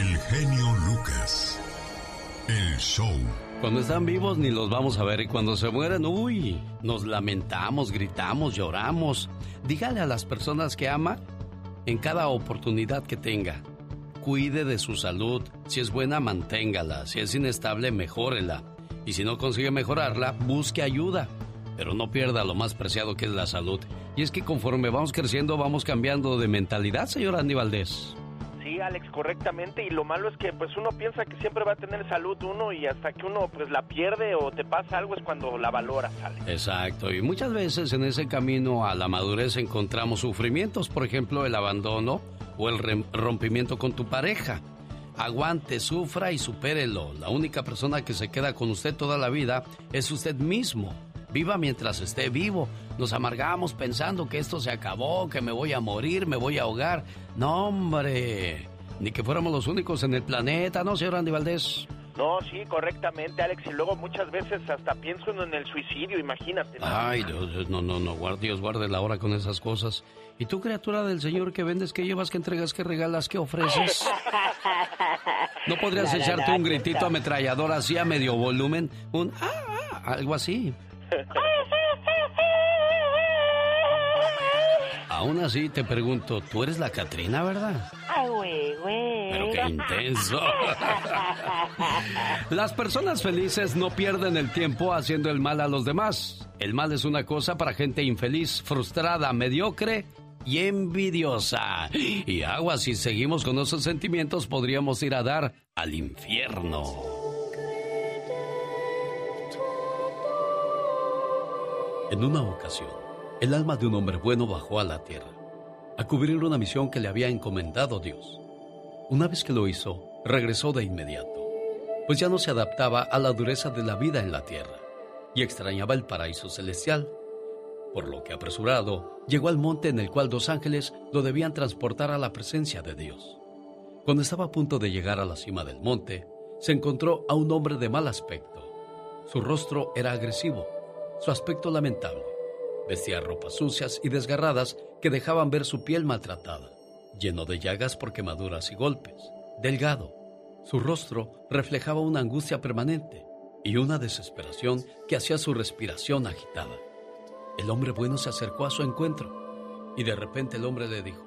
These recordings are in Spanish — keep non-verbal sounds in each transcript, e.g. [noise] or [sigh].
El genio Lucas. El show. Cuando están vivos ni los vamos a ver y cuando se mueren, uy, nos lamentamos, gritamos, lloramos. Dígale a las personas que ama en cada oportunidad que tenga. Cuide de su salud. Si es buena, manténgala. Si es inestable, mejórela. Y si no consigue mejorarla, busque ayuda. Pero no pierda lo más preciado que es la salud. Y es que conforme vamos creciendo, vamos cambiando de mentalidad, señor Andy Valdés. Sí, Alex, correctamente. Y lo malo es que pues uno piensa que siempre va a tener salud uno y hasta que uno pues la pierde o te pasa algo es cuando la valora, Alex. Exacto. Y muchas veces en ese camino a la madurez encontramos sufrimientos, por ejemplo, el abandono o el rompimiento con tu pareja. Aguante, sufra y supérelo. La única persona que se queda con usted toda la vida es usted mismo. Viva mientras esté vivo. Nos amargamos pensando que esto se acabó, que me voy a morir, me voy a ahogar. No, hombre. Ni que fuéramos los únicos en el planeta, ¿no, señor Andy Valdés? No, sí, correctamente, Alex. Y luego muchas veces hasta pienso en el suicidio, imagínate. Ay, Dios, no, no, no, Dios guarde la hora con esas cosas. ¿Y tú, criatura del Señor, que vendes, que llevas, que entregas, que regalas, que ofreces? [laughs] ¿No podrías echarte un gritito ametrallador así a medio volumen? Un ah, ah, algo así. Aún así te pregunto, ¿tú eres la Catrina, verdad? Ay, güey, güey. Pero qué intenso. [laughs] Las personas felices no pierden el tiempo haciendo el mal a los demás. El mal es una cosa para gente infeliz, frustrada, mediocre y envidiosa. Y agua, si seguimos con esos sentimientos, podríamos ir a dar al infierno. En una ocasión, el alma de un hombre bueno bajó a la tierra, a cubrir una misión que le había encomendado Dios. Una vez que lo hizo, regresó de inmediato, pues ya no se adaptaba a la dureza de la vida en la tierra y extrañaba el paraíso celestial, por lo que apresurado llegó al monte en el cual dos ángeles lo debían transportar a la presencia de Dios. Cuando estaba a punto de llegar a la cima del monte, se encontró a un hombre de mal aspecto. Su rostro era agresivo su aspecto lamentable. Vestía ropas sucias y desgarradas que dejaban ver su piel maltratada, lleno de llagas por quemaduras y golpes. Delgado, su rostro reflejaba una angustia permanente y una desesperación que hacía su respiración agitada. El hombre bueno se acercó a su encuentro y de repente el hombre le dijo,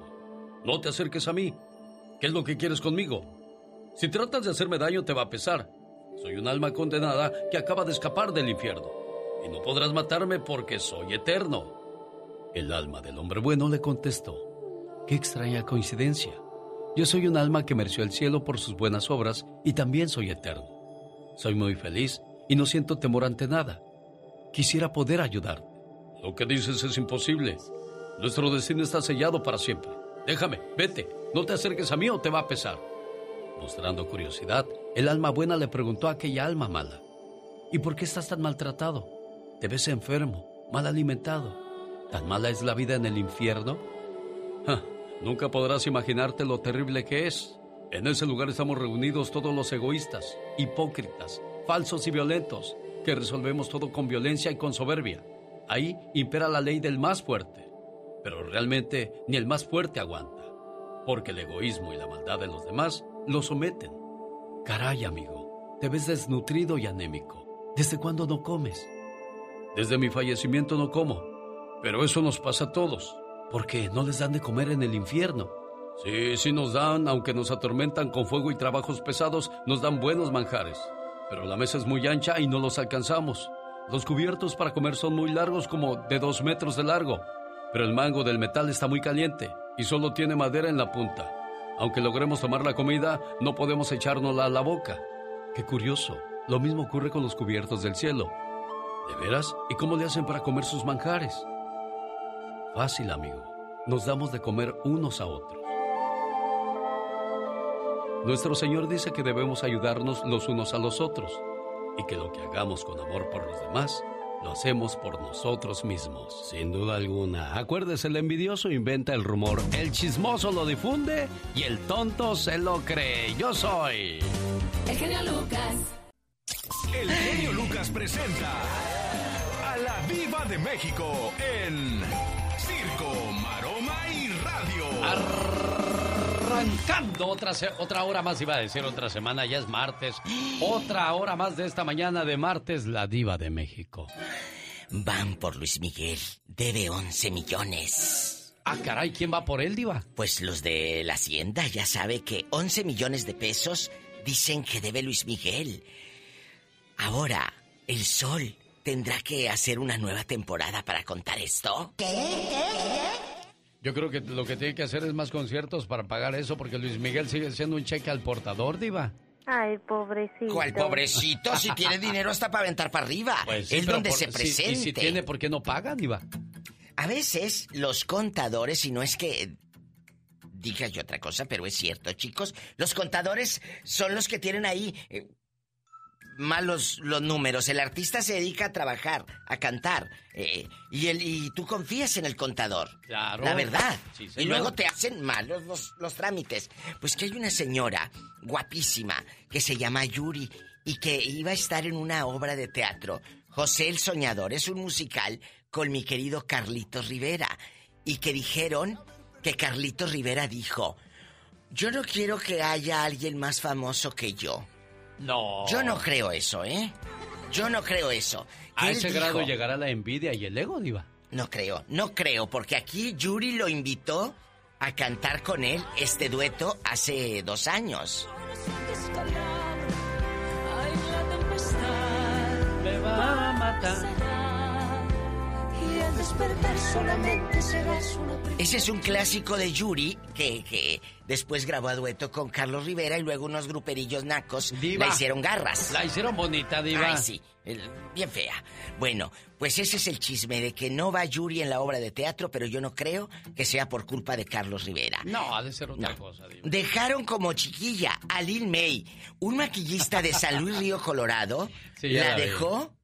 No te acerques a mí. ¿Qué es lo que quieres conmigo? Si tratas de hacerme daño te va a pesar. Soy un alma condenada que acaba de escapar del infierno y no podrás matarme porque soy eterno. El alma del hombre bueno le contestó, qué extraña coincidencia. Yo soy un alma que mereció el cielo por sus buenas obras y también soy eterno. Soy muy feliz y no siento temor ante nada. Quisiera poder ayudarte. Lo que dices es imposible. Nuestro destino está sellado para siempre. Déjame, vete. No te acerques a mí o te va a pesar. Mostrando curiosidad, el alma buena le preguntó a aquella alma mala, ¿y por qué estás tan maltratado? Te ves enfermo, mal alimentado. ¿Tan mala es la vida en el infierno? nunca podrás imaginarte lo terrible que es. En ese lugar estamos reunidos todos los egoístas, hipócritas, falsos y violentos, que resolvemos todo con violencia y con soberbia. Ahí impera la ley del más fuerte. Pero realmente ni el más fuerte aguanta, porque el egoísmo y la maldad de los demás lo someten. Caray, amigo, te ves desnutrido y anémico. ¿Desde cuándo no comes? Desde mi fallecimiento no como, pero eso nos pasa a todos. Porque no les dan de comer en el infierno. Sí, sí nos dan, aunque nos atormentan con fuego y trabajos pesados, nos dan buenos manjares. Pero la mesa es muy ancha y no los alcanzamos. Los cubiertos para comer son muy largos, como de dos metros de largo. Pero el mango del metal está muy caliente y solo tiene madera en la punta. Aunque logremos tomar la comida, no podemos echárnosla a la boca. Qué curioso. Lo mismo ocurre con los cubiertos del cielo. ¿De veras? ¿Y cómo le hacen para comer sus manjares? Fácil, amigo. Nos damos de comer unos a otros. Nuestro Señor dice que debemos ayudarnos los unos a los otros y que lo que hagamos con amor por los demás, lo hacemos por nosotros mismos. Sin duda alguna. Acuérdese, el envidioso inventa el rumor, el chismoso lo difunde y el tonto se lo cree. Yo soy... El genio Lucas. El genio Lucas presenta Viva de México en Circo, Maroma y Radio. Arrancando otra, otra hora más, iba a decir otra semana, ya es martes. Otra hora más de esta mañana de martes, la diva de México. Van por Luis Miguel, debe 11 millones. Ah, caray, ¿quién va por él, diva? Pues los de la hacienda ya sabe que 11 millones de pesos dicen que debe Luis Miguel. Ahora, el sol tendrá que hacer una nueva temporada para contar esto. Yo creo que lo que tiene que hacer es más conciertos para pagar eso, porque Luis Miguel sigue siendo un cheque al portador, Diva. Ay, pobrecito. ¿Cuál pobrecito? Si tiene dinero hasta para aventar para arriba. Pues es donde se presente. y si tiene, ¿por qué no paga, Diva? A veces los contadores, y no es que diga yo otra cosa, pero es cierto, chicos, los contadores son los que tienen ahí eh, malos los números. El artista se dedica a trabajar, a cantar. Eh, y, el, y tú confías en el contador. Claro. La verdad. y luego te hacen malos los, los trámites. Pues que hay una señora guapísima que se llama Yuri y que iba a estar en una obra de teatro. José el Soñador es un musical con mi querido Carlitos Rivera. Y que dijeron que Carlitos Rivera dijo, yo no quiero que haya alguien más famoso que yo. No. Yo no creo eso, ¿eh? Yo no creo eso. ¿A ese grado llegará la envidia y el ego, Diva? No creo, no creo, porque aquí Yuri lo invitó a cantar con él este dueto hace dos años. Me va a matar. Ese es un clásico de Yuri que, después grabó a dueto con Carlos Rivera y luego unos gruperillos nacos la hicieron garras. La hicieron bonita, Diva. Ay, sí, bien fea. Bueno, pues ese es el chisme de que no va Yuri en la obra de teatro, pero yo no creo que sea por culpa de Carlos Rivera. No, ha de ser otra cosa, Diva. Dejaron como chiquilla a Lil May, un maquillista de San Luis Río Colorado, la, dejó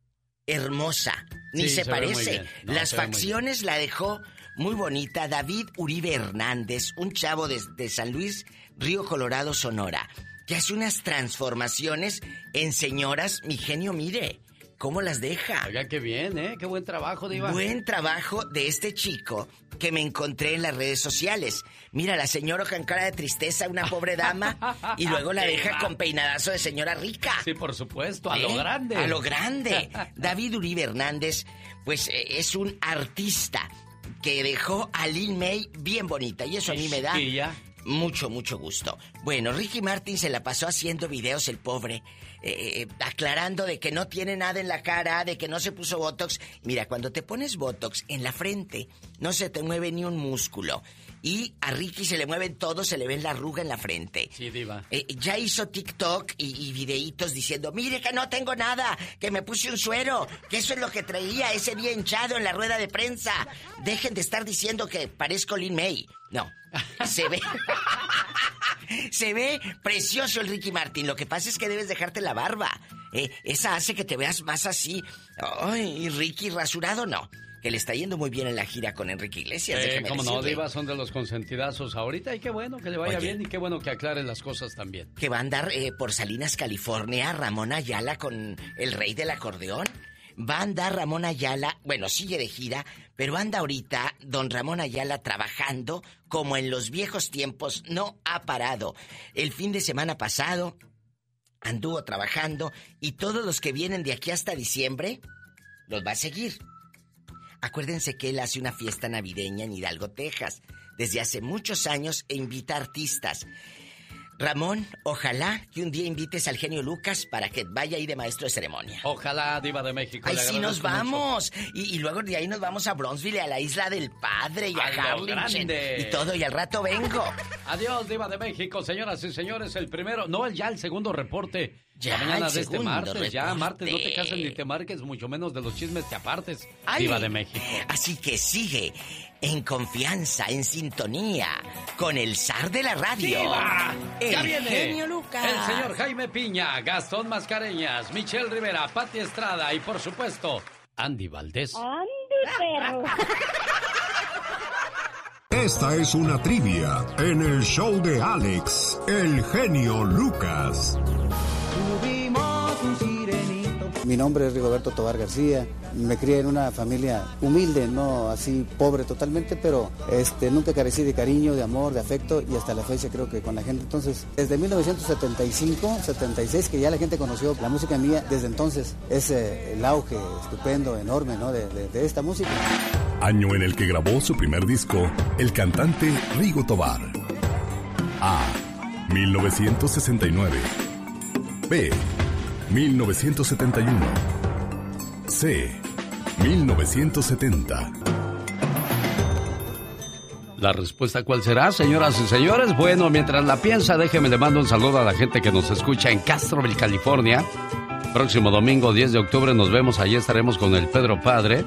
hermosa. Ni se, parece. Las facciones la dejó muy bonita David Uribe Hernández, un chavo de, San Luis, Río Colorado, Sonora, que hace unas transformaciones en señoras, mi genio, mire. ¿Cómo las deja? Oiga, qué bien, ¿eh? Qué buen trabajo, Diva. Buen trabajo de este chico que me encontré en las redes sociales. Mira, la señora con cara de tristeza, una pobre dama, y luego la [laughs] deja con peinadazo de señora rica. Sí, por supuesto, a lo ¿Eh? grande. A lo grande. [laughs] David Uribe Hernández, pues eh, es un artista que dejó a Lil May bien bonita, y eso a mí me da mucho, mucho gusto. Bueno, Ricky Martin se la pasó haciendo videos, el pobre, eh, aclarando de que no tiene nada en la cara, de que no se puso Botox. Mira, cuando te pones Botox en la frente, no se te mueve ni un músculo. Y a Ricky se le mueven todos, se le ve la arruga en la frente. Sí, diva. Eh, ya hizo TikTok y, y, videitos diciendo, mire que no tengo nada, que me puse un suero, que eso es lo que traía ese día hinchado en la rueda de prensa. Dejen de estar diciendo que parezco Lin May. No, se ve... [laughs] se ve precioso el Ricky Martin. Lo que pasa es que debes dejarte la barba. Eh, esa hace que te veas más así. Ay, Ricky rasurado no que le está yendo muy bien en la gira con Enrique Iglesias. Eh, como no, Diva, son de los consentidazos ahorita y qué bueno que le vaya bien y qué bueno que aclare las cosas también. Que va a andar eh, por Salinas, California, Ramón Ayala con el rey del acordeón. Va a andar Ramón Ayala, bueno, sigue de gira, pero anda ahorita don Ramón Ayala trabajando como en los viejos tiempos, no ha parado. El fin de semana pasado anduvo trabajando y todos los que vienen de aquí hasta diciembre los va a seguir. Acuérdense que él hace una fiesta navideña en Hidalgo, Texas, desde hace muchos años e invita artistas. Ramón, ojalá que un día invites al genio Lucas para que vaya ahí de maestro de ceremonia. Ojalá, Diva de México. Ahí sí nos vamos. Y, luego de ahí nos vamos a Bronzeville, a la isla del Padre y a, Harlingen. Y todo, y al rato vengo. Adiós, Diva de México, señoras y señores. El primero, no, ya el segundo reporte. Ya, mañana de este martes, ya martes, no te cases ni te marques, mucho menos de los chismes te apartes, Diva de México. Así que sigue en confianza, en sintonía, con el zar de la radio. El ya viene genio Lucas. El señor Jaime Piña, Gastón Mascareñas, Michelle Rivera, Pati Estrada y por supuesto, Andy Valdés. Andy, perro. [laughs] Esta es una trivia en el show de Alex, el genio Lucas. Mi nombre es Rigoberto Tobar García. Me crié en una familia humilde, no así pobre totalmente, pero este, nunca carecí de cariño, de amor, de afecto y hasta la fecha creo que con la gente. Entonces, desde 1975, 76, que ya la gente conoció la música mía, desde entonces es eh, el auge estupendo, enorme ¿no? de, de esta música. Año en el que grabó su primer disco, el cantante Rigo Tobar. A. 1969. B. 1971. C. 1970. ¿La respuesta cuál será, señoras y señores? Bueno, mientras la piensa, déjeme le mando un saludo a la gente que nos escucha en Castroville, California. Próximo domingo 10 de octubre nos vemos, allí estaremos con el Pedro Padre.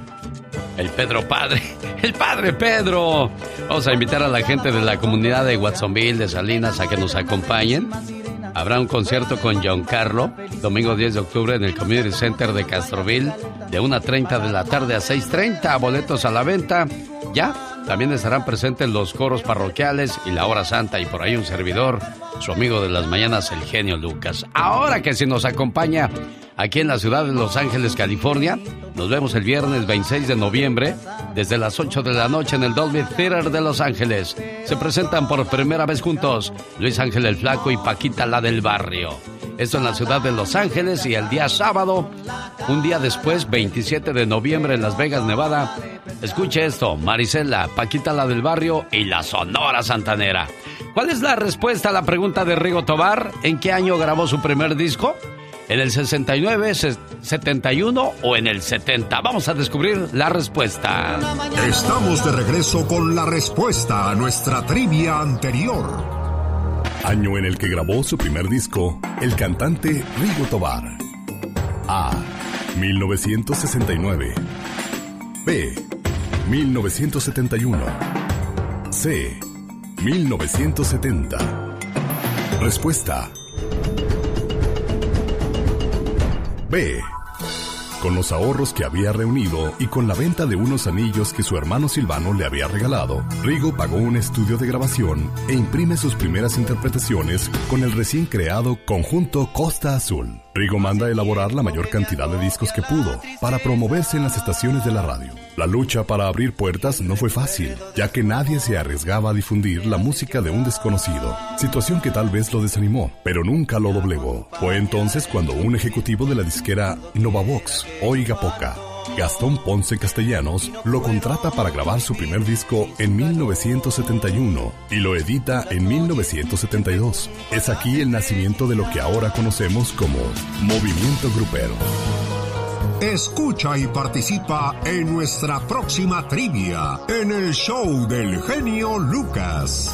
El Pedro Padre, [laughs] el Padre Pedro. Vamos a invitar a la gente de la comunidad de Watsonville, de Salinas, a que nos acompañen. Habrá un concierto con John Carlo, domingo 10 de octubre en el Community Center de Castroville, de 1.30 de la tarde a 6.30. Boletos a la venta. Ya, también estarán presentes los coros parroquiales y la hora santa y por ahí un servidor, su amigo de las mañanas, el genio Lucas. Ahora que si nos acompaña aquí en la ciudad de Los Ángeles, California. Nos vemos el viernes 26 de noviembre desde las 8 de la noche en el Dolby Theater de Los Ángeles. Se presentan por primera vez juntos Luis Ángel el Flaco y Paquita la del Barrio. Esto en la ciudad de Los Ángeles y el día sábado, un día después, 27 de noviembre en Las Vegas, Nevada. Escuche esto, Marisela, Paquita la del Barrio y la Sonora Santanera. ¿Cuál es la respuesta a la pregunta de Rigo Tobar? ¿En qué año grabó su primer disco? ¿En el 69, 71 o en el 70? Vamos a descubrir la respuesta. Estamos de regreso con la respuesta a nuestra trivia anterior. Año en el que grabó su primer disco, el cantante Rigo Tobar. A. 1969. B. 1971. C. 1970. Respuesta B. Con los ahorros que había reunido y con la venta de unos anillos que su hermano Silvano le había regalado, Rigo pagó un estudio de grabación e imprime sus primeras interpretaciones con el recién creado Conjunto Costa Azul. Rigo manda a elaborar la mayor cantidad de discos que pudo para promoverse en las estaciones de la radio. La lucha para abrir puertas no fue fácil, ya que nadie se arriesgaba a difundir la música de un desconocido, situación que tal vez lo desanimó, pero nunca lo doblegó. Fue entonces cuando un ejecutivo de la disquera Novavox, Oiga Poca, Gastón Ponce Castellanos lo contrata para grabar su primer disco en 1971 y lo edita en 1972. Es aquí el nacimiento de lo que ahora conocemos como Movimiento Grupero. Escucha y participa en nuestra próxima trivia en el show del genio Lucas.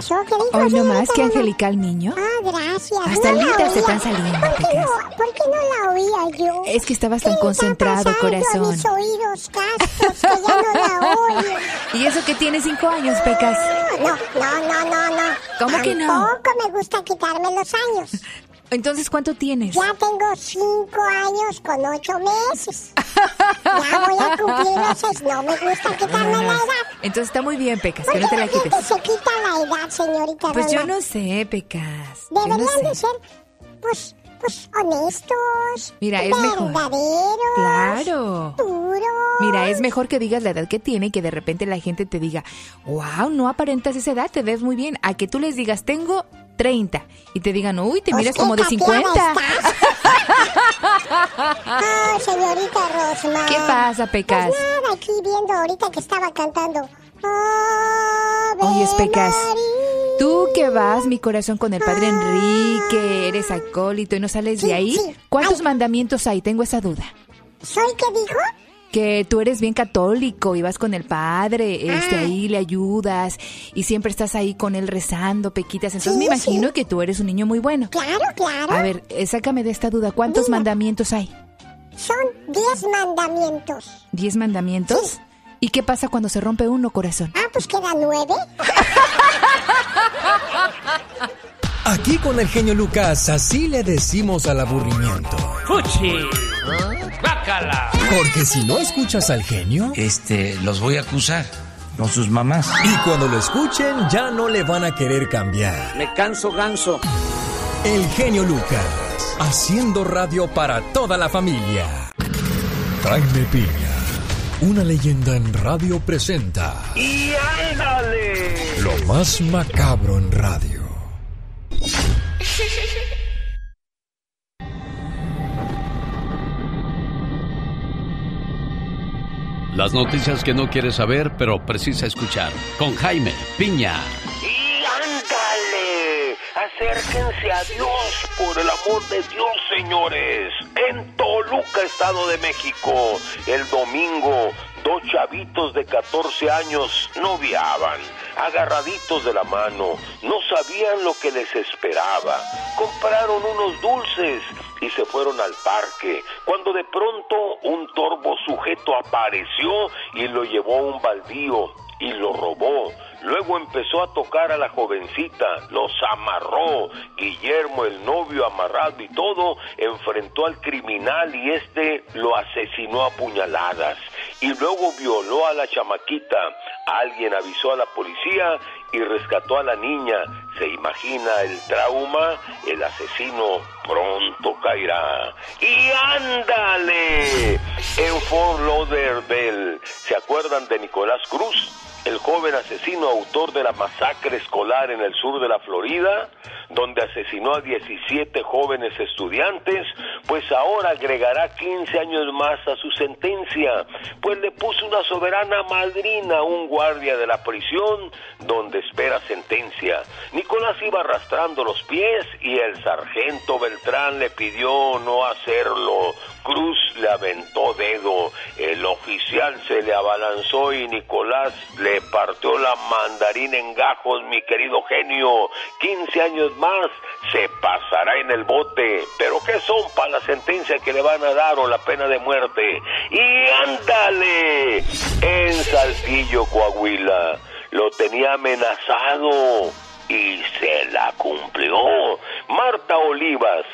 Pasó? ¿Qué dijo? Hoy no más que angelical niño. Ah, gracias. Hasta no lindas te están saliendo, ¿Por qué, no, ¿Por qué no la oía yo? Es que estabas tan concentrado, corazón. A mis oídos castos, que ya no la [laughs] oigo. ¿Y eso que tiene cinco años, Pecas? No, no, no, no, no. ¿Cómo que no? Tampoco me gusta quitarme los años. Entonces, ¿cuánto tienes? Ya tengo cinco años con ocho meses. Ya voy a cumplir seis. No me gusta quitarme la edad. Entonces está muy bien, Pecas, que no te la quites. Que se quita la edad, señorita Pues yo no sé, Pecas. Deberían no sé. de ser, pues, pues honestos. Mira, es mejor. Claro. Duros. Mira, es mejor que digas la edad que tiene y que de repente la gente te diga, wow, no aparentas esa edad, te ves muy bien. A que tú les digas, tengo 30 y te digan, uy, te Pues miras como de tapeada 50. estás. [laughs] Ay, señorita Rosma. ¿Qué pasa, Pecas? Pues nada, aquí viendo ahorita que estaba cantando. Oye, Pecas, tú que vas, mi corazón, con el padre Enrique, eres acólito y no sales de ahí. sí. ¿Cuántos Ay. mandamientos hay? Tengo esa duda. ¿Soy qué dijo? Que tú eres bien católico y vas con el padre, este, Ah. ahí le ayudas y siempre estás ahí con él rezando, Pequitas. Entonces Sí, me imagino sí. que tú eres un niño muy bueno. Claro, claro. A ver, sácame de esta duda. ¿Cuántos Dime. mandamientos hay? Son diez mandamientos. ¿Diez mandamientos? ¿Y qué pasa cuando se rompe uno, corazón? Ah, pues queda nueve. [laughs] Aquí con el genio Lucas, así le decimos al aburrimiento. ¡Fuchi! ¡Bácala! Porque si no escuchas al genio, Este, los voy a acusar. No sus mamás. y cuando lo escuchen ya no le van a querer cambiar. Me canso ganso. El genio Lucas, haciendo radio para toda la familia. Jaime Piña, una leyenda en radio presenta ¡Y ándale! lo más macabro en radio. Las noticias que no quiere saber, pero precisa escuchar. Con Jaime Piña. Acérquense a Dios, por el amor de Dios, señores. En Toluca, Estado de México, el domingo, dos chavitos de 14 años noviaban, agarraditos de la mano, no sabían lo que les esperaba. Compraron unos dulces y se fueron al parque, cuando de pronto un torvo sujeto apareció y lo llevó a un baldío y lo robó. Luego empezó a tocar a la jovencita, los amarró. Guillermo, el novio amarrado y todo, enfrentó al criminal y este lo asesinó a puñaladas. Y luego violó a la chamaquita. Alguien avisó a la policía y rescató a la niña. Se imagina el trauma, el asesino pronto caerá. Y ándale, en Fort Lauderdale, ¿se acuerdan de Nicolás Cruz? El joven asesino autor de la masacre escolar en el sur de la Florida, donde asesinó a 17 jóvenes estudiantes, pues ahora agregará 15 años más a su sentencia, pues le puso una soberana madrina a un guardia de la prisión donde espera sentencia. Nicolás iba arrastrando los pies y el sargento Beltrán le pidió no hacerlo. Cruz le aventó dedo, el oficial se le abalanzó y Nicolás le partió la mandarina en gajos, mi querido genio. 15 años más se pasará en el bote. Pero ¿qué son para la sentencia que le van a dar o la pena de muerte? Y ándale, en Saltillo, Coahuila, lo tenía amenazado y se la cumplió. Marta Olivas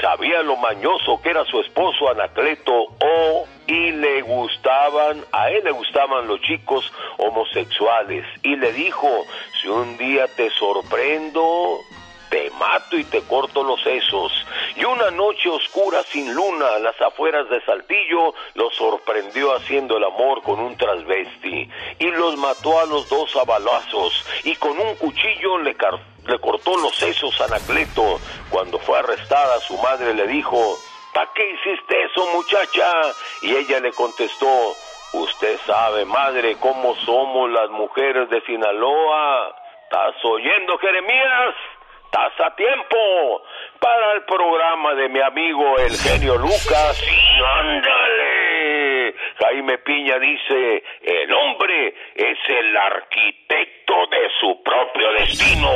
sabía lo mañoso que era su esposo Anacleto O y le gustaban, a él le gustaban los chicos homosexuales. Y le dijo, si un día te sorprendo, te mato y te corto los sesos. Y una noche oscura sin luna a las afueras de Saltillo lo sorprendió haciendo el amor con un transvesti y los mató a los dos a balazos y con un cuchillo le, le cortó los sesos a Anacleto. Cuando fue arrestada su madre le dijo, ¿para qué hiciste eso muchacha? Y ella le contestó, usted sabe madre cómo somos las mujeres de Sinaloa. ¿Estás oyendo Jeremías? Estás a tiempo para el programa de mi amigo el genio Lucas. ¡Y ándale! Jaime Piña dice, el hombre es el arquitecto de su propio destino.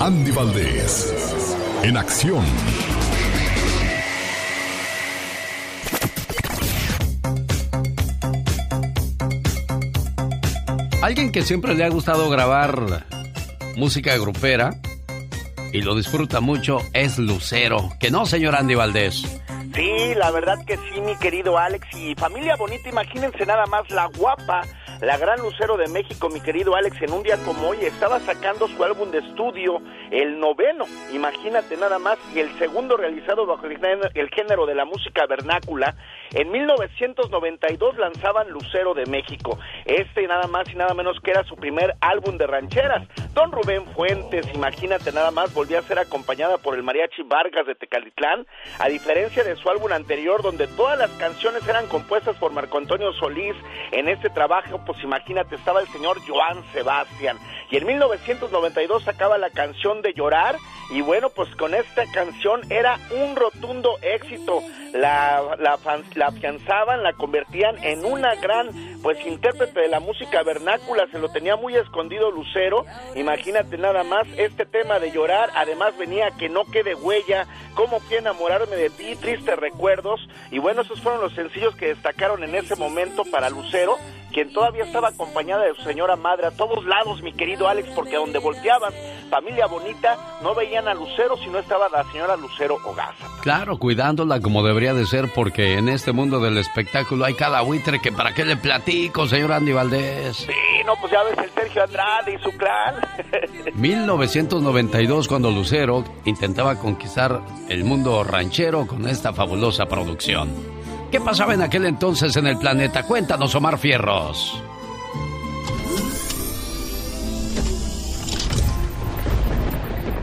Andy Valdés, en acción. Alguien que siempre le ha gustado grabar música grupera y lo disfruta mucho es Lucero. Que no, señor Andy Valdés. Sí, la verdad que sí, mi querido Alex. Y familia bonita, imagínense nada más la guapa, la gran lucero de México, mi querido Alex, en un día como hoy estaba sacando su álbum de estudio, el noveno, imagínate nada más, y el segundo realizado bajo el género, de la música vernácula. En 1992 lanzaban Lucero de México. Este nada más y nada menos que era su primer álbum de rancheras. Don Rubén Fuentes, imagínate nada más, volvió a ser acompañada por el mariachi Vargas de Tecalitlán, a diferencia de su álbum anterior donde todas las canciones eran compuestas por Marco Antonio Solís. En este trabajo, pues imagínate, estaba el señor Joan Sebastián. Y en 1992 sacaba la canción de Llorar y bueno, pues con esta canción era un rotundo éxito. La, la, afianzaban, la convertían en una gran pues intérprete de la música vernácula, se lo tenía muy escondido Lucero. Imagínate nada más este tema de llorar, además venía que no quede huella, cómo fui enamorarme de ti, tristes recuerdos. Y bueno, esos fueron los sencillos que destacaron en ese momento para Lucero quien todavía estaba acompañada de su señora madre a todos lados, mi querido Alex, porque donde volteaban, familia bonita, no veían a Lucero si no estaba la señora Lucero Ogaza. Claro, cuidándola como debería de ser, porque en este mundo del espectáculo hay cada buitre que para qué le platico, señor Andy Valdés. Sí, no, pues ya ves el Sergio Andrade y su clan. [laughs] 1992, cuando Lucero intentaba conquistar el mundo ranchero con esta fabulosa producción. ¿Qué pasaba en aquel entonces en el planeta? Cuéntanos, Omar Fierros.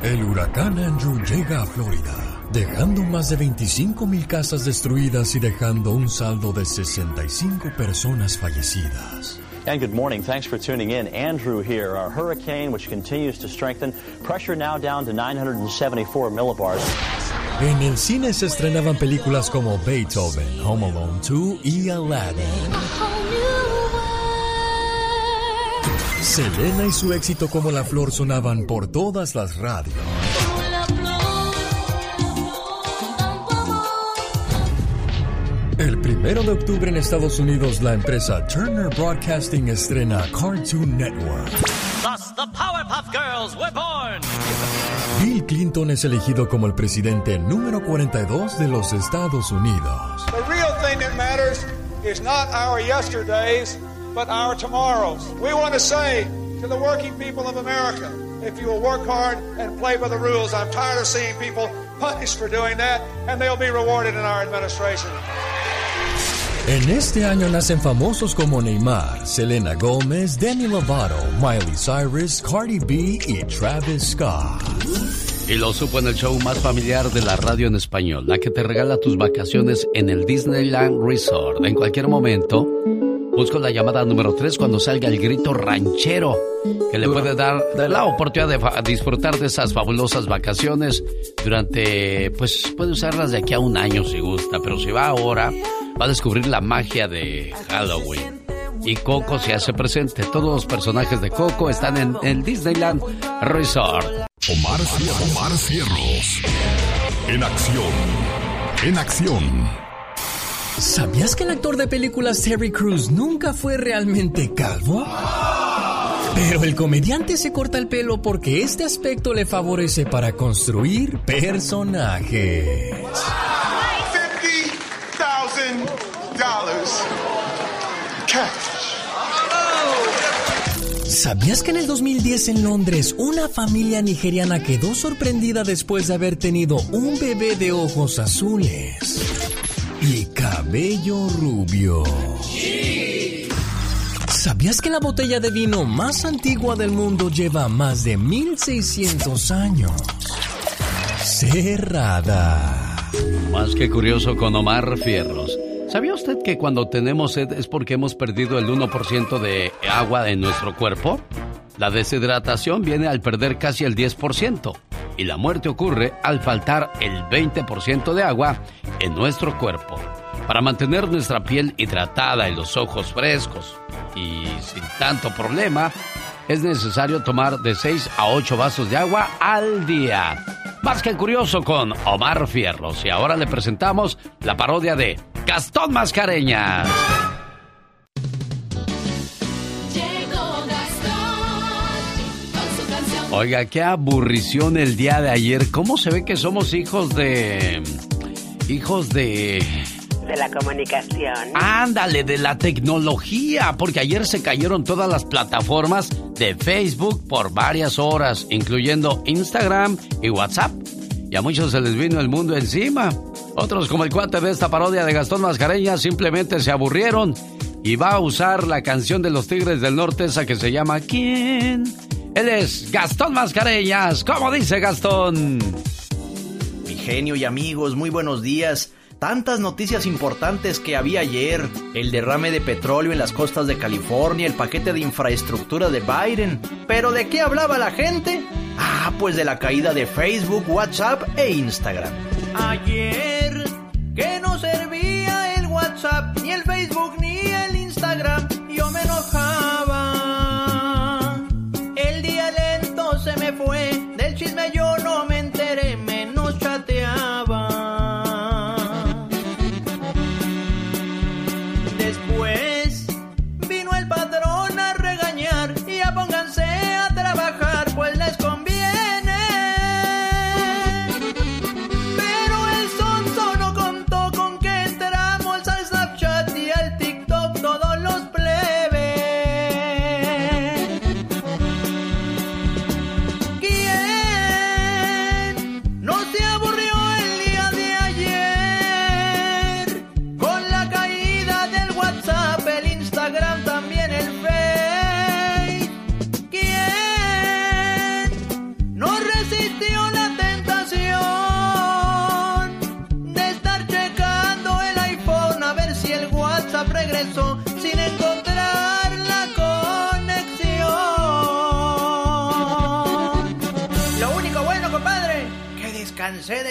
El huracán Andrew llega a Florida, dejando más de 25 mil casas destruidas y dejando un saldo de 65 personas fallecidas. And good morning. Thanks for tuning in. Andrew here, our hurricane which continues to strengthen. Pressure now down to 974 millibars. En el cine se estrenaban películas como Beethoven, Home Alone 2 y Aladdin. Selena y su éxito como la flor sonaban por todas las radios. El primero de octubre en Estados Unidos, la empresa Turner Broadcasting estrena Cartoon Network. Thus, the Powerpuff Girls were born. Bill Clinton es elegido como el presidente número 42 de los Estados Unidos. The real thing that matters is not our yesterdays, but our tomorrows. We want to say to the working people of America, if you will work hard and play by the rules, I'm tired of seeing people punished for doing that, and they'll be rewarded in our administration. En este año nacen famosos como Neymar, Selena Gomez, Demi Lovato, Miley Cyrus, Cardi B y Travis Scott. Y lo supo en el show más familiar de la radio en español, la que te regala tus vacaciones en el Disneyland Resort. En cualquier momento, busco la llamada número 3 cuando salga el grito ranchero, que le puede dar la oportunidad de disfrutar de esas fabulosas vacaciones durante, pues puede usarlas de aquí a un año si gusta, pero si va ahora va a descubrir la magia de Halloween. Y Coco se hace presente. Todos los personajes de Coco están en el Disneyland Resort. Omar, Omar Cierros. En acción. En acción. ¿Sabías que el actor de películas Terry Crews nunca fue realmente calvo? Pero el comediante se corta el pelo porque este aspecto le favorece para construir personajes. ¿Sabías que en el 2010 en Londres una familia nigeriana quedó sorprendida después de haber tenido un bebé de ojos azules y cabello rubio? ¿Sabías que la botella de vino más antigua del mundo lleva más de 1600 años? Cerrada. Más que curioso con Omar Fierros. ¿Sabía usted que cuando tenemos sed es porque hemos perdido el 1% de agua en nuestro cuerpo? La deshidratación viene al perder casi el 10% y la muerte ocurre al faltar el 20% de agua en nuestro cuerpo. Para mantener nuestra piel hidratada y los ojos frescos y sin tanto problema, es necesario tomar de 6 a 8 vasos de agua al día. Más que curioso con Omar Fierros. Y ahora le presentamos la parodia de Gastón Mascareñas. Oiga, qué aburrición el día de ayer. ¿Cómo se ve que somos hijos de... hijos de... De la comunicación. Ándale, de la tecnología, porque ayer se cayeron todas las plataformas de Facebook por varias horas, incluyendo Instagram y WhatsApp. Y a muchos se les vino el mundo encima. Otros, como el cuate de esta parodia de Gastón Mascareña, simplemente se aburrieron y va a usar la canción de los Tigres del Norte, esa que se llama ¿Quién? Él es Gastón Mascareñas. ¿Cómo dice Gastón? Mi genio y amigos, muy buenos días. Tantas noticias importantes que había ayer. El derrame de petróleo en las costas de California, el paquete de infraestructura de Biden. Pero ¿de qué hablaba la gente? Ah, pues de la caída de Facebook, WhatsApp e Instagram. Ayer, que no servía el WhatsApp, ni el Facebook,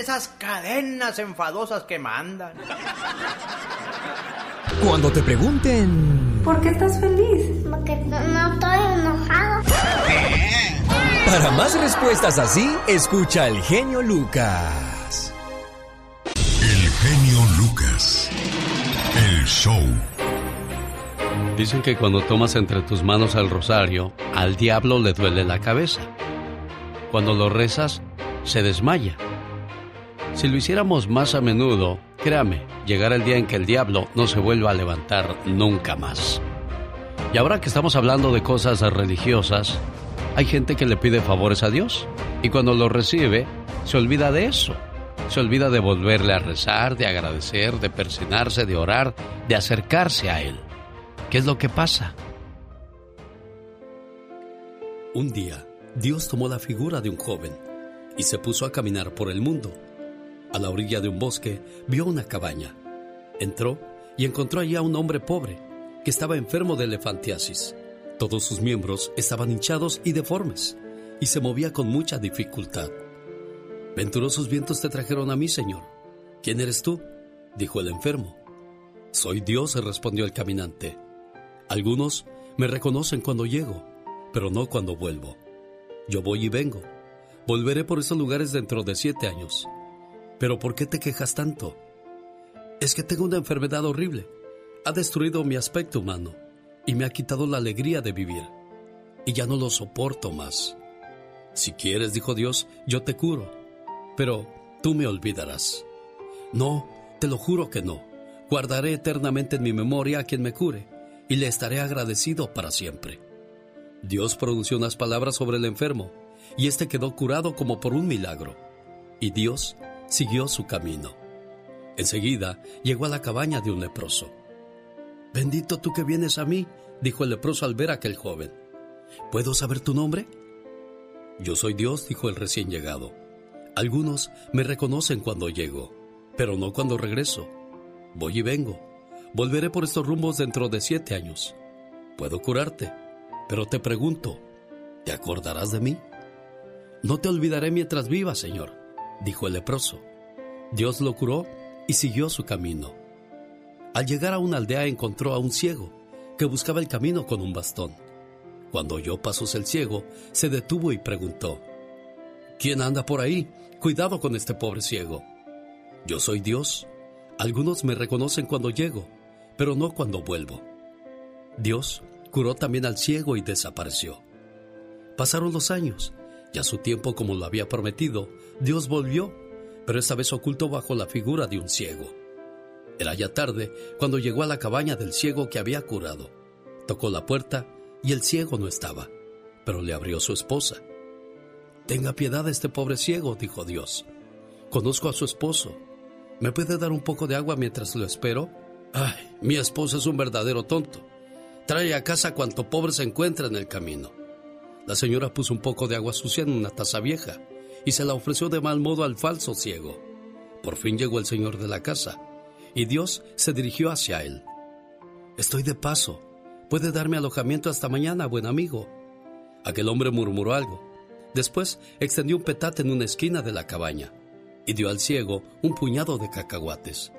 de esas cadenas enfadosas que mandan. Cuando te pregunten... ¿Por qué estás feliz? Porque no, no estoy enojado. Para más respuestas así, escucha el genio Lucas. El genio Lucas. El show. Dicen que cuando tomas entre tus manos el rosario, al diablo le duele la cabeza. Cuando lo rezas, se desmaya. Si lo hiciéramos más a menudo, créame, llegará el día en que el diablo no se vuelva a levantar nunca más. Y ahora que estamos hablando de cosas religiosas, hay gente que le pide favores a Dios y cuando lo recibe, se olvida de eso. Se olvida de volverle a rezar, de agradecer, de persinarse, de orar, de acercarse a Él. ¿Qué es lo que pasa? Un día, Dios tomó la figura de un joven y se puso a caminar por el mundo. A la orilla de un bosque vio una cabaña. Entró y encontró allí a un hombre pobre que estaba enfermo de elefantiasis. Todos sus miembros estaban hinchados y deformes y se movía con mucha dificultad. Venturosos vientos te trajeron a mí, Señor. ¿Quién eres tú? dijo el enfermo. Soy Dios, respondió el caminante. Algunos me reconocen cuando llego, pero no cuando vuelvo. Yo voy y vengo. Volveré por esos lugares dentro de siete años. Pero ¿por qué te quejas tanto? Es que tengo una enfermedad horrible. Ha destruido mi aspecto humano y me ha quitado la alegría de vivir. Y ya no lo soporto más. Si quieres, dijo Dios, yo te curo. Pero tú me olvidarás. No, te lo juro que no. Guardaré eternamente en mi memoria a quien me cure y le estaré agradecido para siempre. Dios pronunció unas palabras sobre el enfermo, y éste quedó curado como por un milagro. Y Dios siguió su camino. Enseguida llegó a la cabaña de un leproso. Bendito tú que vienes a mí, dijo el leproso al ver a aquel joven. ¿Puedo saber tu nombre? Yo soy Dios, dijo el recién llegado. Algunos me reconocen cuando llego, pero no cuando regreso. Voy y vengo Volveré por estos rumbos dentro de siete años. Puedo curarte, pero te pregunto, ¿te acordarás de mí? No te olvidaré mientras viva, Señor, dijo el leproso. Dios lo curó y siguió su camino. Al llegar a una aldea encontró a un ciego que buscaba el camino con un bastón. Cuando oyó pasos el ciego, se detuvo y preguntó, ¿Quién anda por ahí? Cuidado con este pobre ciego. Yo soy Dios. Algunos me reconocen cuando llego pero no cuando vuelvo. Dios curó también al ciego y desapareció. Pasaron los años, y a su tiempo como lo había prometido, Dios volvió, pero esta vez oculto bajo la figura de un ciego. Era ya tarde cuando llegó a la cabaña del ciego que había curado. Tocó la puerta y el ciego no estaba, pero le abrió su esposa. Tenga piedad de este pobre ciego, dijo Dios. Conozco a su esposo. ¿Me puede dar un poco de agua mientras lo espero? Ay, mi esposo es un verdadero tonto. Trae a casa cuanto pobre se encuentra en el camino. La señora puso un poco de agua sucia en una taza vieja y se la ofreció de mal modo al falso ciego. Por fin llegó el señor de la casa y Dios se dirigió hacia él. Estoy de paso. Puede darme alojamiento hasta mañana, buen amigo. Aquel hombre murmuró algo. Después extendió un petate en una esquina de la cabaña y dio al ciego un puñado de cacahuates.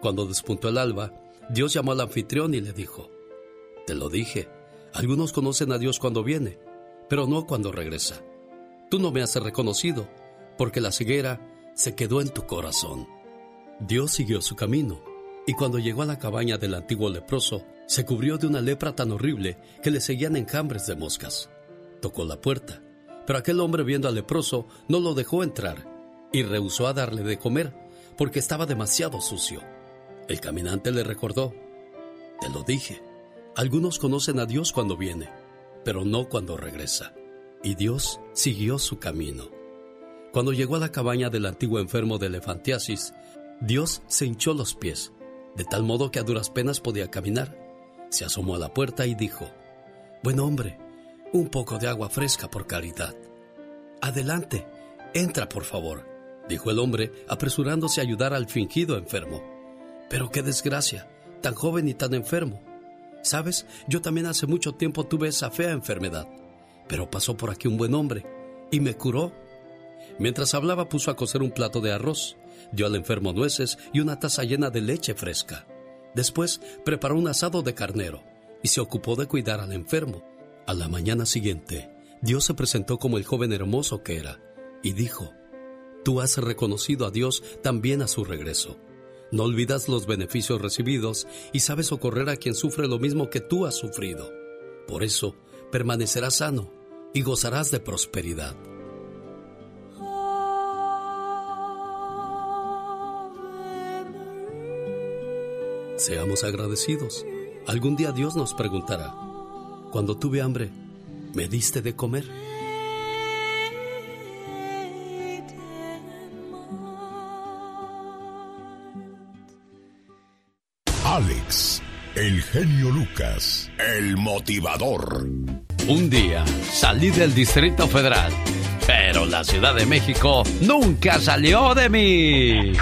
Cuando despuntó el alba, Dios llamó al anfitrión y le dijo, Te lo dije, algunos conocen a Dios cuando viene, pero no cuando regresa. Tú no me has reconocido, porque la ceguera se quedó en tu corazón. Dios siguió su camino, y cuando llegó a la cabaña del antiguo leproso, se cubrió de una lepra tan horrible que le seguían enjambres de moscas. Tocó la puerta, pero aquel hombre viendo al leproso no lo dejó entrar y rehusó a darle de comer porque estaba demasiado sucio. El caminante le recordó, te lo dije, algunos conocen a Dios cuando viene, pero no cuando regresa. Y Dios siguió su camino. Cuando llegó a la cabaña del antiguo enfermo de elefantiasis, Dios se hinchó los pies, de tal modo que a duras penas podía caminar. Se asomó a la puerta y dijo, Buen hombre, un poco de agua fresca por caridad. Adelante, entra por favor, dijo el hombre, apresurándose a ayudar al fingido enfermo. Pero qué desgracia, tan joven y tan enfermo. Sabes, yo también hace mucho tiempo tuve esa fea enfermedad, pero pasó por aquí un buen hombre y me curó. Mientras hablaba puso a cocer un plato de arroz, dio al enfermo nueces y una taza llena de leche fresca. Después preparó un asado de carnero y se ocupó de cuidar al enfermo. A la mañana siguiente, Dios se presentó como el joven hermoso que era y dijo, Tú has reconocido a Dios también a su regreso. No olvidas los beneficios recibidos y sabes socorrer a quien sufre lo mismo que tú has sufrido. Por eso, permanecerás sano y gozarás de prosperidad. Seamos agradecidos. Algún día Dios nos preguntará, cuando tuve hambre, ¿me diste de comer? El genio Lucas, el motivador. Un día salí del Distrito Federal, pero la Ciudad de México nunca salió de mí. El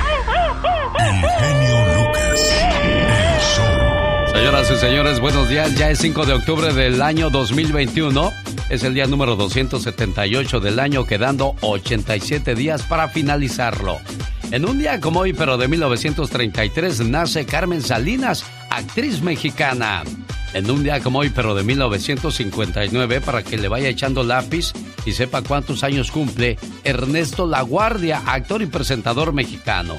genio Lucas, el show. Señoras y señores, buenos días. Ya es 5 de octubre del año 2021. Es el día número 278 del año, quedando 87 días para finalizarlo. En un día como hoy, pero de 1933, nace Carmen Salinas, actriz mexicana. En un día como hoy, pero de 1959, para que le vaya echando lápiz y sepa cuántos años cumple, Ernesto Laguardia, actor y presentador mexicano.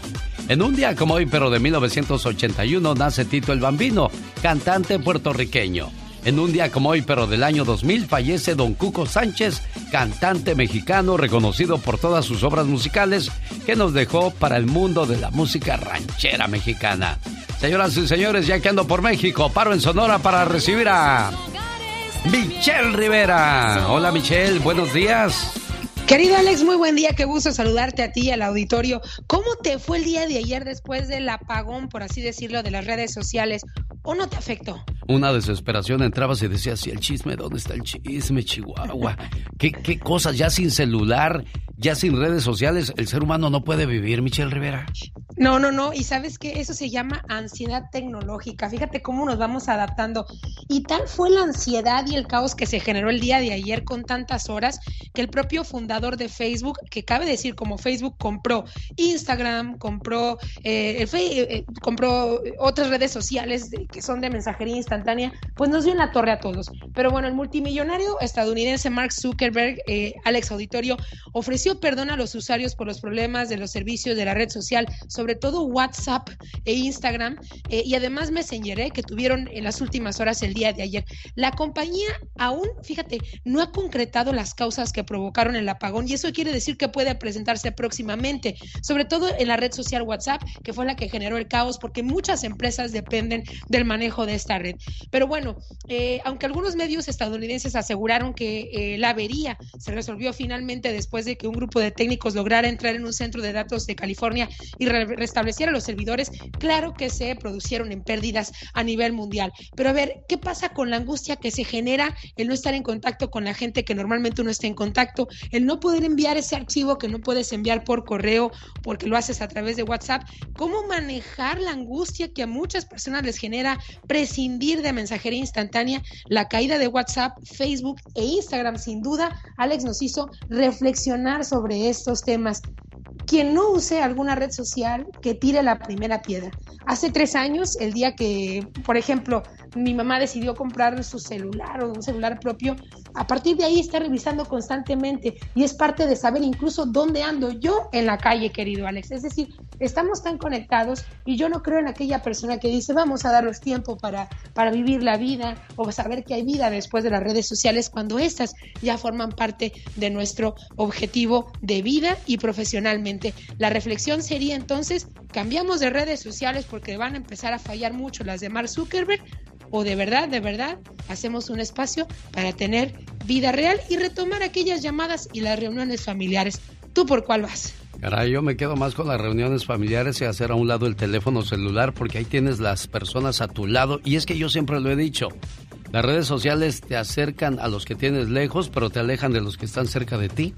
En un día como hoy, pero de 1981, nace Tito el Bambino, cantante puertorriqueño. En un día como hoy, pero del año 2000, fallece don Cuco Sánchez, cantante mexicano reconocido por todas sus obras musicales que nos dejó para el mundo de la música ranchera mexicana. Señoras y señores, ya que ando por México, paro en Sonora para recibir a Michelle Rivera. Hola Michelle, buenos días. Querido Alex, muy buen día, qué gusto saludarte a ti y al auditorio. ¿Cómo te fue el día de ayer después del apagón, por así decirlo, de las redes sociales? ¿O no te afectó? Una desesperación, entrabas y decías, ¿y el chisme? ¿Dónde está el chisme, Chihuahua? ¿Qué, ¿Qué cosas? Ya sin celular, ya sin redes sociales, el ser humano no puede vivir, Michelle Rivera. No, no, no. Y sabes que eso se llama ansiedad tecnológica. Fíjate cómo nos vamos adaptando. Y tal fue la ansiedad y el caos que se generó el día de ayer con tantas horas que el propio fundador de Facebook, que cabe decir como Facebook compró Instagram, compró, eh, el eh, compró otras redes sociales que son de mensajería instantánea, pues nos dio en la torre a todos. Pero bueno, el multimillonario estadounidense Mark Zuckerberg, eh, Alex Auditorio, ofreció perdón a los usuarios por los problemas de los servicios de la red social sobre todo WhatsApp e Instagram eh, y además Messenger, eh, que tuvieron en las últimas horas el día de ayer. La compañía aún, fíjate, no ha concretado las causas que provocaron el apagón y eso quiere decir que puede presentarse próximamente, sobre todo en la red social WhatsApp, que fue la que generó el caos, porque muchas empresas dependen del manejo de esta red. Pero bueno, eh, aunque algunos medios estadounidenses aseguraron que la avería se resolvió finalmente después de que un grupo de técnicos lograra entrar en un centro de datos de California y restableciera los servidores, claro que se producieron en pérdidas a nivel mundial. Pero a ver, ¿qué pasa con la angustia que se genera el no estar en contacto con la gente que normalmente uno está en contacto, el no poder enviar ese archivo que no puedes enviar por correo porque lo haces a través de WhatsApp? ¿Cómo manejar la angustia que a muchas personas les genera prescindir de mensajería instantánea? La caída de WhatsApp, Facebook e Instagram, sin duda, Alex nos hizo reflexionar sobre estos temas quien no use alguna red social, que tire la primera piedra. Hace tres años, el día que, por ejemplo, mi mamá decidió comprar su celular o un celular propio, a partir de ahí está revisando constantemente y es parte de saber incluso dónde ando yo en la calle, querido Alex. Es decir, estamos tan conectados y yo no creo en aquella persona que dice vamos a darnos tiempo para, para vivir la vida o saber que hay vida después de las redes sociales cuando estas ya forman parte de nuestro objetivo de vida y profesionalmente. La reflexión sería entonces, cambiamos de redes sociales porque van a empezar a fallar mucho las de Mark Zuckerberg o de verdad, de verdad, hacemos un espacio para tener vida real y retomar aquellas llamadas y las reuniones familiares. ¿Tú por cuál vas? Caray, yo me quedo más con las reuniones familiares y hacer a un lado el teléfono celular porque ahí tienes las personas a tu lado. Y es que yo siempre lo he dicho, las redes sociales te acercan a los que tienes lejos, pero te alejan de los que están cerca de ti.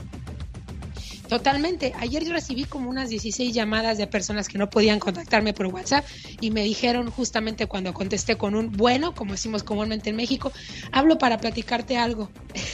Totalmente. Ayer yo recibí como unas 16 llamadas de personas que no podían contactarme por WhatsApp y me dijeron justamente cuando contesté con un bueno, como decimos comúnmente en México, hablo para platicarte algo.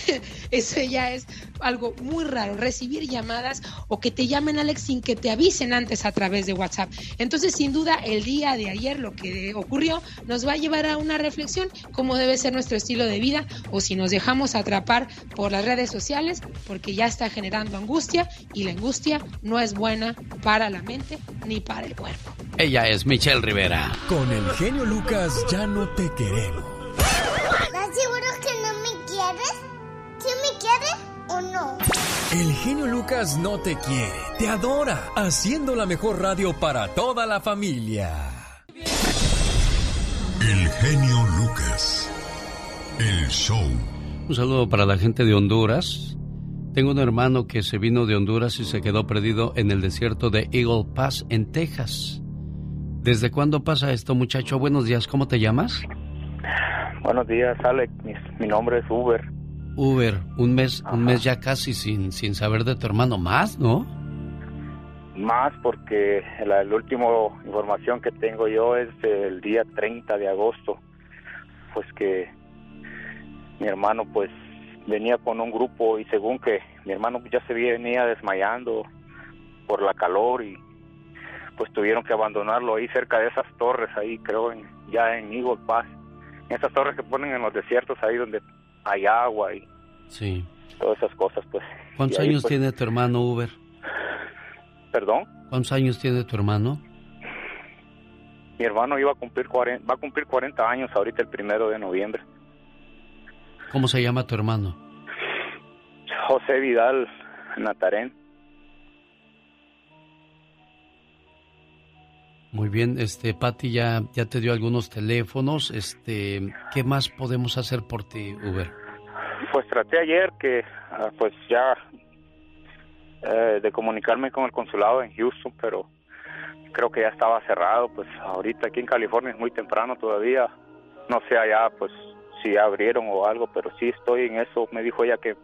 [laughs] Eso ya es algo muy raro, recibir llamadas o que te llamen Alex sin que te avisen antes a través de WhatsApp. Entonces, sin duda, el día de ayer lo que ocurrió nos va a llevar a una reflexión cómo debe ser nuestro estilo de vida o si nos dejamos atrapar por las redes sociales porque ya está generando angustia y la angustia no es buena para la mente ni para el cuerpo. Ella es Michelle Rivera. Con el genio Lucas ya no te queremos. El genio Lucas no te quiere, te adora, haciendo la mejor radio para toda la familia. El genio Lucas. El show. Un saludo para la gente de Honduras. Tengo un hermano que se vino de Honduras y se quedó perdido en el desierto de Eagle Pass, en Texas. ¿Desde cuándo pasa esto, muchacho? Buenos días, ¿cómo te llamas? Buenos días, Alex. Mi, mi nombre es Uber. Uber, un mes, un mes ya casi sin, sin saber de tu hermano más, ¿no? Más porque la, la última información que tengo yo es del día 30 de agosto. Pues que mi hermano pues venía con un grupo y según que mi hermano ya se venía desmayando por la calor y pues tuvieron que abandonarlo ahí cerca de esas torres ahí creo en, ya en Eagle Pass en esas torres que ponen en los desiertos ahí donde hay agua y Sí. todas esas cosas pues ¿Cuántos ahí, años pues, tiene tu hermano Uber? perdón ¿Cuántos años tiene tu hermano? mi hermano iba a cumplir 40, va a cumplir 40 años ahorita el primero de noviembre ¿Cómo se llama tu hermano? José Vidal Natarén Muy bien, este Patti ya, ya te dio algunos teléfonos, este, ¿qué más podemos hacer por ti, Uber? Pues traté ayer que, ah, pues ya, eh, de comunicarme con el consulado en Houston, pero creo que ya estaba cerrado. Pues ahorita aquí en California es muy temprano todavía. No sé allá, pues, si ya abrieron o algo, pero sí estoy en eso. Me dijo ella que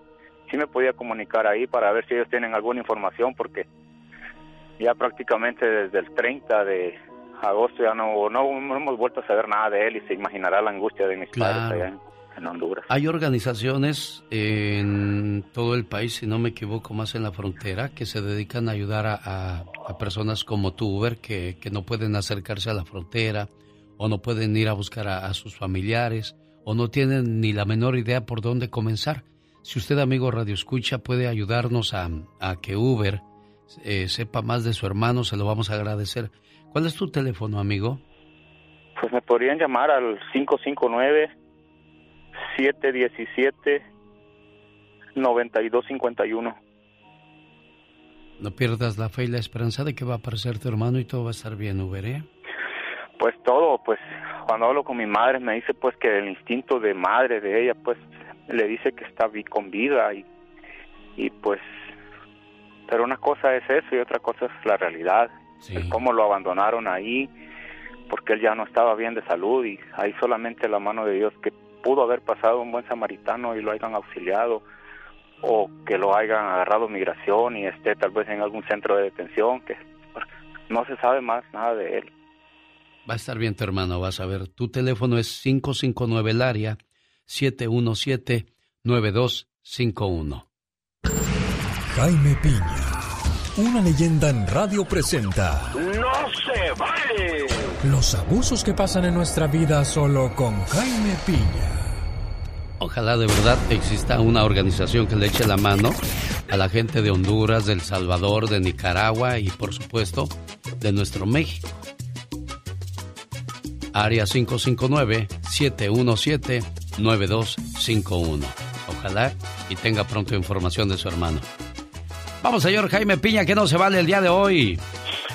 sí me podía comunicar ahí para ver si ellos tienen alguna información, porque ya prácticamente desde el 30 de agosto ya no, no, no hemos vuelto a saber nada de él y se imaginará la angustia de mis Claro. padres allá en, en Honduras. Hay organizaciones en todo el país, si no me equivoco, más en la frontera, que se dedican a ayudar a, a- a personas como tú, Uber, que, que no pueden acercarse a la frontera o no pueden ir a buscar a, a sus familiares o no tienen ni la menor idea por dónde comenzar. Si usted, amigo Radio Escucha, puede ayudarnos a, a que Uber eh, sepa más de su hermano, se lo vamos a agradecer. ¿Cuál es tu teléfono, amigo? Pues me podrían llamar al 559-717-9251. No pierdas la fe y la esperanza de que va a aparecer tu hermano y todo va a estar bien, Uber, ¿eh? Pues todo, pues cuando hablo con mi madre me dice pues que el instinto de madre de ella pues le dice que está con vida y, y pues pero una cosa es eso y otra cosa es la realidad, el cómo lo abandonaron ahí porque él ya no estaba bien de salud y hay solamente la mano de Dios que pudo haber pasado un buen samaritano y lo hayan auxiliado o que lo hayan agarrado migración y esté tal vez en algún centro de detención que no se sabe más nada de él. Va a estar bien tu hermano, vas a ver. Tu teléfono es 559 el área 717-9251. Jaime Piña, una leyenda en radio presenta ¡No se vale! los abusos que pasan en nuestra vida solo con Jaime Piña. Ojalá de verdad exista una organización que le eche la mano a la gente de Honduras, de El Salvador, de Nicaragua y por supuesto de nuestro México. Área 559-717-9251. Ojalá y tenga pronto información de su hermano. Vamos, señor Jaime Piña, que no se vale el día de hoy.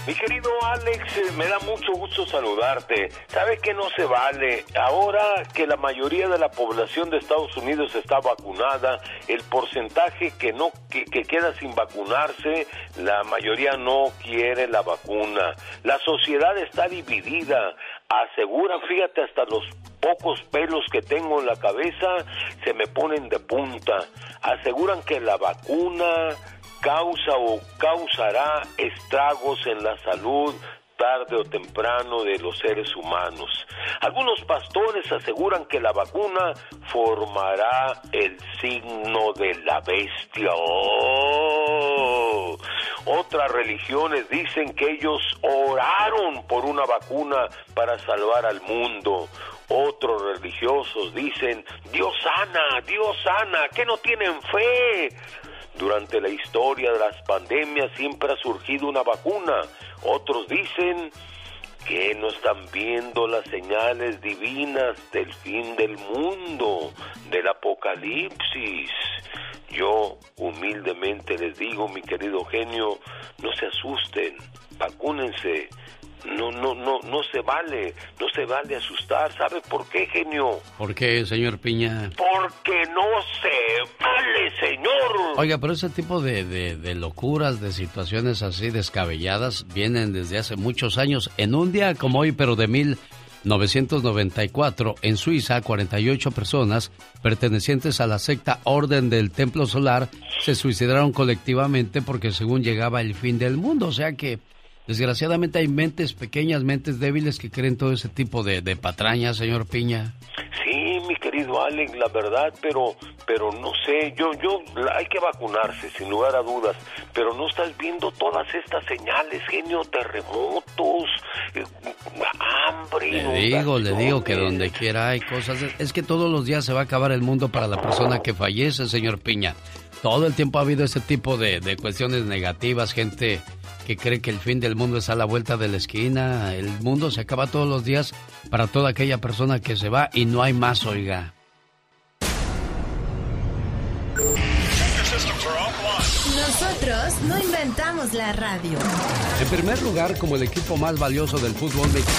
Mi querido Alex, eh, me da mucho gusto saludarte. ¿Sabe que no se vale? Ahora que la mayoría de la población de Estados Unidos está vacunada, el porcentaje que no que, que queda sin vacunarse, la mayoría no quiere la vacuna. La sociedad está dividida. Aseguran, fíjate, hasta los pocos pelos que tengo en la cabeza se me ponen de punta. Aseguran que la vacuna causa o causará estragos en la salud tarde o temprano de los seres humanos. Algunos pastores aseguran que la vacuna formará el signo de la bestia. ¡Oh! Otras religiones dicen que ellos oraron por una vacuna para salvar al mundo. Otros religiosos dicen, Dios sana, Dios sana, que no tienen fe. Durante la historia de las pandemias siempre ha surgido una vacuna. Otros dicen que no están viendo las señales divinas del fin del mundo, del apocalipsis. Yo humildemente les digo, mi querido genio, no se asusten, vacúnense, no, no, no, no se vale, no se vale asustar. ¿Sabe por qué, genio? ¿Por qué, señor Piña? Porque no se vale, señor. Oiga, pero ese tipo de, de, locuras, de situaciones así descabelladas, vienen desde hace muchos años. En un día como hoy, pero de 1994, en Suiza, 48 personas pertenecientes a la secta Orden del Templo Solar se suicidaron colectivamente porque según llegaba el fin del mundo. O sea que Desgraciadamente hay mentes pequeñas, mentes débiles que creen todo ese tipo de, patrañas, señor Piña. Sí, mi querido Alex, la verdad, pero, pero no sé, yo, yo, hay que vacunarse, sin lugar a dudas, pero no estás viendo todas estas señales, genio, terremotos, eh, hambre. Le digo, le digo que donde quiera hay cosas. Es que todos los días se va a acabar el mundo para la persona que fallece, señor Piña. Todo el tiempo ha habido ese tipo de, de cuestiones negativas, gente que cree que el fin del mundo es a la vuelta de la esquina. El mundo se acaba todos los días para toda aquella persona que se va y no hay más, oiga. Nosotros no inventamos la radio. En primer lugar, como el equipo más valioso del fútbol mexicano.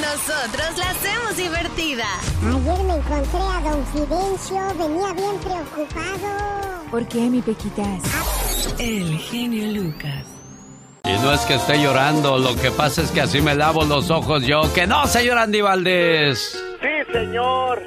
Nosotros la hacemos divertida. Ayer me encontré a don Fidencio, venía bien preocupado. ¿Por qué, mi Pequitas? El genio Lucas. Y no es que esté llorando, lo que pasa es que así me lavo los ojos yo. ¡Que no, señor Andy Valdés! Sí, señor.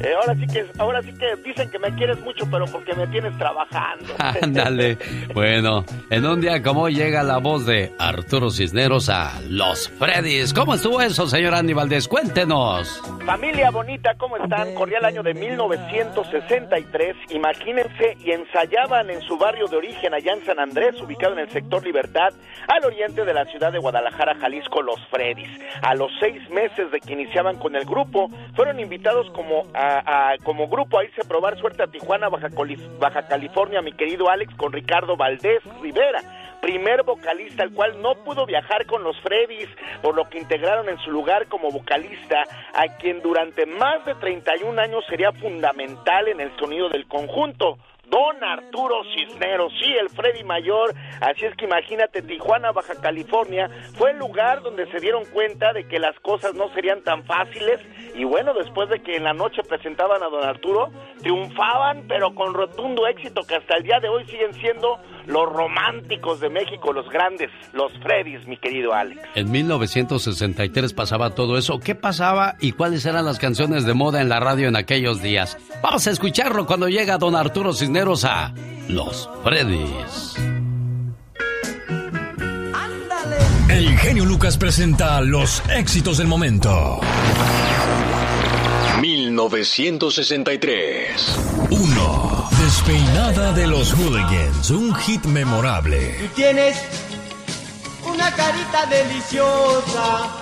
Eh, ahora sí que ahora sí que dicen que me quieres mucho, pero porque me tienes trabajando. [laughs] Ándale. bueno, en un día como llega la voz de Arturo Cisneros a Los Freddys. ¿Cómo estuvo eso, señor Andy Valdés? Cuéntenos. Familia bonita, ¿cómo están? Corría el año de 1963. Imagínense, y ensayaban en su barrio de origen, allá en San Andrés, ubicado en el sector Libertad, al oriente de la ciudad de Guadalajara, Jalisco, Los Freddys. A los seis meses de que iniciaban con el grupo, fueron invitados como a como grupo a irse probar suerte a Tijuana, Baja, Baja California, mi querido Alex, con Ricardo Valdés Rivera primer vocalista el cual no pudo viajar con los Freddys, por lo que integraron en su lugar como vocalista a quien durante más de 31 años sería fundamental en el sonido del conjunto. Don Arturo Cisneros, sí, el Freddy Mayor. Así es que imagínate, Tijuana, Baja California, fue el lugar donde se dieron cuenta de que las cosas no serían tan fáciles. Y bueno, después de que en la noche presentaban a Don Arturo, triunfaban, pero con rotundo éxito, que hasta el día de hoy siguen siendo los románticos de México, los grandes, los Freddys, mi querido Alex. En 1963 pasaba todo eso. ¿Qué pasaba y cuáles eran las canciones de moda en la radio en aquellos días? Vamos a escucharlo cuando llega Don Arturo Cisneros a Los Freddys. El genio Lucas presenta los éxitos del momento. 1963. 1. Despeinada de los Hooligans, un hit memorable. Tú tienes una carita deliciosa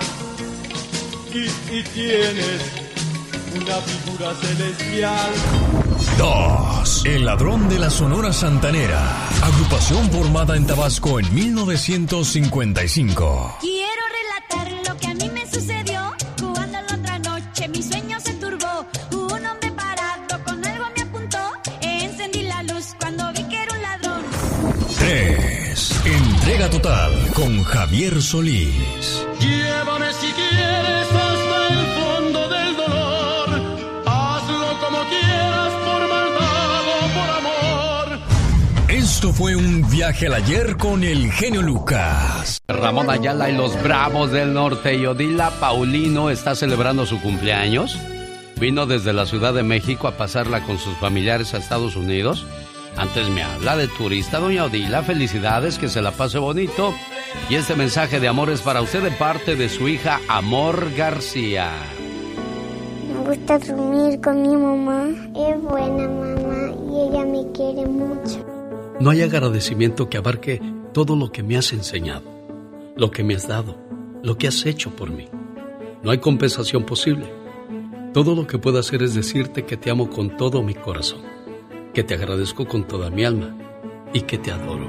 y, y tienes una figura celestial. 2. El ladrón de la Sonora Santanera, agrupación formada en Tabasco en 1955. Quiero relatar lo que total con Javier Solís. Llévame si quieres hasta el fondo del dolor. Hazlo como quieras por maldad o por amor. Esto fue un viaje al ayer con el genio Lucas. Ramón Ayala y los Bravos del Norte y Odila Paulino está celebrando su cumpleaños. Vino desde la Ciudad de México a pasarla con sus familiares a Estados Unidos. Antes me habla de turista, doña Odila. Felicidades, que se la pase bonito. Y este mensaje de amor es para usted de parte de su hija Amor García. Me gusta dormir con mi mamá. Es buena mamá y ella me quiere mucho. No hay agradecimiento que abarque todo lo que me has enseñado, lo que me has dado, lo que has hecho por mí. No hay compensación posible. Todo lo que puedo hacer es decirte que te amo con todo mi corazón, que te agradezco con toda mi alma y que te adoro.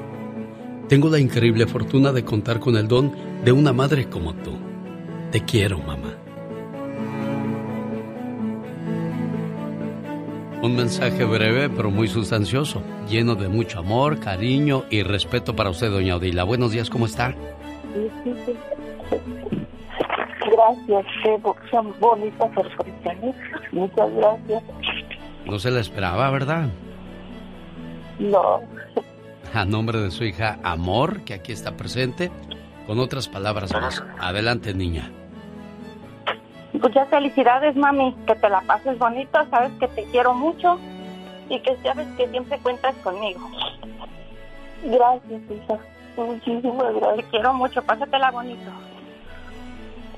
Tengo la increíble fortuna de contar con el don de una madre como tú. Te quiero, mamá. Un mensaje breve pero muy sustancioso, lleno de mucho amor, cariño y respeto para usted, doña Odila. Buenos días, ¿cómo está? Gracias, qué bonita sorpresa. ¿eh? Muchas gracias. No se la esperaba, ¿verdad? No. A nombre de su hija Amor, que aquí está presente, con otras palabras más. Adelante, niña. Muchas felicidades, mami. Que te la pases bonito. Sabes que te quiero mucho y que sabes que siempre cuentas conmigo. Gracias, hija. Muchísimas gracias. Te quiero mucho. Pásatela bonito.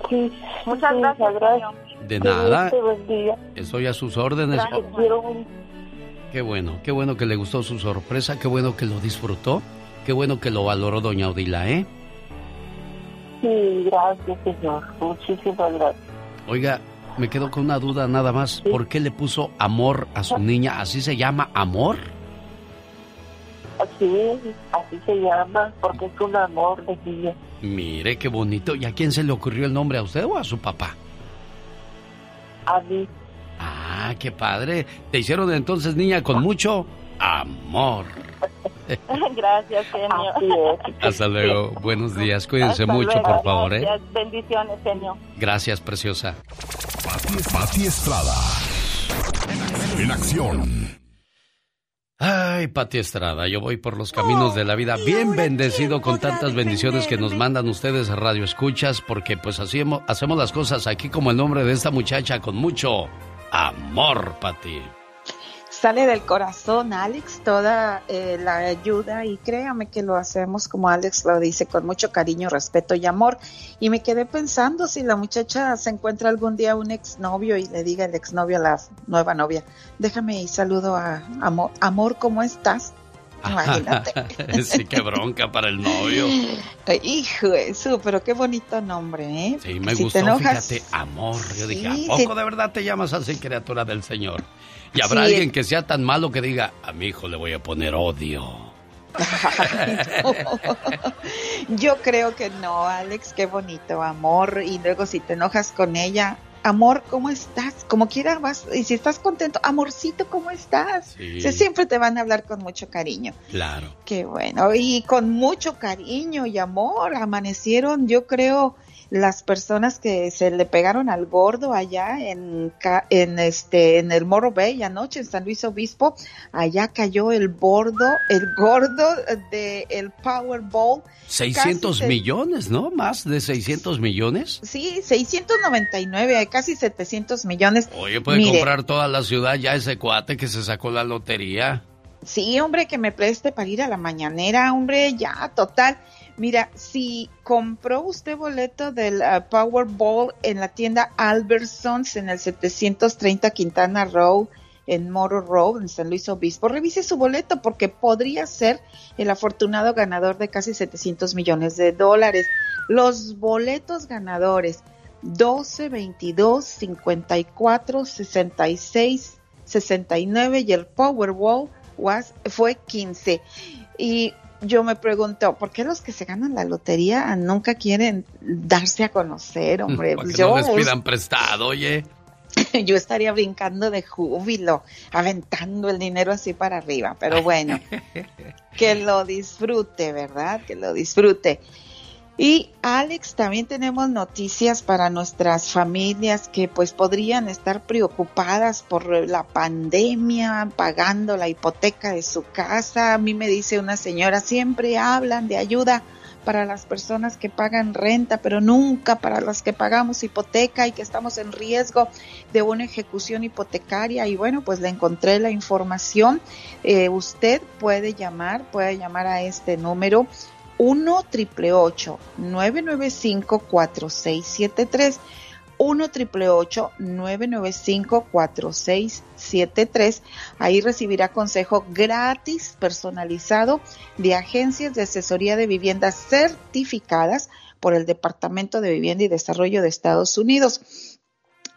Sí. Muchas gracias, gracias. De nada. Estoy a sus órdenes. Te quiero mucho. Qué bueno, qué bueno que le gustó su sorpresa, qué bueno que lo disfrutó, qué bueno que lo valoró doña Odila, ¿eh? Sí, gracias, señor. Muchísimas gracias. Oiga, me quedo con una duda nada más. ¿Por qué le puso amor a su niña? ¿Así se llama amor? Sí, así se llama, porque es un amor de niña. Mire, qué bonito. ¿Y a quién se le ocurrió el nombre? ¿A usted o a su papá? A mí. Ah, qué padre. Te hicieron entonces niña con mucho amor. [laughs] Gracias, genio. Hasta luego. Buenos días. Cuídense Hasta mucho, luego. por favor, ¿eh? Gracias. Bendiciones, genio. Gracias, preciosa. Pati Estrada. En acción. Ay, Pati Estrada, yo voy por los caminos de la vida bien bendecido con tantas bendiciones que nos mandan ustedes Radio Escuchas, porque pues así hacemos las cosas aquí como el nombre de esta muchacha con mucho amor, Pati. Sale del corazón, Alex, toda eh, la ayuda y créame que lo hacemos como Alex lo dice, con mucho cariño, respeto y amor. Y me quedé pensando si la muchacha se encuentra algún día un exnovio y le diga el exnovio a la nueva novia, déjame y saludo a Amor, Amor, ¿cómo estás? Imagínate. [laughs] sí, qué bronca para el novio. Hijo, eso, pero qué bonito nombre, ¿eh? Sí, me Si te gustó, enojas- fíjate, amor. Yo dije, Sí, ¿a poco sí. de verdad te llamas así, criatura del Señor? Y habrá Sí. alguien que sea tan malo que diga, a mi hijo le voy a poner odio. [laughs] Yo creo que no, Alex, qué bonito, amor. Y luego si te enojas con ella, amor, ¿cómo estás? Como quiera vas, y si estás contento, amorcito, ¿cómo estás? Sí. O sea, siempre te van a hablar con mucho cariño. Claro. Qué bueno, y con mucho cariño y amor amanecieron, yo creo, las personas que se le pegaron al gordo allá en, en este en el Morro Bay anoche en San Luis Obispo, allá cayó el bordo, el gordo de el Powerball. 600 Casi se- millones, ¿no? Más de 600 millones. Sí, 699, casi 700 millones. Oye, puede Mire, comprar toda la ciudad ya ese cuate que se sacó la lotería. Sí, hombre, que me preste para ir a la mañanera, hombre, ya, total. Mira, si compró usted boleto del ah, Powerball en la tienda Albertsons en el 730 Quintana Road, en Moro Road, en San Luis Obispo, revise su boleto porque podría ser el afortunado ganador de casi 700 millones de dólares. Los boletos ganadores 12, 22, 54, 66, 69 y el Powerball fue 15. Y yo me pregunto, ¿por qué los que se ganan la lotería nunca quieren darse a conocer, [laughs] hombre? Que yo, no les pidan prestado, oye. [laughs] yo estaría brincando de júbilo, aventando el dinero así para arriba, pero bueno, [laughs] que lo disfrute, ¿verdad? Que lo disfrute. Y Alex, también tenemos noticias para nuestras familias que pues podrían estar preocupadas por la pandemia, pagando la hipoteca de su casa. A mí me dice una señora, siempre hablan de ayuda para las personas que pagan renta, pero nunca para las que pagamos hipoteca y que estamos en riesgo de una ejecución hipotecaria. Y bueno, pues le encontré la información. Eh, usted puede llamar, puede llamar a este número 1 triple 995 4673 1 triple 995 4673 Ahí recibirá consejo gratis personalizado de agencias de asesoría de viviendas certificadas por el Departamento de Vivienda y Desarrollo de Estados Unidos.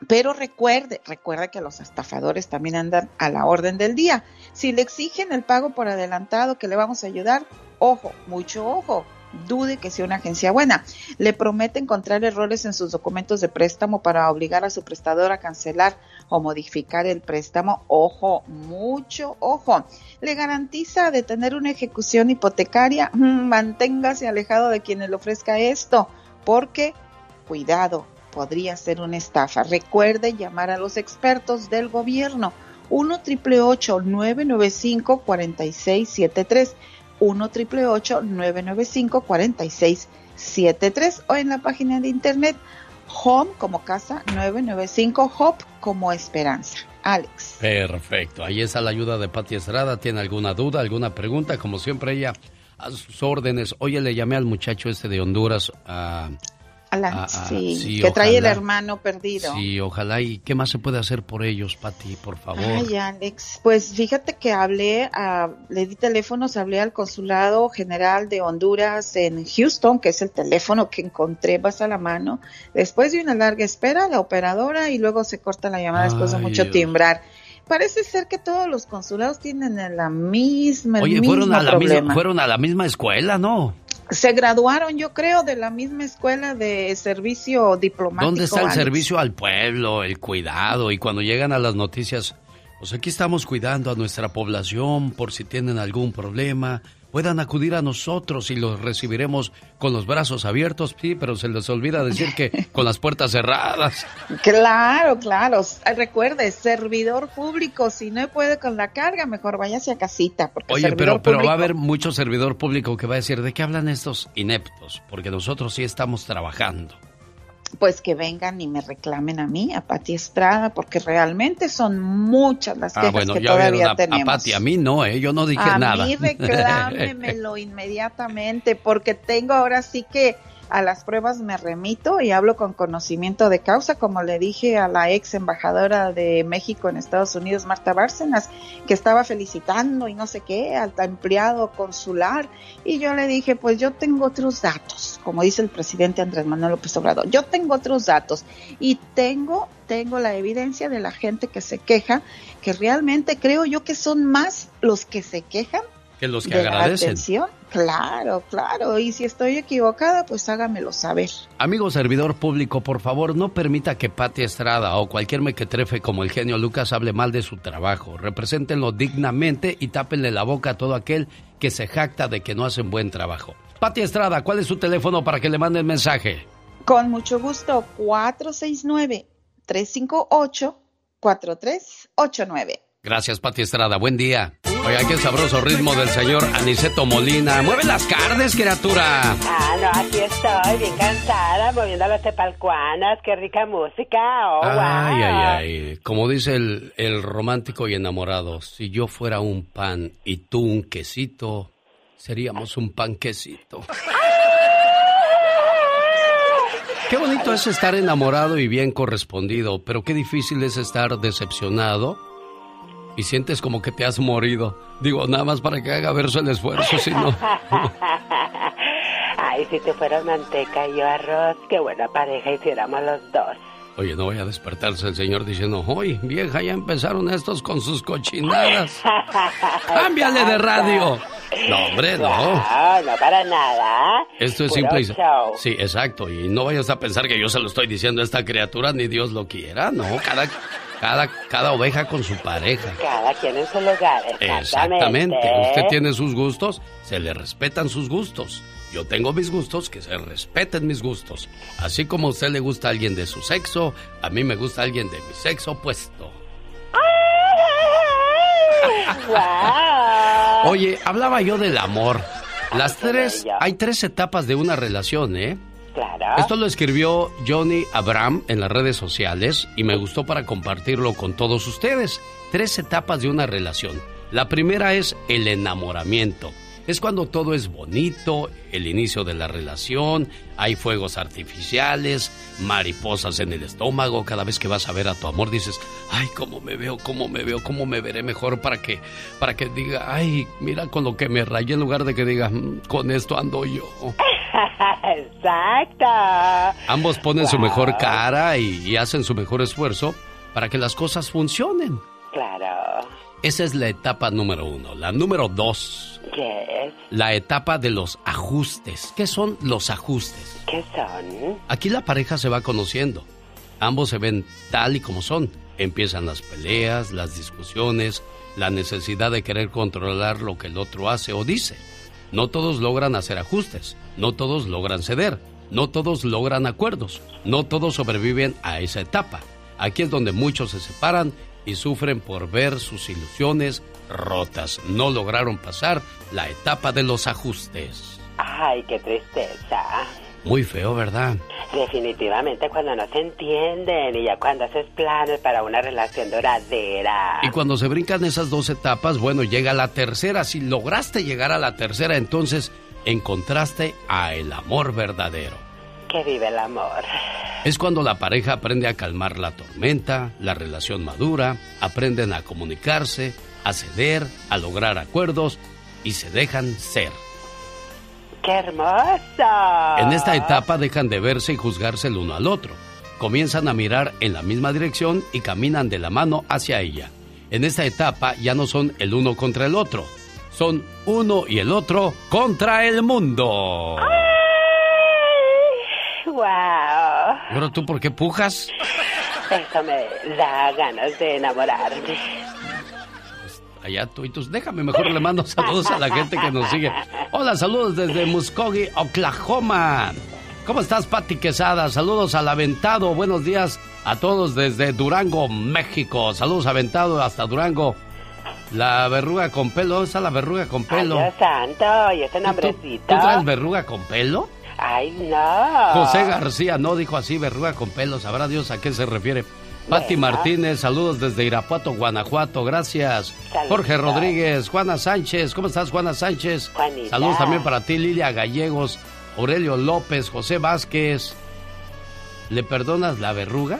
Pero recuerde, recuerde que los estafadores también andan a la orden del día. Si le exigen el pago por adelantado que le vamos a ayudar, ojo, mucho ojo, dude que sea una agencia buena. Le promete encontrar errores en sus documentos de préstamo para obligar a su prestador a cancelar o modificar el préstamo. Ojo, mucho ojo. Le garantiza de tener una ejecución hipotecaria. Mm, manténgase alejado de quien le ofrezca esto, porque, cuidado, podría ser una estafa. Recuerde llamar a los expertos del gobierno. 1 995 4673 1 995 4673 o en la página de internet home como casa 995 hop como esperanza. Alex. Perfecto. Ahí está la ayuda de Pati Estrada. ¿Tiene alguna duda, alguna pregunta? Como siempre, ella a sus órdenes. Oye, le llamé al muchacho este de Honduras a. Ah, ah, sí, que trae el hermano perdido. Sí, ojalá. ¿Y qué más se puede hacer por ellos, Pati, por favor? Ay, Alex, pues fíjate que hablé, a, le di teléfonos, hablé al Consulado General de Honduras en Houston, que es el teléfono que encontré más a la mano. Después de una larga espera, la operadora y luego se corta la llamada después de mucho timbrar parece ser que todos los consulados tienen la misma Oye, fueron a la misma fueron a la misma escuela, ¿no? Se graduaron, yo creo, de la misma escuela de servicio diplomático. ¿Dónde está el servicio al pueblo, el cuidado? Y cuando llegan a las noticias, pues aquí estamos cuidando a nuestra población por si tienen algún problema puedan acudir a nosotros y los recibiremos con los brazos abiertos, sí, pero se les olvida decir que con las puertas cerradas. [laughs] Claro, claro. Recuerde, servidor público, si no puede con la carga, mejor váyase a casita. Porque Oye, pero, pero va a haber mucho servidor público que va a decir, ¿de qué hablan estos ineptos? Porque nosotros sí estamos trabajando pues que vengan y me reclamen a mí, a Pati Estrada, porque realmente son muchas las ah, quejas que todavía tenemos. A Pati, a mí no, ¿eh? yo no dije nada. A mí reclámemelo [laughs] inmediatamente, porque tengo ahora sí que a las pruebas me remito y hablo con conocimiento de causa, como le dije a la ex embajadora de México en Estados Unidos, Marta Bárcenas, que estaba felicitando y no sé qué al empleado consular. Y yo le dije, pues yo tengo otros datos, como dice el presidente Andrés Manuel López Obrador, yo tengo otros datos y tengo, tengo la evidencia de la gente que se queja, que realmente creo yo que son más los que se quejan que los que agradecen. Claro, claro. Y si estoy equivocada, pues hágamelo saber. Amigo servidor público, por favor, no permita que Pati Estrada o cualquier mequetrefe como el genio Lucas hable mal de su trabajo. Represéntenlo dignamente y tápenle la boca a todo aquel que se jacta de que no hacen buen trabajo. Pati Estrada, ¿cuál es su teléfono para que le manden mensaje? Con mucho gusto, 469 358 4389. Gracias, Pati Estrada. Buen día. Oiga, qué sabroso ritmo del señor Aniceto Molina. ¡Mueve las carnes, criatura! Ah, no, aquí estoy, bien cansada, moviendo las tepalcuanas. ¡Qué rica música! Oh, ay, ay, ay. Como dice el, el romántico y enamorado, si yo fuera un pan y tú un quesito, seríamos un panquecito. Qué bonito es estar enamorado y bien correspondido, pero qué difícil es estar decepcionado y sientes como que te has morido. Digo, nada más para que haga verso el esfuerzo, si no. [laughs] Ay, si te fuera manteca y yo arroz, qué buena pareja hiciéramos los dos. Oye, no voy a despertarse el señor diciendo, hoy vieja, ya empezaron estos con sus cochinadas. [laughs] ¡Cámbiale de radio! No, hombre, no. No, no para nada. Esto es simple y... Sí, exacto. Y no vayas a pensar que yo se lo estoy diciendo a esta criatura, ni Dios lo quiera, no. Cada, cada, cada oveja con su pareja. Cada quien en su lugar. Exactamente. Usted tiene sus gustos, se le respetan sus gustos. Yo tengo mis gustos, que se respeten mis gustos. Así como a usted le gusta alguien de su sexo, a mí me gusta alguien de mi sexo opuesto. [laughs] Oye, hablaba yo del amor. Las tres, hay tres etapas de una relación, ¿eh? Esto lo escribió Johnny Abram en las redes sociales y me gustó para compartirlo con todos ustedes. Tres etapas de una relación. La primera es el enamoramiento. Es cuando todo es bonito, el inicio de la relación, hay fuegos artificiales, mariposas en el estómago. Cada vez que vas a ver a tu amor dices, ay, cómo me veo, cómo me veo, cómo me veré mejor para que, para que diga, ay, mira con lo que me rayé en lugar de que diga, "Mm, con esto ando yo. [laughs] Exacto. Ambos ponen su mejor cara y, y hacen su mejor esfuerzo para que las cosas funcionen. Claro. Esa es la etapa número uno. La número dos, Yes. la etapa de los ajustes. ¿Qué son los ajustes? ¿Qué son? Aquí la pareja se va conociendo. Ambos se ven tal y como son. Empiezan las peleas, las discusiones, la necesidad de querer controlar lo que el otro hace o dice. No todos logran hacer ajustes, no todos logran ceder, no todos logran acuerdos, no todos sobreviven a esa etapa. Aquí es donde muchos se separan y sufren por ver sus ilusiones rotas. No lograron pasar la etapa de los ajustes. Ay, qué tristeza. Muy feo, ¿verdad? Definitivamente cuando no se entienden y ya cuando haces planes para una relación duradera. Y cuando se brincan esas dos etapas, bueno, llega la tercera. Si lograste llegar a la tercera, entonces encontraste a el amor verdadero. Que vive el amor. Es cuando la pareja aprende a calmar la tormenta, la relación madura, aprenden a comunicarse, a ceder, a lograr acuerdos y se dejan ser. ¡Qué hermoso! En esta etapa dejan de verse y juzgarse el uno al otro. Comienzan a mirar en la misma dirección y caminan de la mano hacia ella. En esta etapa ya no son el uno contra el otro, son uno y el otro contra el mundo. ¡Wow! Pero tú, ¿por qué pujas? Eso me da ganas de enamorarme. Allá tú y tus. Déjame mejor le mando saludos a la gente que nos sigue. Hola, saludos desde Muskogee, Oklahoma. ¿Cómo estás, Pati Quesada? Saludos al Aventado. Buenos días a todos desde Durango, México. Saludos, Aventado, hasta Durango. La verruga con pelo. ¿Dónde está la verruga con pelo? Ay, Dios santo, y ese nombrecito. ¿Tú traes verruga con pelo? Ay, no. José García no dijo así, verruga con pelo. Sabrá Dios a qué se refiere. Pati Bueno. Martínez, saludos desde Irapuato, Guanajuato, gracias. Saludos. Jorge Rodríguez, Juana Sánchez, ¿cómo estás, Juana Sánchez? Juanita. Saludos también para ti, Lilia Gallegos, Aurelio López, José Vázquez. ¿Le perdonas la verruga?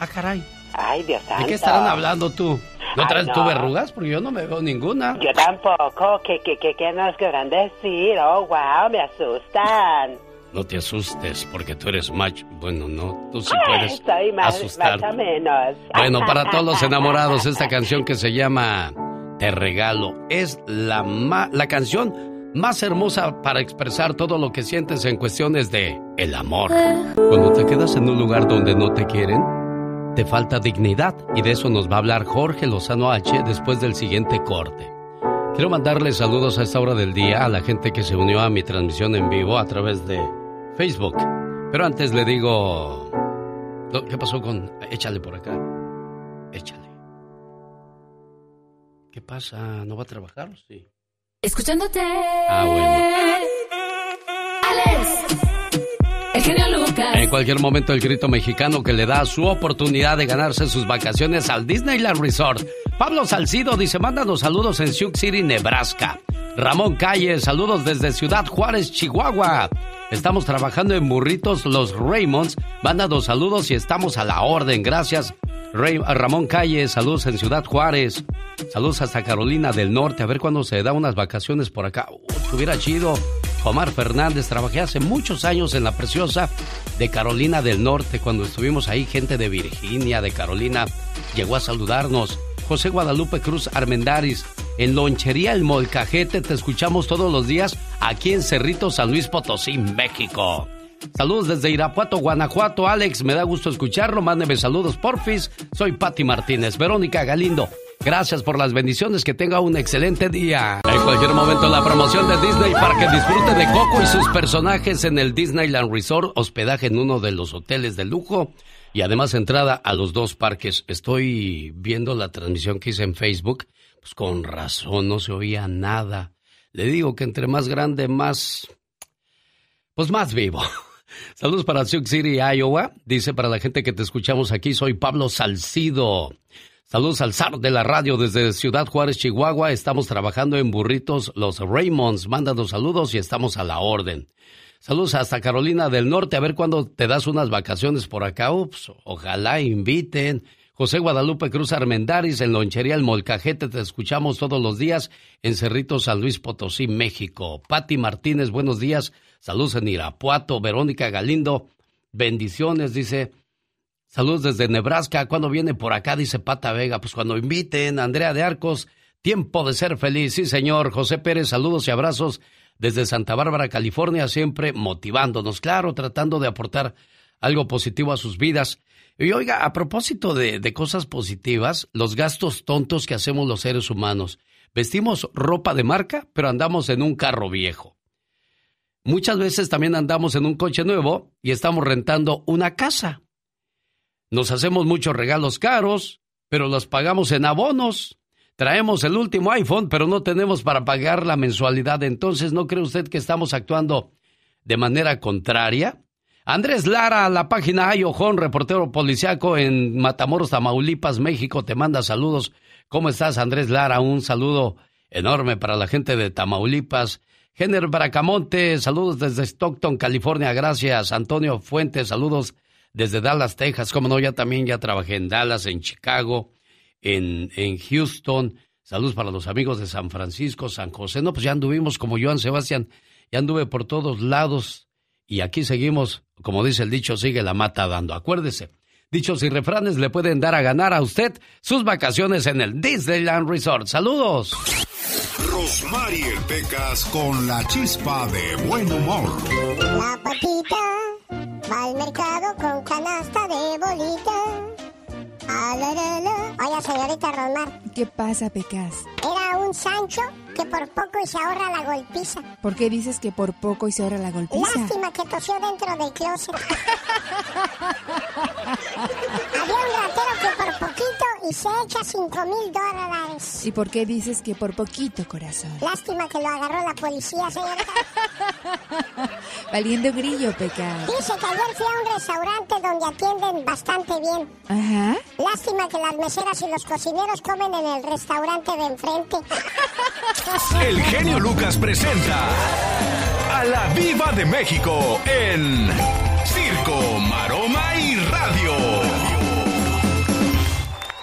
Ah, caray. Ay, Dios santo. ¿De qué estarán hablando tú? ¿No Ay, traes tú no. verrugas? Porque yo no me veo ninguna. Yo tampoco. ¿Qué, qué, qué, qué nos querrán decir? Oh, wow, me asustan. No te asustes, porque tú eres macho. Bueno, no, tú sí Ay, puedes Soy más, asustar. más o menos. Bueno, para [laughs] todos los enamorados, esta canción que se llama Te regalo es la, ma- la canción más hermosa para expresar todo lo que sientes en cuestiones de el amor. Cuando te quedas en un lugar donde no te quieren, te falta dignidad y de eso nos va a hablar Jorge Lozano H después del siguiente corte. Quiero mandarle saludos a esta hora del día a la gente que se unió a mi transmisión en vivo a través de Facebook. Pero antes le digo... ¿Qué pasó con... Échale por acá. Échale. ¿Qué pasa? ¿No va a trabajar o sí? Escuchándote. Ah, bueno. Alex. El genio Lucas. En cualquier momento el grito mexicano que le da su oportunidad de ganarse sus vacaciones al Disneyland Resort. Pablo Salcido dice, mándanos saludos en Sioux City, Nebraska. Ramón Calle, saludos desde Ciudad Juárez, Chihuahua. Estamos trabajando en Burritos Los Raymonds. Mándanos saludos y estamos a la orden. Gracias. Ramón Calle, saludos en Ciudad Juárez. Saludos hasta Carolina del Norte. A ver cuándo se da unas vacaciones por acá. Uh, estuviera chido. Omar Fernández, trabajé hace muchos años en la preciosa de Carolina del Norte. Cuando estuvimos ahí, gente de Virginia, de Carolina, llegó a saludarnos. José Guadalupe Cruz Armendaris, en Lonchería El Molcajete, te escuchamos todos los días aquí en Cerrito, San Luis Potosí, México. Saludos desde Irapuato, Guanajuato. Alex, me da gusto escucharlo. Mándeme saludos, porfis. Soy Patti Martínez. Verónica Galindo, gracias por las bendiciones. Que tenga un excelente día. En cualquier momento, la promoción de Disney para que disfrute de Coco y sus personajes en el Disneyland Resort. Hospedaje en uno de los hoteles de lujo. Y además entrada a los dos parques. Estoy viendo la transmisión que hice en Facebook. Pues con razón, no se oía nada. Le digo que entre más grande, más... Pues más vivo. [laughs] Saludos para Sioux City, Iowa. Dice para la gente que te escuchamos aquí, soy Pablo Salcido. Saludos al zar de la radio desde Ciudad Juárez, Chihuahua. Estamos trabajando en burritos Los Raymonds. Mándanos saludos y estamos a la orden. Saludos hasta Carolina del Norte. A ver cuándo te das unas vacaciones por acá. Ups, ojalá inviten. José Guadalupe Cruz Armendaris en Lonchería El Molcajete. Te escuchamos todos los días en Cerrito San Luis Potosí, México. Pati Martínez, buenos días. Saludos en Irapuato. Verónica Galindo, bendiciones, dice. Saludos desde Nebraska. ¿Cuándo viene por acá? Dice Pata Vega. Pues cuando inviten. Andrea de Arcos, tiempo de ser feliz. Sí, señor. José Pérez, saludos y abrazos desde Santa Bárbara, California, siempre motivándonos, claro, tratando de aportar algo positivo a sus vidas. Y oiga, a propósito de, de, cosas positivas, los gastos tontos que hacemos los seres humanos. Vestimos ropa de marca, pero andamos en un carro viejo. Muchas veces también andamos en un coche nuevo y estamos rentando una casa. Nos hacemos muchos regalos caros, pero los pagamos en abonos. Traemos el último iPhone, pero no tenemos para pagar la mensualidad. Entonces, ¿no cree usted que estamos actuando de manera contraria? Andrés Lara, la página Ay Ojón, reportero policiaco en Matamoros, Tamaulipas, México, te manda saludos. ¿Cómo estás, Andrés Lara? Un saludo enorme para la gente de Tamaulipas. Jenner Bracamonte, saludos desde Stockton, California, gracias. Antonio Fuentes, saludos desde Dallas, Texas. Como no, ya también ya trabajé en Dallas, en Chicago, en, en Houston. Saludos para los amigos de San Francisco, San José. No, pues ya anduvimos como Joan Sebastián, ya anduve por todos lados y aquí seguimos, como dice el dicho, sigue la mata dando. Acuérdese, dichos y refranes le pueden dar a ganar a usted sus vacaciones en el Disneyland Resort. Saludos. Rosmarie Pecas con la chispa de buen humor. La patita va al mercado con canasta de bolita. Oye, señorita Rosmar. ¿Qué pasa, Pecas? Era un Sancho que por poco y se ahorra la golpiza. ¿Por qué dices que por poco y se ahorra la golpiza? Lástima que tosió dentro del closet. [laughs] Había un ratero que por poquito y se echa cinco mil dólares. ¿Y por qué dices que por poquito, corazón? Lástima que lo agarró la policía, señorita. [laughs] Valiendo grillo, Pecas. Dice que ayer fui a un restaurante donde atienden bastante bien. Ajá. Lástima que las meseras y los cocineros comen en el restaurante de enfrente. [laughs] El genio Lucas presenta a la Viva de México en Circo, Maroma y Radio.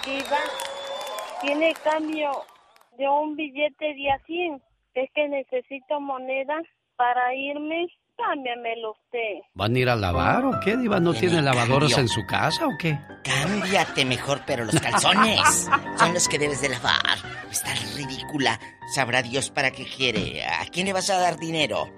Diva, tiene cambio de un billete de a 100. Es que necesito moneda para irme. Cámbiamelo usted. ¿Van a ir a lavar o qué, Diva? ¿No tiene lavadoras en su casa o qué? Cámbiate mejor, pero los calzones son los que debes de lavar. Estás ridícula. Sabrá Dios para qué quiere. ¿A quién le vas a dar dinero?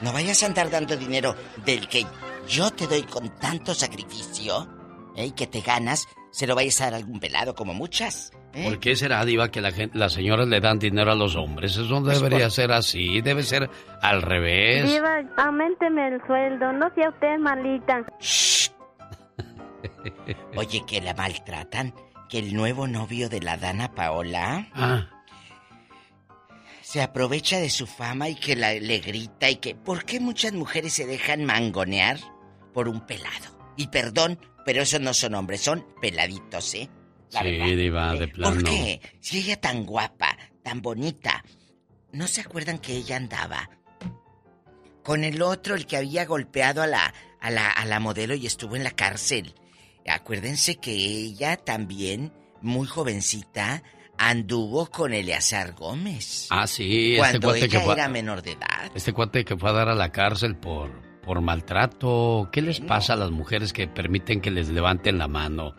No vayas a andar dando dinero del que yo te doy con tanto sacrificio ¿eh? y que te ganas, se lo vayas a dar a algún pelado como muchas. ¿Eh? ¿Por qué será, Diva, que la gente, las señoras le dan dinero a los hombres? Eso no Pues debería ser así, debe ser al revés. Diva, aumenteme el sueldo. No sea usted malita. [laughs] Oye, que la maltratan. Que el nuevo novio de la Dana Paola Ah, se aprovecha de su fama y que la, le grita y que... ¿Por qué muchas mujeres se dejan mangonear por un pelado? Y perdón, pero esos no son hombres, son peladitos, ¿eh? La sí, verdad. Diva, de plano. ¿Por qué? Si ella tan guapa, tan bonita, ¿no se acuerdan que ella andaba con el otro, el que había golpeado a la, a la, a la modelo y estuvo en la cárcel? Acuérdense que ella también, muy jovencita, anduvo con Eleazar Gómez. Ah, sí, este cuando cuate que ella fue, era menor de edad. este cuate que fue a dar a la cárcel por, por maltrato. ¿Qué les pasa a las mujeres que permiten que les levanten la mano?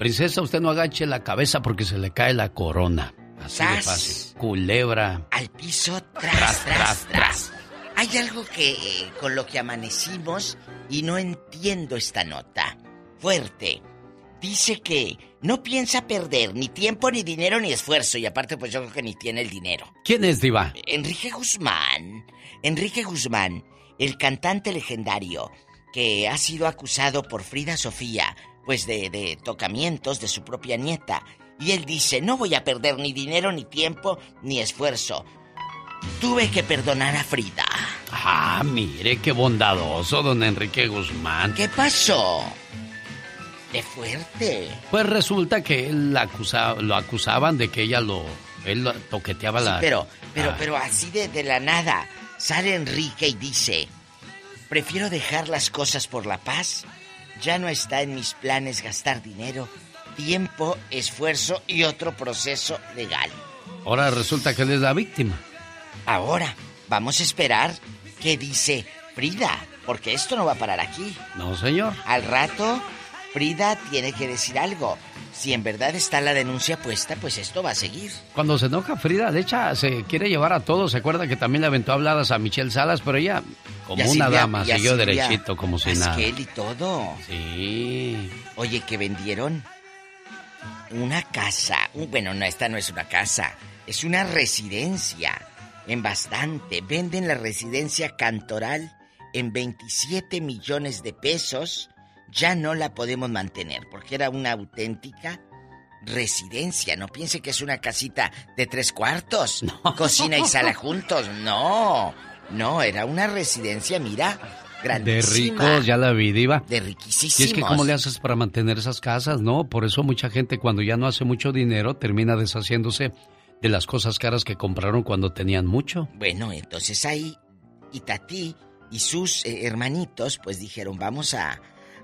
Princesa, usted no agache la cabeza porque se le cae la corona. Así de ¡Sas! fácil. Culebra. Al piso, tras, tras, tras. Hay algo que eh, con lo que amanecimos y no entiendo esta nota. Fuerte. Dice que no piensa perder ni tiempo, ni dinero, ni esfuerzo. Y aparte, pues yo creo que ni tiene el dinero. ¿Quién es, Diva? Enrique Guzmán. Enrique Guzmán, el cantante legendario que ha sido acusado por Frida Sofía, pues de, de tocamientos de su propia nieta. Y él dice, no voy a perder ni dinero, ni tiempo, ni esfuerzo. Tuve que perdonar a Frida. Ah, mire qué bondadoso, don Enrique Guzmán. ¿Qué pasó? ¡Qué fuerte! Pues resulta que él la acusaba, lo acusaban de que ella lo... Él lo toqueteaba Sí, la... pero, pero, Ah. pero así de, de la nada. Sale Enrique y dice, prefiero dejar las cosas por la paz. Ya no está en mis planes gastar dinero, tiempo, esfuerzo y otro proceso legal. Ahora resulta que él es la víctima. Ahora, vamos a esperar qué dice Frida, porque esto no va a parar aquí. No, señor. Al rato, Frida tiene que decir algo. Si en verdad está la denuncia puesta, pues esto va a seguir. Cuando se enoja Frida, de hecho, se quiere llevar a todos. Se acuerda que también le aventó habladas a Michelle Salas, pero ella, como una Silvia- dama, siguió Silvia derechito, como si nada. Y todo. Sí. Oye, que vendieron una casa. Bueno, no, esta no es una casa. Es una residencia. En bastante. Venden la residencia cantoral en 27 millones de pesos. Ya no la podemos mantener porque era una auténtica residencia. No piense que es una casita de tres cuartos. Cocina y sala [laughs] juntos. No. No, era una residencia, mira. De Grandísima. ricos, ya la vi, diva. De Y es que riquísimos. cómo le haces para mantener esas casas, ¿no? Por eso mucha gente cuando ya no hace mucho dinero termina deshaciéndose de las cosas caras que compraron cuando tenían mucho. Bueno, entonces ahí Itatí y sus eh, hermanitos pues dijeron, vamos a,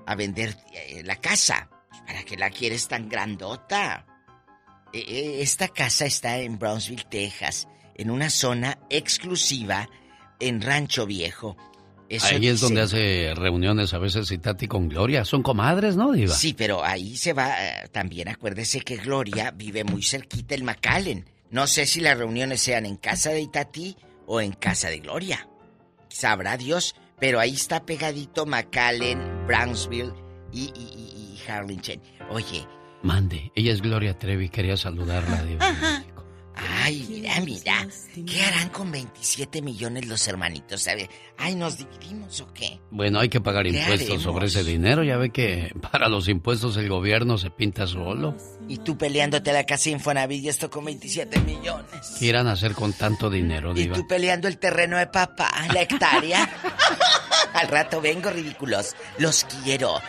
a vender eh, la casa. ¿Para qué la quieres tan grandota? Eh, eh, esta casa está en Brownsville, Texas, en una zona exclusiva en Rancho Viejo. Eso Ahí es donde hace reuniones a veces y Tati con Gloria. Son comadres, ¿no, diva? Sí, pero ahí se va. eh, también acuérdese que Gloria vive muy cerquita el McAllen. No sé si las reuniones sean en casa de Itatí o en casa de Gloria. Sabrá Dios, pero ahí está pegadito McAllen, Brownsville y, y, y- y Harlingen. Oye, Mande, ella es Gloria Trevi, quería saludarla, diva. Ay, mira, mira. ¿Qué harán con 27 millones los hermanitos? ¿Sabe? Ay, ¿nos dividimos o qué? Bueno, hay que pagar ¿Qué impuestos haremos? sobre ese dinero. Ya ve que [laughs] para los impuestos el gobierno se pinta solo. Y tú peleándote la casa Infonavit y esto con 27 millones. ¿Qué irán a hacer con tanto dinero, Y diva? tú peleando el terreno de papá, la hectárea. [laughs] Al rato vengo, ridículos. Los quiero.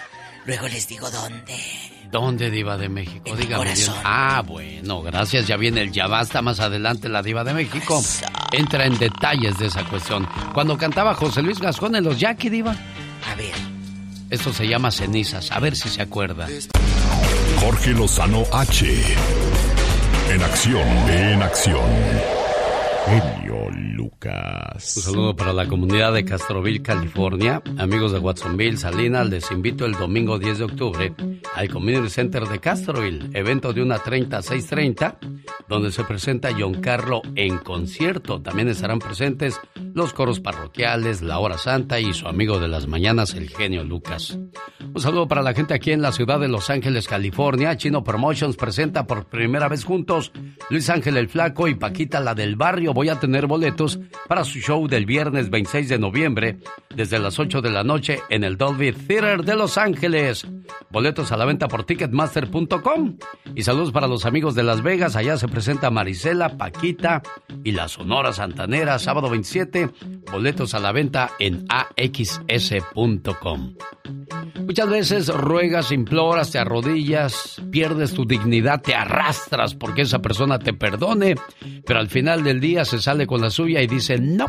Luego les digo dónde. ¿Dónde, diva de México? mi Dígame bien. corazón. Ah, bueno, gracias. Ya viene el Ya Basta más adelante, la diva de México. Entra en detalles de esa cuestión. Cuando cantaba José Luis Gascón en los Jackie, diva. A ver. Esto se llama cenizas, a ver si se acuerda. Jorge Lozano H. En acción, en acción. Genio Lucas. Un saludo para la comunidad de Castroville, California. Amigos de Watsonville, Salinas, les invito el domingo 10 de octubre al Community Center de Castroville, evento de 1.30 a 6.30, donde se presenta John Carlo en concierto. También estarán presentes los coros parroquiales, la hora santa y su amigo de las mañanas, el genio Lucas. Un saludo para la gente aquí en la ciudad de Los Ángeles, California. Chino Promotions presenta por primera vez juntos Luis Ángel el Flaco y Paquita la del Barrio. Voy a tener boletos para su show del viernes 26 de noviembre desde las 8 de la noche en el Dolby Theater de Los Ángeles. Boletos a la venta por ticketmaster.com. Y saludos para los amigos de Las Vegas. Allá se presenta Marisela, Paquita y la Sonora Santanera, sábado 27. Boletos a la venta en axs.com. Muchas veces ruegas, imploras, te arrodillas, pierdes tu dignidad, te arrastras porque esa persona te perdone, pero al final del día se sale con la suya y dice, no,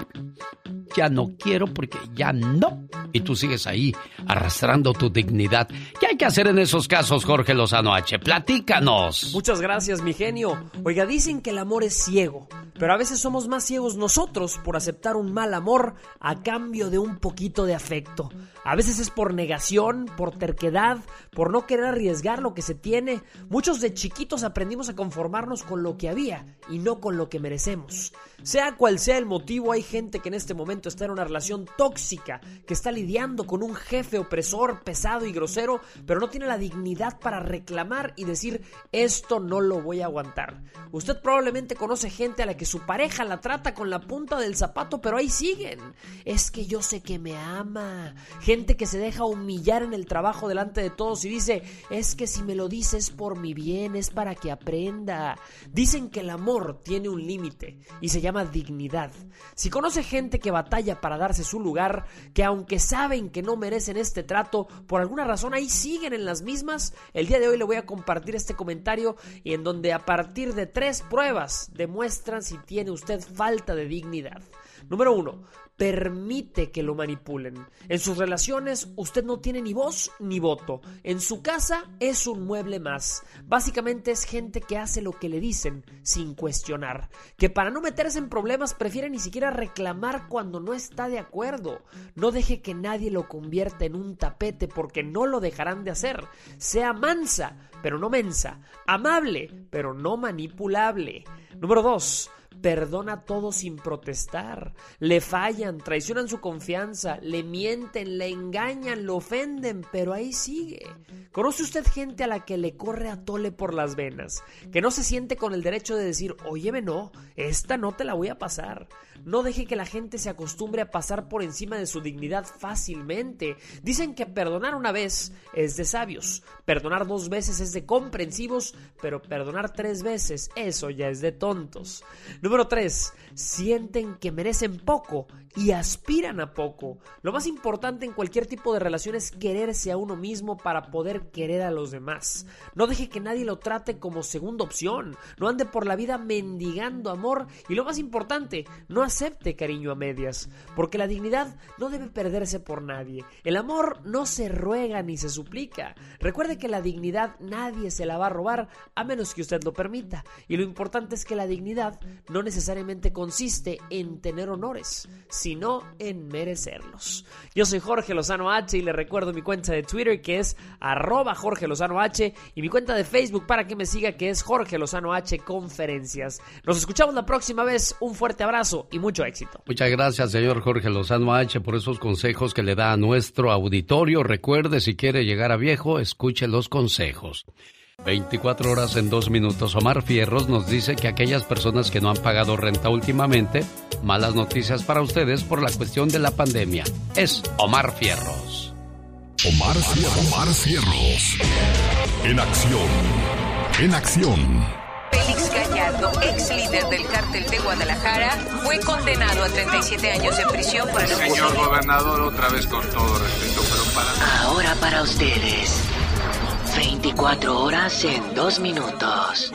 ya no quiero porque ya no. Y tú sigues ahí arrastrando tu dignidad. ¿Qué hay que hacer en esos casos, Jorge Lozano H? Platícanos. Muchas gracias, mi genio. Oiga, dicen que el amor es ciego, pero a veces somos más ciegos nosotros por aceptar un mal amor a cambio de un poquito de afecto. A veces es por negación, por terquedad, por no querer arriesgar lo que se tiene. Muchos de chiquitos aprendimos a conformarnos con lo que había y no con lo que merecemos. Sea cual sea el motivo, hay gente que en este momento está en una relación tóxica, que está lidiando con un jefe opresor, pesado y grosero, pero no tiene la dignidad para reclamar y decir esto no lo voy a aguantar. Usted probablemente conoce gente a la que su pareja la trata con la punta del zapato, pero ahí siguen. Es que yo sé que me ama. Gente que se deja humillar en el trabajo delante de todos y dice, es que si me lo dices por mi bien, es para que aprenda. Dicen que el amor tiene un límite y se llama dignidad. Si conoce gente que batalla para darse su lugar, que aunque saben que no merecen este trato, por alguna razón ahí siguen en las mismas. El día de hoy le voy a compartir este comentario y en donde a partir de tres pruebas demuestran si tiene usted falta de dignidad. Número uno, permite que lo manipulen. En sus relaciones usted no tiene ni voz ni voto. En su casa es un mueble más. Básicamente es gente que hace lo que le dicen sin cuestionar. Que para no meterse en problemas prefiere ni siquiera reclamar cuando no está de acuerdo. No deje que nadie lo convierta en un tapete porque no lo dejarán de hacer. Sea mansa, pero no mensa. Amable, pero no manipulable. Número 2 perdona todo sin protestar. Le fallan, traicionan su confianza, le mienten, le engañan, lo ofenden, pero ahí sigue. ¿Conoce usted gente a la que le corre a tole por las venas? Que no se siente con el derecho de decir, óyeme no, esta no te la voy a pasar. No deje que la gente se acostumbre a pasar por encima de su dignidad fácilmente. Dicen que perdonar una vez es de sabios, perdonar dos veces es de comprensivos, pero perdonar tres veces, eso ya es de tontos. Número 3. Sienten que merecen poco y aspiran a poco. Lo más importante en cualquier tipo de relación es quererse a uno mismo para poder querer a los demás. No deje que nadie lo trate como segunda opción. No ande por la vida mendigando amor y lo más importante, no acepte cariño a medias, porque la dignidad no debe perderse por nadie. El amor no se ruega ni se suplica. Recuerde que la dignidad nadie se la va a robar a menos que usted lo permita. Y lo importante es que la dignidad no necesariamente consiste en tener honores, sino en merecerlos. Yo soy Jorge Lozano H y le recuerdo mi cuenta de Twitter que es arroba Jorge Lozano H y mi cuenta de Facebook para que me siga que es Jorge Lozano H Conferencias. Nos escuchamos la próxima vez. Un fuerte abrazo y mucho éxito. Muchas gracias, señor Jorge Lozano H, por esos consejos que le da a nuestro auditorio. Recuerde, si quiere llegar a viejo, escuche los consejos. 24 horas en dos minutos. Omar Fierros nos dice que aquellas personas que no han pagado renta últimamente, malas noticias para ustedes por la cuestión de la pandemia. Es Omar Fierros. Omar Fierros. Omar Fierros. En acción. En acción. Ex líder del cártel de Guadalajara, fue condenado a 37 años de prisión por el Señor gobernador, otra vez con todo respeto, pero para... Ahora para ustedes. 24 horas en dos minutos.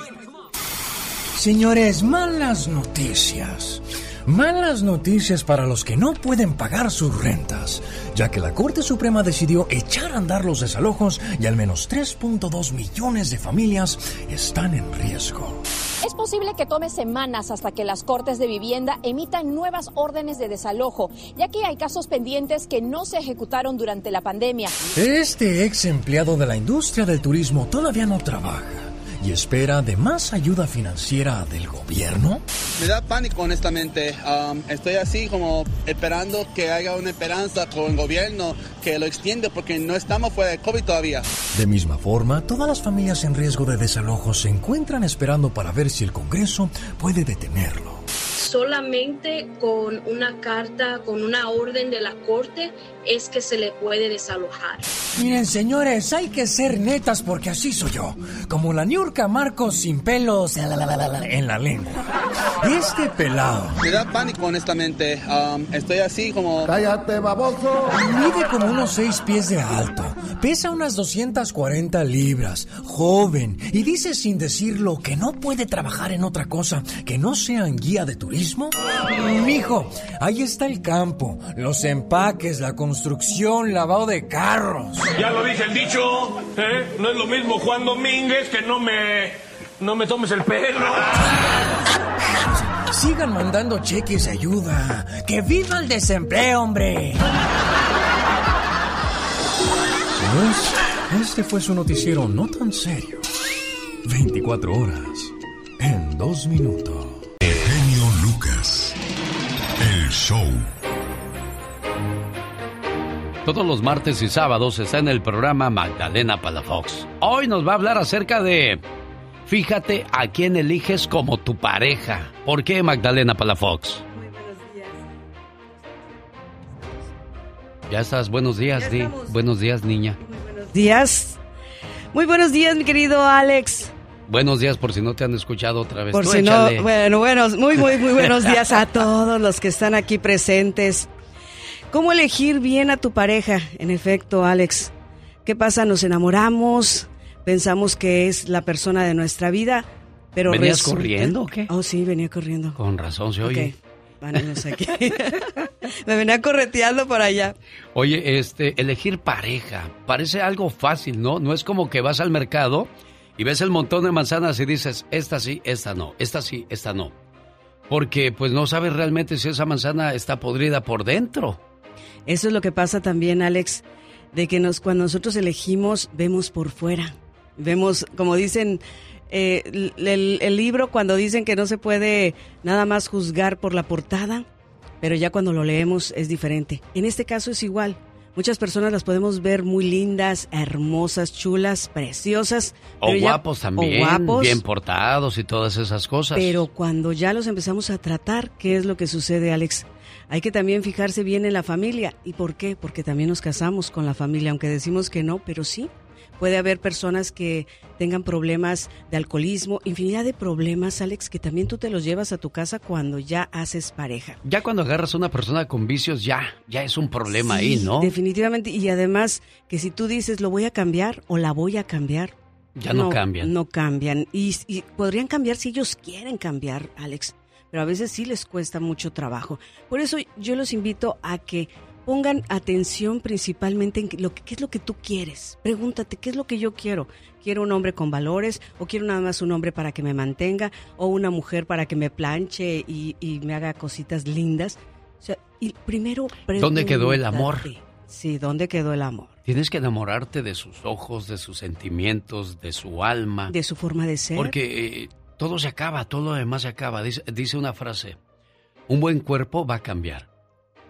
Señores, malas noticias. Malas noticias para los que no pueden pagar sus rentas, ya que la Corte Suprema decidió echar a andar los desalojos y al menos 3.2 millones de familias están en riesgo. Es posible que tome semanas hasta que las Cortes de Vivienda emitan nuevas órdenes de desalojo, ya que hay casos pendientes que no se ejecutaron durante la pandemia. Este ex empleado de la industria del turismo todavía no trabaja y espera de más ayuda financiera del gobierno. Me da pánico, honestamente. Um, estoy así como esperando que haya una esperanza con el gobierno que lo extiende porque no estamos fuera de COVID todavía. De misma forma, todas las familias en riesgo de desalojo se encuentran esperando para ver si el Congreso puede detenerlo. Solamente con una carta, con una orden de la Corte, es que se le puede desalojar. Miren, señores, hay que ser netas porque así soy yo. Como la Niurka Marcos sin pelos en la lengua. Este pelado. Me da pánico, honestamente. Um, estoy así como... ¡Cállate, baboso! Mide como unos seis pies de alto. Pesa unas 240 libras. Joven. Y dice sin decirlo que no puede trabajar en otra cosa que no sea en guía de turismo. Mijo, ahí está el campo, los empaques, la construcción, lavado de carros. Ya lo dice el dicho, ¿eh? No es lo mismo Juan Domínguez que no me. no me tomes el pelo. Sigan mandando cheques de ayuda. ¡Que viva el desempleo, hombre! Señores, este fue su noticiero no tan serio. 24 horas en dos minutos. El show. Todos los martes y sábados está en el programa Magdalena Palafox. Hoy nos va a hablar acerca de Fíjate a quién eliges como tu pareja. ¿Por qué Magdalena Palafox? Muy buenos días. Ya estás, buenos días, Di. Buenos días, niña. Muy buenos días. Muy buenos días, mi querido Alex. Buenos días, por si no te han escuchado otra vez. Por Tú si échale. no, bueno, buenos, muy, muy, muy buenos [laughs] días a todos los que están aquí presentes. ¿Cómo elegir bien a tu pareja? En efecto, Alex. ¿Qué pasa? Nos enamoramos, pensamos que es la persona de nuestra vida, pero ¿Venías resulta- corriendo o qué? Oh, sí, venía corriendo. Con razón se oye. Ok, vámonos aquí. [laughs] Me venía correteando por allá. Oye, este, elegir pareja parece algo fácil, ¿no? No es como que vas al mercado y ves el montón de manzanas y dices, esta sí, esta no, esta sí, esta no. Porque pues no sabes realmente si esa manzana está podrida por dentro. Eso es lo que pasa también, Alex, de que nos, cuando nosotros elegimos, vemos por fuera. Vemos, como dicen, eh, el, libro cuando dicen que no se puede nada más juzgar por la portada, pero ya cuando lo leemos es diferente. En este caso es igual. Muchas personas las podemos ver muy lindas, hermosas, chulas, preciosas. O ya- guapos también, o guapos, bien portados y todas esas cosas. pero cuando ya los empezamos a tratar, ¿qué es lo que sucede, Alex? Hay que también fijarse bien en la familia. ¿Y por qué? Porque también nos casamos con la familia, aunque decimos que no, pero sí. Puede haber personas que tengan problemas de alcoholismo, infinidad de problemas, Alex, que también tú te los llevas a tu casa cuando ya haces pareja. Ya cuando agarras a una persona con vicios, ya, ya es un problema ahí, ¿no? Definitivamente. Y además, que si tú dices lo voy a cambiar o la voy a cambiar, Ya no cambian. No cambian. Y, y podrían cambiar si ellos quieren cambiar, Alex. Pero a veces sí les cuesta mucho trabajo. Por eso yo los invito a que pongan atención principalmente en lo que, qué es lo que tú quieres. Pregúntate, ¿qué es lo que yo quiero? ¿Quiero un hombre con valores? ¿O quiero nada más un hombre para que me mantenga? ¿O una mujer para que me planche y, y me haga cositas lindas? O sea, y primero ¿Dónde quedó el amor? Sí, ¿dónde quedó el amor? Tienes que enamorarte de sus ojos, de sus sentimientos, de su alma. De su forma de ser. Porque eh, todo se acaba, todo lo demás se acaba. Dice, dice una frase, un buen cuerpo va a cambiar,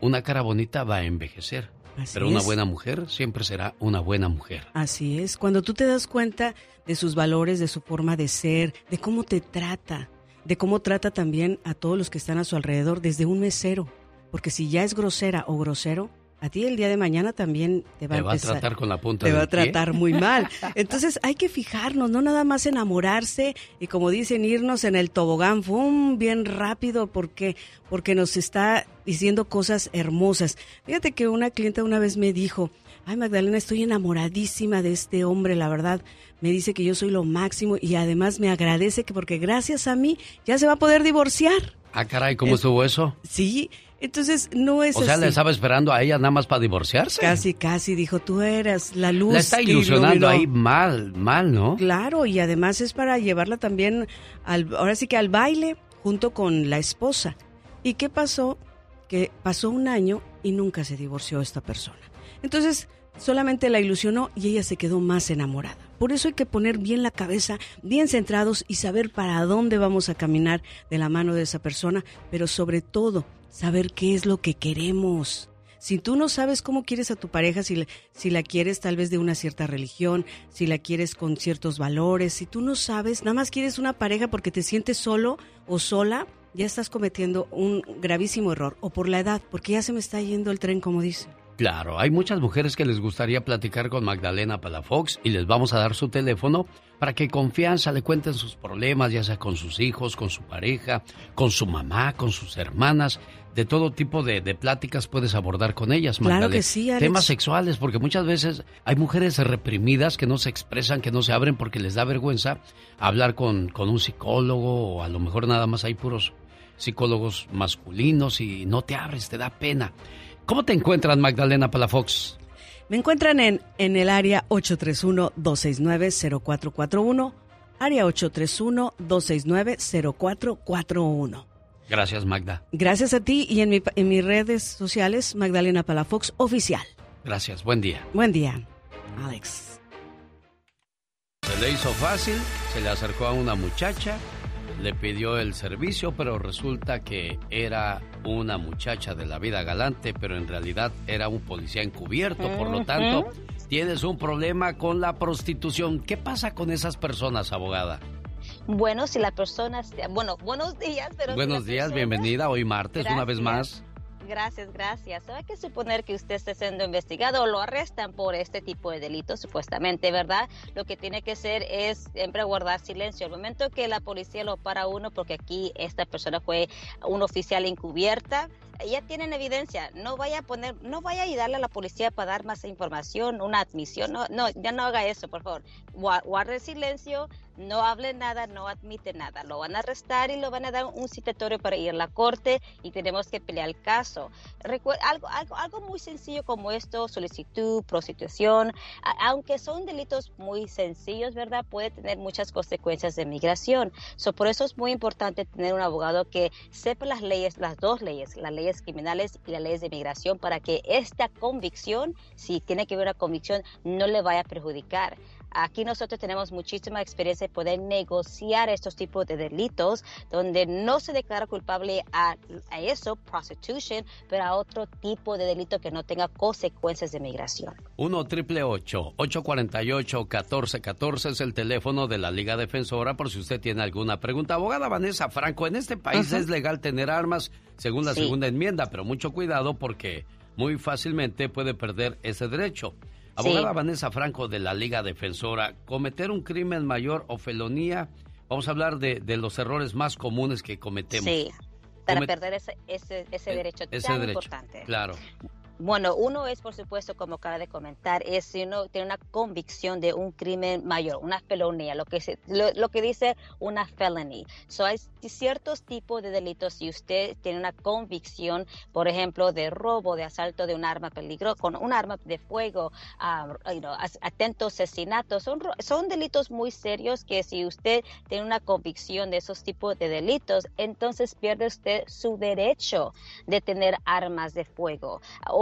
una cara bonita va a envejecer, Así pero una es. buena mujer siempre será una buena mujer. Así es, cuando tú te das cuenta de sus valores, de su forma de ser, de cómo te trata, de cómo trata también a todos los que están a su alrededor, desde un mesero, porque si ya es grosera o grosero, a ti el día de mañana también te va Te a va a empezar- tratar con la punta te del va a pie. tratar muy mal. Entonces hay que fijarnos, no nada más enamorarse y como dicen, irnos en el tobogán, ¡fum! bien rápido, porque porque nos está diciendo cosas hermosas. Fíjate que una clienta una vez me dijo, ay Magdalena, estoy enamoradísima de este hombre, la verdad. Me dice que yo soy lo máximo y además me agradece que porque gracias a mí ya se va a poder divorciar. Ah, caray, ¿cómo Eh, estuvo eso? Sí, entonces no es O sea, así. le estaba esperando a ella nada más para divorciarse. Casi, casi, dijo, tú eras la luz. La está ilusionando iluminó". ahí mal, mal, ¿no? Claro, y además es para llevarla también, al, ahora sí que al baile, junto con la esposa. ¿Y qué pasó? Que pasó un año y nunca se divorció esta persona. Entonces, solamente la ilusionó y ella se quedó más enamorada. Por eso hay que poner bien la cabeza, bien centrados y saber para dónde vamos a caminar de la mano de esa persona, pero sobre todo saber qué es lo que queremos. Si tú no sabes cómo quieres a tu pareja, si, la- si la quieres tal vez de una cierta religión, si la quieres con ciertos valores, si tú no sabes, nada más quieres una pareja porque te sientes solo o sola, ya estás cometiendo un gravísimo error. O por la edad, porque ya se me está yendo el tren, como dice. Claro, hay muchas mujeres que les gustaría platicar con Magdalena Palafox y les vamos a dar su teléfono para que confianza le cuenten sus problemas, ya sea con sus hijos, con su pareja, con su mamá, con sus hermanas. De todo tipo de, de pláticas puedes abordar con ellas, Claro Magdalena. que sí, Alex. Temas sexuales, porque muchas veces hay mujeres reprimidas que no se expresan, que no se abren porque les da vergüenza hablar con, con un psicólogo o a lo mejor nada más hay puros psicólogos masculinos y no te abres, te da pena. ¿Cómo te encuentran, Magdalena Palafox? Me encuentran en, en el área 831-269-0441, área 831-269-0441. Gracias, Magda. Gracias a ti y en, mi, en mis redes sociales, Magdalena Palafox Oficial. Gracias, buen día. Buen día, Alex. Se le hizo fácil, se le acercó a una muchacha, le pidió el servicio, pero resulta que era una muchacha de la vida galante, pero en realidad era un policía encubierto. Por lo tanto, tienes un problema con la prostitución. ¿Qué pasa con esas personas, abogada? Bueno, si la persona, bueno, buenos días, pero si Buenos días, persona- bienvenida hoy martes, una vez más. Gracias, gracias. Hay que suponer que usted esté siendo investigado o lo arrestan por este tipo de delitos, supuestamente, ¿verdad? Lo que tiene que hacer es siempre guardar silencio. Al momento que la policía lo para uno, porque aquí esta persona fue un oficial encubierta, ya tienen evidencia, no vaya a poner, no vaya a ayudarle a la policía para dar más información, una admisión, no, no, ya no haga eso, por favor. Guarde silencio, no hable nada, no admite nada. Lo van a arrestar y lo van a dar un citatorio para ir a la corte y tenemos que pelear el caso. algo, algo, algo muy sencillo como esto, solicitud, prostitución, aunque son delitos muy sencillos, ¿verdad? Puede tener muchas consecuencias de migración. So, por eso es muy importante tener un abogado que sepa las leyes, las dos leyes, las leyes criminales y las leyes de migración, para que esta convicción, si tiene que ver una convicción, no le vaya a perjudicar. Aquí nosotros tenemos muchísima experiencia de poder negociar estos tipos de delitos donde no se declara culpable a, eso, prostitution, pero a otro tipo de delito que no tenga consecuencias de migración. 1 triple 848 1414 es el teléfono de la Liga Defensora por si usted tiene alguna pregunta. Abogada Vanessa Franco, en este país es legal tener armas según la segunda enmienda, pero mucho cuidado porque muy fácilmente puede perder ese derecho. Abogada Vanessa Franco de la Liga Defensora, cometer un crimen mayor o felonía, vamos a hablar de, los errores más comunes que cometemos. Sí, para perder ese, ese, ese eh, derecho tan importante. Claro. Bueno, uno es, por supuesto, como acaba de comentar, es si uno tiene una convicción de un crimen mayor, una felonía, lo que, lo, que dice una felony. So, hay ciertos tipos de delitos, si usted tiene una convicción, por ejemplo, de robo, de asalto de un arma peligrosa, con un arma de fuego, um, atento asesinato, son, son delitos muy serios que si usted tiene una convicción de esos tipos de delitos, entonces pierde usted su derecho de tener armas de fuego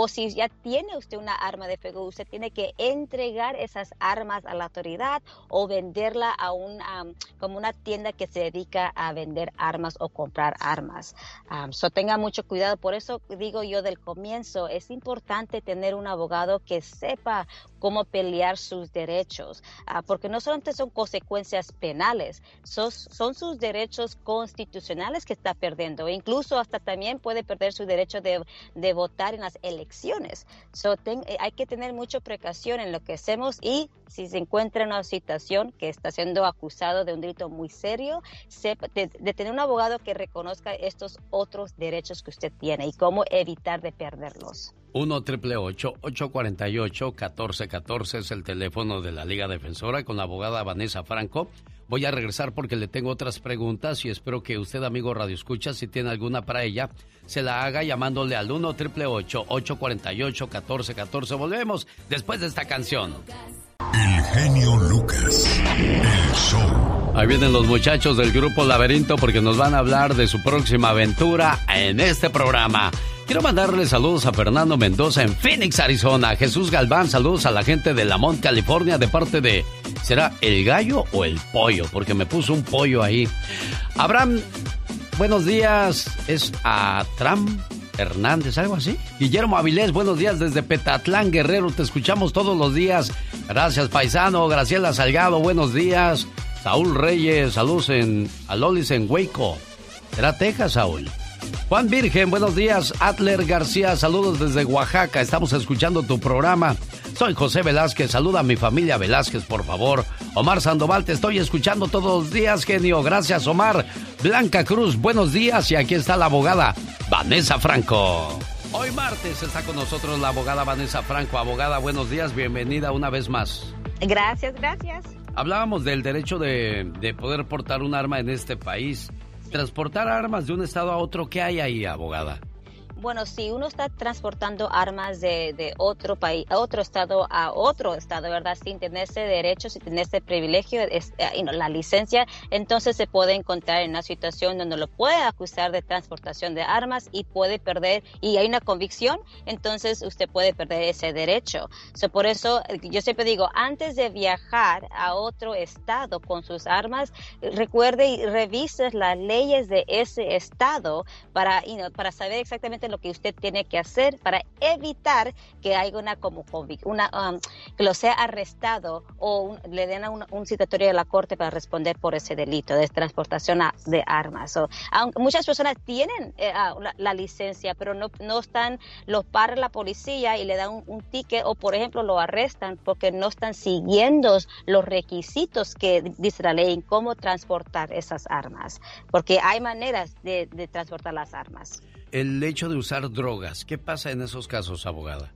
si ya tiene usted una arma de fuego, usted tiene que entregar esas armas a la autoridad o venderla a un, como una tienda que se dedica a vender armas o comprar armas. so tenga mucho cuidado. Por eso digo yo del comienzo, es importante tener un abogado que sepa cómo pelear sus derechos, ah, porque no solamente son consecuencias penales, son, son, sus derechos constitucionales que está perdiendo, e incluso hasta también puede perder su derecho de, de votar en las elecciones. So, eh, hay que tener mucha precaución en lo que hacemos y si se encuentra en una situación que está siendo acusado de un delito muy serio, de, de tener un abogado que reconozca estos otros derechos que usted tiene y cómo evitar de perderlos. 1 triple 848 1414 es el teléfono de la Liga Defensora con la abogada Vanessa Franco. Voy a regresar porque le tengo otras preguntas y espero que usted, amigo Radio Escucha, si tiene alguna para ella, se la haga llamándole al 1 triple 848 1414 Volvemos después de esta canción. El genio Lucas. El show. Ahí vienen los muchachos del grupo Laberinto porque nos van a hablar de su próxima aventura en este programa. Quiero mandarle saludos a Fernando Mendoza en Phoenix, Arizona. Jesús Galván, saludos a la gente de Lamont, California, de parte de. ¿Será el gallo o el pollo? Porque me puso un pollo ahí. Abraham, buenos días. Es a Tram Hernández, algo así. Guillermo Avilés, buenos días desde Petatlán, Guerrero. Te escuchamos todos los días. Gracias, paisano. Graciela Salgado, buenos días. Saúl Reyes, saludos en Alolis en Hueco. ¿Será Texas, Saúl? Juan Virgen, buenos días. Adler García, saludos desde Oaxaca. Estamos escuchando tu programa. Soy José Velázquez. Saluda a mi familia Velázquez, por favor. Omar Sandoval, te estoy escuchando todos los días, genio. Gracias, Omar. Blanca Cruz, buenos días. Y aquí está la abogada Vanessa Franco. Hoy martes está con nosotros la abogada Vanessa Franco. Abogada, buenos días. Bienvenida una vez más. Gracias, gracias. Hablábamos del derecho de, de poder portar un arma en este país transportar armas de un estado a otro, ¿qué hay ahí, abogada? Bueno, si uno está transportando armas de, otro país, a otro estado a otro estado, ¿verdad? Sin tener ese derecho, sin tener ese privilegio, eh, la licencia, entonces se puede encontrar en una situación donde lo puede acusar de transportación de armas y puede perder, y hay una convicción, entonces usted puede perder ese derecho. por eso yo siempre digo, antes de viajar a otro estado con sus armas, recuerde y revise las leyes de ese estado para, para saber exactamente lo que usted tiene que hacer para evitar que haya una como una um, que lo sea arrestado o le den un, citatorio de la corte para responder por ese delito de transportación de armas. aunque muchas personas tienen eh, ah, la, licencia, pero no, no están, los para la policía y le dan un, un ticket o por ejemplo lo arrestan porque no están siguiendo los requisitos que dice la ley en cómo transportar esas armas, porque hay maneras de transportar las armas. El hecho de usar drogas, ¿qué pasa en esos casos, abogada?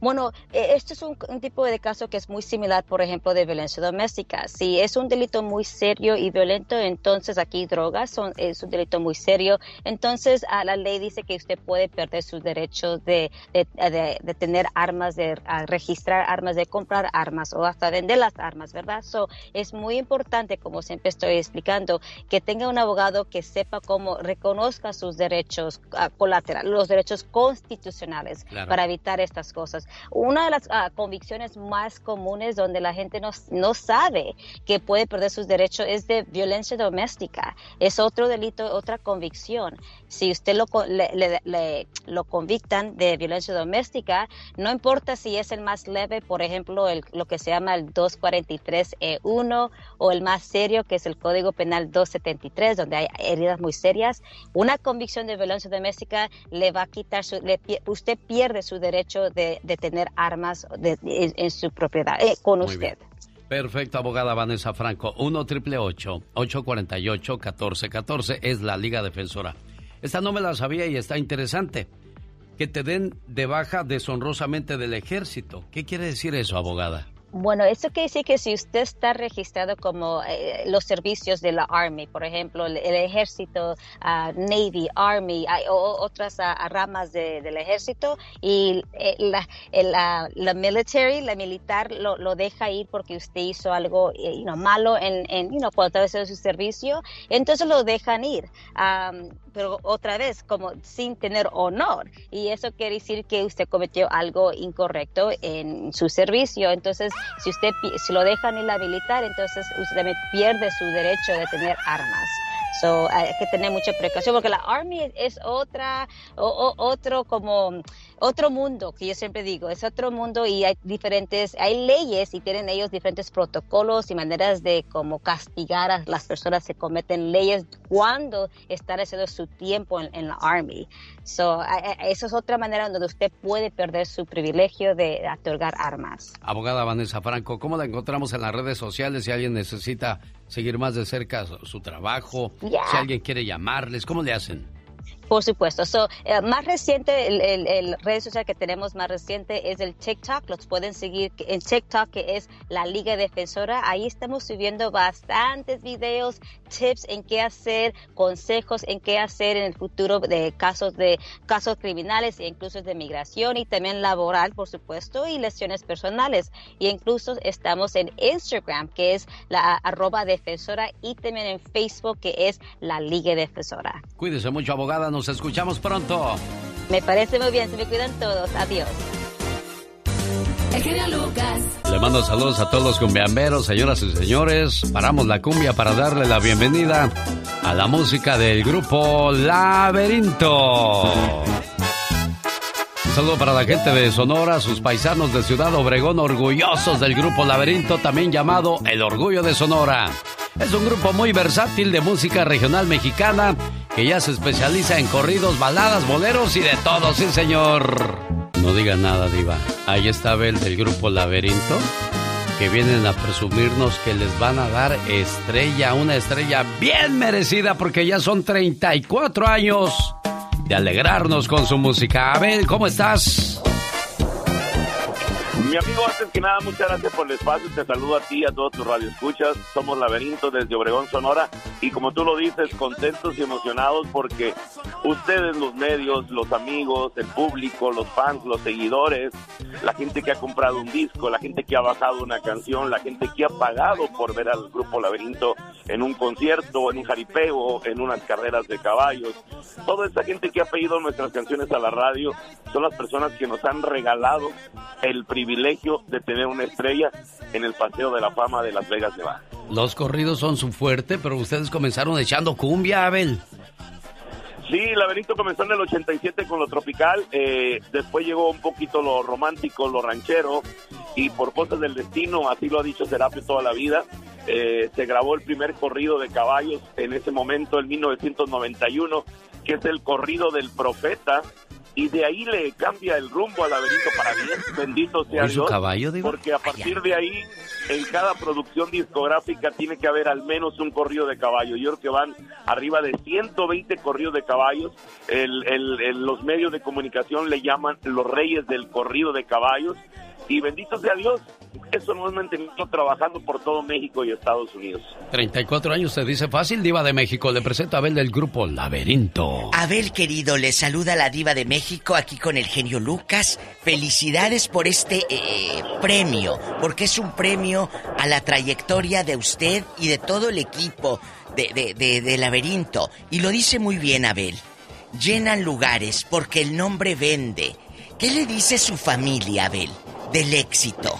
Bueno, esto es un, un, tipo de caso que es muy similar, por ejemplo, de violencia doméstica. Si es un delito muy serio y violento, entonces aquí drogas son, es un delito muy serio. Entonces, a la ley dice que usted puede perder sus derechos de, de, de, de tener armas, de registrar armas, de comprar armas o hasta vender las armas, ¿verdad? So, es muy importante, como siempre estoy explicando, que tenga un abogado que sepa cómo reconozca sus derechos uh, colaterales, los derechos constitucionales claro. para evitar estas cosas. Una de las uh, convicciones más comunes donde la gente no, no, sabe que puede perder sus derechos es de violencia doméstica. Es otro delito, otra convicción. Si usted lo, le, le, le, lo convictan de violencia doméstica, no importa si es el más leve, por ejemplo, el, lo que se llama el 243E1 o el más serio, que es el Código Penal 273, donde hay heridas muy serias, una convicción de violencia doméstica le va a quitar, su, le, usted pierde su derecho de, de tener armas de, de, en su propiedad eh, con Muy usted. Bien. Perfecto, abogada Vanessa Franco. 1 triple 848 1414 es la Liga Defensora. Esta no me la sabía y está interesante. Que te den de baja deshonrosamente del ejército. ¿Qué quiere decir eso, abogada? Bueno, eso quiere decir que si usted está registrado como eh, los servicios de la Army, por ejemplo, el, el ejército, uh, Navy, Army, hay o, otras uh, ramas de, del ejército, y eh, la, la, la, military, la militar, lo, lo, deja ir porque usted hizo algo eh, you know, malo en, en you know, cuando estaba haciendo su servicio, entonces lo dejan ir. Um, pero otra vez, como sin tener honor. Y eso quiere decir que usted cometió algo incorrecto en su servicio. Entonces, si usted si lo dejan inhabilitar, entonces usted también pierde su derecho de tener armas. So, hay que tener mucha precaución porque la Army es otra, o, otro como, otro mundo que yo siempre digo, es otro mundo y hay diferentes, hay leyes y tienen ellos diferentes protocolos y maneras de como castigar a las personas que cometen leyes cuando están haciendo su tiempo en, en la Army. So, eso es otra manera donde usted puede perder su privilegio de otorgar armas. Abogada Vanessa Franco, ¿cómo la encontramos en las redes sociales si alguien necesita seguir más de cerca su, su trabajo? Yeah. Si alguien quiere llamarles, ¿cómo le hacen? Por supuesto. So, eh, más reciente, el, el, el, red social que tenemos más reciente es el TikTok. Los pueden seguir en TikTok, que es la Liga Defensora. Ahí estamos subiendo bastantes videos, tips en qué hacer, consejos en qué hacer en el futuro de casos de casos criminales e incluso de migración y también laboral, por supuesto, y lesiones personales. Y incluso estamos en Instagram, que es la arroba defensora, y también en Facebook, que es la Liga Defensora. Cuídese mucho, abogada. Nos escuchamos pronto. Me parece muy bien, se me cuidan todos. Adiós. El genio Lucas. Le mando saludos a todos los cumbiamberos, señoras y señores. Paramos la cumbia para darle la bienvenida a la música del grupo Laberinto. Un saludo para la gente de Sonora, sus paisanos de Ciudad Obregón, orgullosos del grupo Laberinto, también llamado El Orgullo de Sonora. Es un grupo muy versátil de música regional mexicana que ya se especializa en corridos, baladas, boleros y de todo, sí señor. No diga nada, diva. Ahí está Bel del grupo Laberinto, que vienen a presumirnos que les van a dar estrella, una estrella bien merecida porque ya son 34 años de alegrarnos con su música. Abel, ¿cómo estás? Mi amigo, antes que nada, muchas gracias por el espacio. Te saludo a ti y a todos tus radioescuchas. Somos Laberinto desde Obregón, Sonora. Y como tú lo dices, contentos y emocionados porque ustedes, los medios, los amigos, el público, los fans, los seguidores, la gente que ha comprado un disco, la gente que ha bajado una canción, la gente que ha pagado por ver al grupo Laberinto en un concierto, en un jaripeo, en unas carreras de caballos. Toda esa gente que ha pedido nuestras canciones a la radio son las personas que nos han regalado el privilegio de tener una estrella en el Paseo de la Fama de Las Vegas, Nevada. Los corridos son su fuerte, pero ustedes comenzaron echando cumbia, Abel. Sí, Laberinto comenzó en el 87 con lo tropical, eh, después llegó un poquito lo romántico, lo ranchero, y por cosas del destino, así lo ha dicho Serapio toda la vida, eh, se grabó el primer corrido de caballos en ese momento, en 1991, que es el corrido del profeta, y de ahí le cambia el rumbo al laberinto para bien, bendito sea ¿Y su Dios, caballo, porque a partir de ahí en cada producción discográfica tiene que haber al menos un corrido de caballo. Yo creo que van arriba de 120 corridos de caballos. El- el- el- los medios de comunicación le llaman los reyes del corrido de caballos. Y bendito sea Dios, eso nos ha mantenido trabajando por todo México y Estados Unidos. 34 años se dice fácil, Diva de México. Le presento a Abel del grupo Laberinto. Abel querido, le saluda la diva de México aquí con el genio Lucas. Felicidades por este eh, premio, porque es un premio a la trayectoria de usted y de todo el equipo de, de, de- de Laberinto. Y lo dice muy bien Abel. Llenan lugares porque el nombre vende. ¿Qué le dice su familia, Abel, del éxito?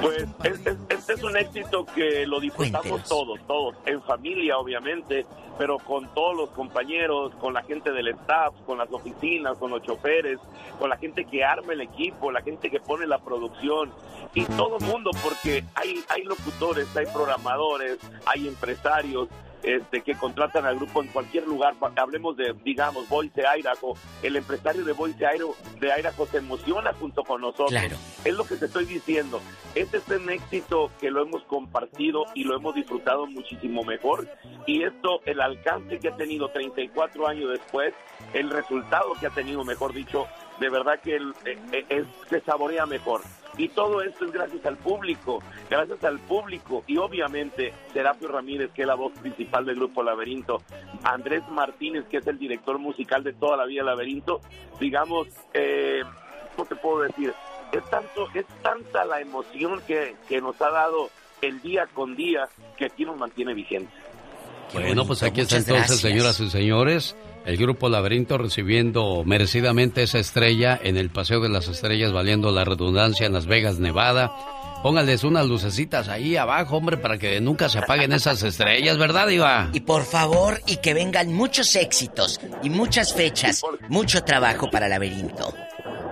Pues es- es- este es un éxito que lo disfrutamos todos, todos, en familia obviamente, pero con todos los compañeros, con la gente del staff, con las oficinas, con los choferes, con la gente que arma el equipo, la gente que pone la producción y todo el mundo, porque hay, hay locutores, hay programadores, hay empresarios. Este, que contratan al grupo en cualquier lugar, hablemos de, digamos, Voice Airaco, el empresario de Voice Airo, de Airaco se emociona junto con nosotros. Claro. Es lo que te estoy diciendo. Este es un éxito que lo hemos compartido y lo hemos disfrutado muchísimo mejor. Y esto, el alcance que ha tenido 34 años después, el resultado que ha tenido, mejor dicho, de verdad que el- eh, eh, es- se saborea mejor. Y todo esto es gracias al público, gracias al público y obviamente Serapio Ramírez, que es la voz principal del grupo Laberinto, Andrés Martínez, que es el director musical de toda la vida Laberinto, digamos, eh, ¿cómo te puedo decir? Es, tanto, es tanta la emoción que, que nos ha dado el día con día que aquí nos mantiene vigentes. Bueno, pues aquí está entonces, gracias. señoras y señores, el grupo Laberinto recibiendo merecidamente esa estrella en el Paseo de las Estrellas, valiendo la redundancia en Las Vegas, Nevada. Póngales unas lucecitas ahí abajo, hombre, para que nunca se apaguen esas estrellas, ¿verdad, Iva? Y por favor, y que vengan muchos éxitos y muchas fechas, mucho trabajo para Laberinto.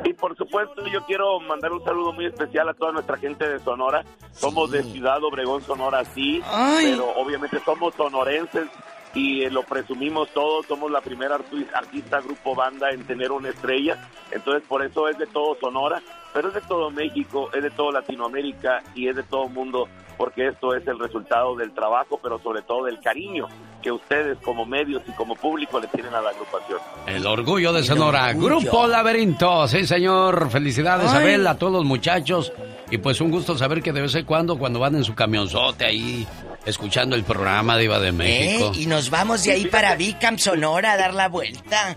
Y por supuesto, yo quiero mandar un saludo muy especial a toda nuestra gente de Sonora. Somos de Ciudad Obregón, Sonora, sí, pero obviamente somos sonorenses y eh, lo presumimos todos. Somos la primera artista, grupo, banda en tener una estrella. Entonces, por eso es de todo Sonora, pero es de todo México, es de todo Latinoamérica y es de todo el mundo, porque esto es el resultado del trabajo, pero sobre todo del cariño que ustedes como medios y como público le tienen a la agrupación. El orgullo de Sonora, Grupo Laberinto, sí señor, felicidades Ay. Abel, a todos los muchachos y pues un gusto saber que de vez en cuando cuando van en su camionzote ahí escuchando el programa de Iba de México. ¿Eh? Y nos vamos de ahí para Vicam, Sonora, a dar la vuelta.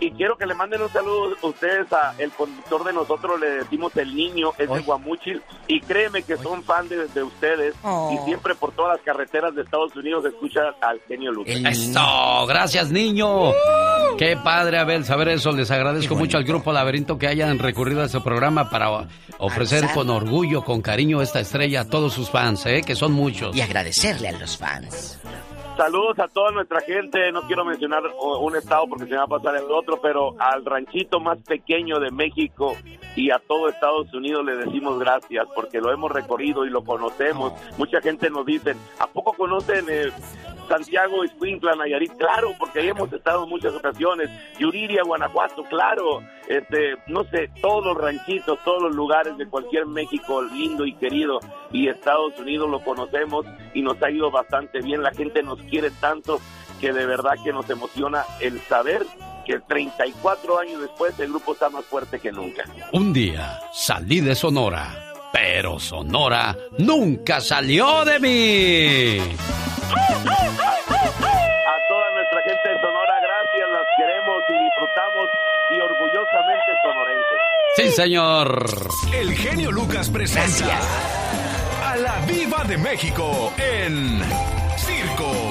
Y quiero que le manden un saludo a ustedes a el conductor de nosotros, le decimos el niño, es de Guamuchil, y créeme que son fan de, de ustedes, Oh. y siempre por todas las carreteras de Estados Unidos escuchan al genio Lucas. Eso, gracias niño. Qué padre Abel saber eso. Les agradezco mucho al Grupo Laberinto que hayan recurrido a este programa para ofrecer Alzar. con orgullo, con cariño esta estrella a todos sus fans, ¿eh? que son muchos. Y agradecerle a los fans. Saludos a toda nuestra gente, no quiero mencionar un estado porque se me va a pasar el otro, pero al ranchito más pequeño de México y a todo Estados Unidos le decimos gracias porque lo hemos recorrido y lo conocemos. Mucha gente nos dice, ¿a poco conocen eh, Santiago, Escuintla, Nayarit? Claro, porque ahí hemos estado en muchas ocasiones. Yuriria, Guanajuato, claro. Este, no sé, todos los ranchitos, todos los lugares de cualquier México lindo y querido y Estados Unidos lo conocemos y nos ha ido bastante bien. La gente nos quiere tanto que de verdad que nos emociona el saber que 34 años después el grupo está más fuerte que nunca. Un día salí de Sonora, pero Sonora nunca salió de mí. A toda nuestra gente de Sonora, gracias, las queremos y disfrutamos y orgullosamente sonorenses. Sí, señor. El genio Lucas presenta a la Viva de México en Circo,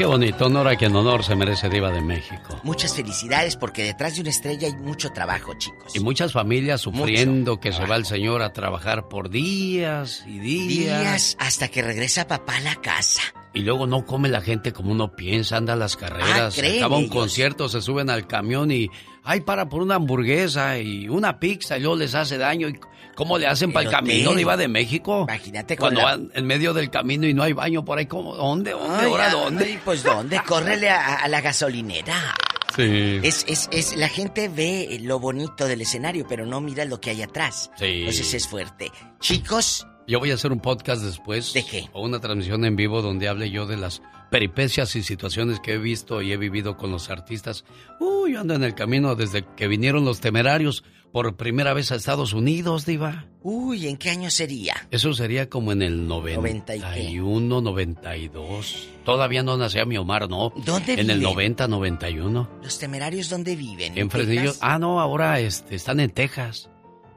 Qué bonito, honor a quien honor se merece Diva de México. Muchas felicidades porque detrás de una estrella hay mucho trabajo, chicos. Y muchas familias sufriendo que se va el señor a trabajar por días y días. Días hasta que regresa papá a la casa. Y luego no come la gente como uno piensa, anda a las carreras, Ah, acaba un ellos. concierto, se suben al camión y ay para por una hamburguesa y una pizza y luego les hace daño y ¿Cómo le hacen para el camino, hotel. Diva de México? Imagínate Cuando la- van en medio del camino y no hay baño por ahí, ¿cómo? ¿Dónde? ¿Dónde? Ay, ¿Ahora ay, dónde? Pues dónde, [laughs] córrele a, a la gasolinera. Sí. Es, es, es, la gente ve lo bonito del escenario, pero no mira lo que hay atrás. Sí. Entonces es fuerte. Chicos, Yo voy a hacer un podcast después. ¿De qué? O una transmisión en vivo donde hable yo de las peripecias y situaciones que he visto y he vivido con los artistas. Uy, yo ando en el camino desde que vinieron los temerarios por primera vez a Estados Unidos, Diva. uy, ¿en qué año sería? Eso sería como en el Noventa y qué. 91, 92. Todavía no nacía mi Omar, ¿no? ¿Dónde En el vive? 90, 91. ¿Los temerarios dónde viven? En Fresnillo. Texas? Ah, no, ahora este, están en Texas.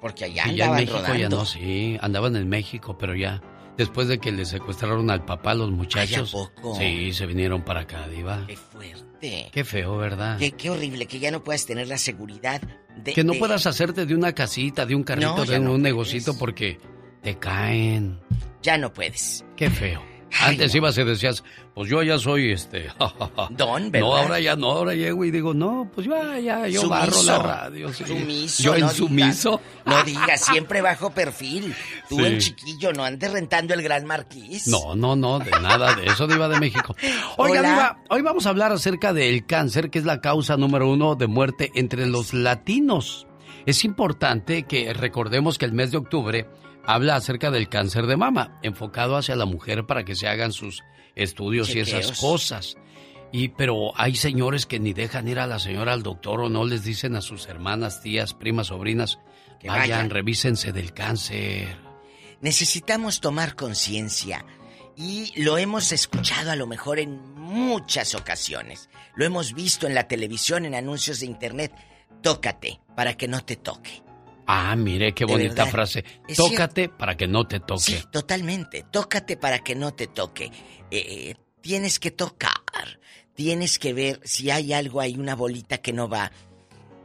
Porque allá Sí, ya en andaban México rodando. ya no, sí, andaban en México, pero ya después de que le secuestraron al papá los muchachos, Ay, ¿a poco? sí, se vinieron para acá, diva. Qué fuerte. Qué feo, ¿verdad? Qué, qué horrible que ya no puedas tener la seguridad de... que no de- puedas hacerte de una casita, de un carrito, No, de un no negocito porque te caen. Ya no puedes. Qué feo. Antes ibas y decías, pues yo ya soy este. [laughs] Don, ¿verdad? No, ahora ya no, ahora llego y digo, no, pues ya, ya, yo barro Sumiso. la radio. sí. Sumiso, Yo en no sumiso. No digas, siempre bajo perfil. Tú Sí. en chiquillo, no andes rentando el gran marquís. No, no, no, de nada de eso, Diva de México. [laughs] Oiga, Hola. Diva, hoy vamos a hablar acerca del cáncer, que es la causa número uno de muerte entre los latinos. Es importante que recordemos que el mes de octubre habla acerca del cáncer de mama, enfocado hacia la mujer para que se hagan sus estudios y esas cosas. Y pero hay señores que ni dejan ir a la señora al doctor o no les dicen a sus hermanas, tías, primas, sobrinas, Que vayan, vayan. revísense del cáncer. Necesitamos tomar conciencia. Y lo hemos escuchado a lo mejor en muchas ocasiones. Lo hemos visto en la televisión, en anuncios de internet. Tócate para que no te toque. Ah, mire qué bonita frase. Es Tócate para que no te toque. Sí, totalmente. Tócate para que no te toque. Eh, tienes que tocar. Tienes que ver si hay algo ahí, una bolita que no va.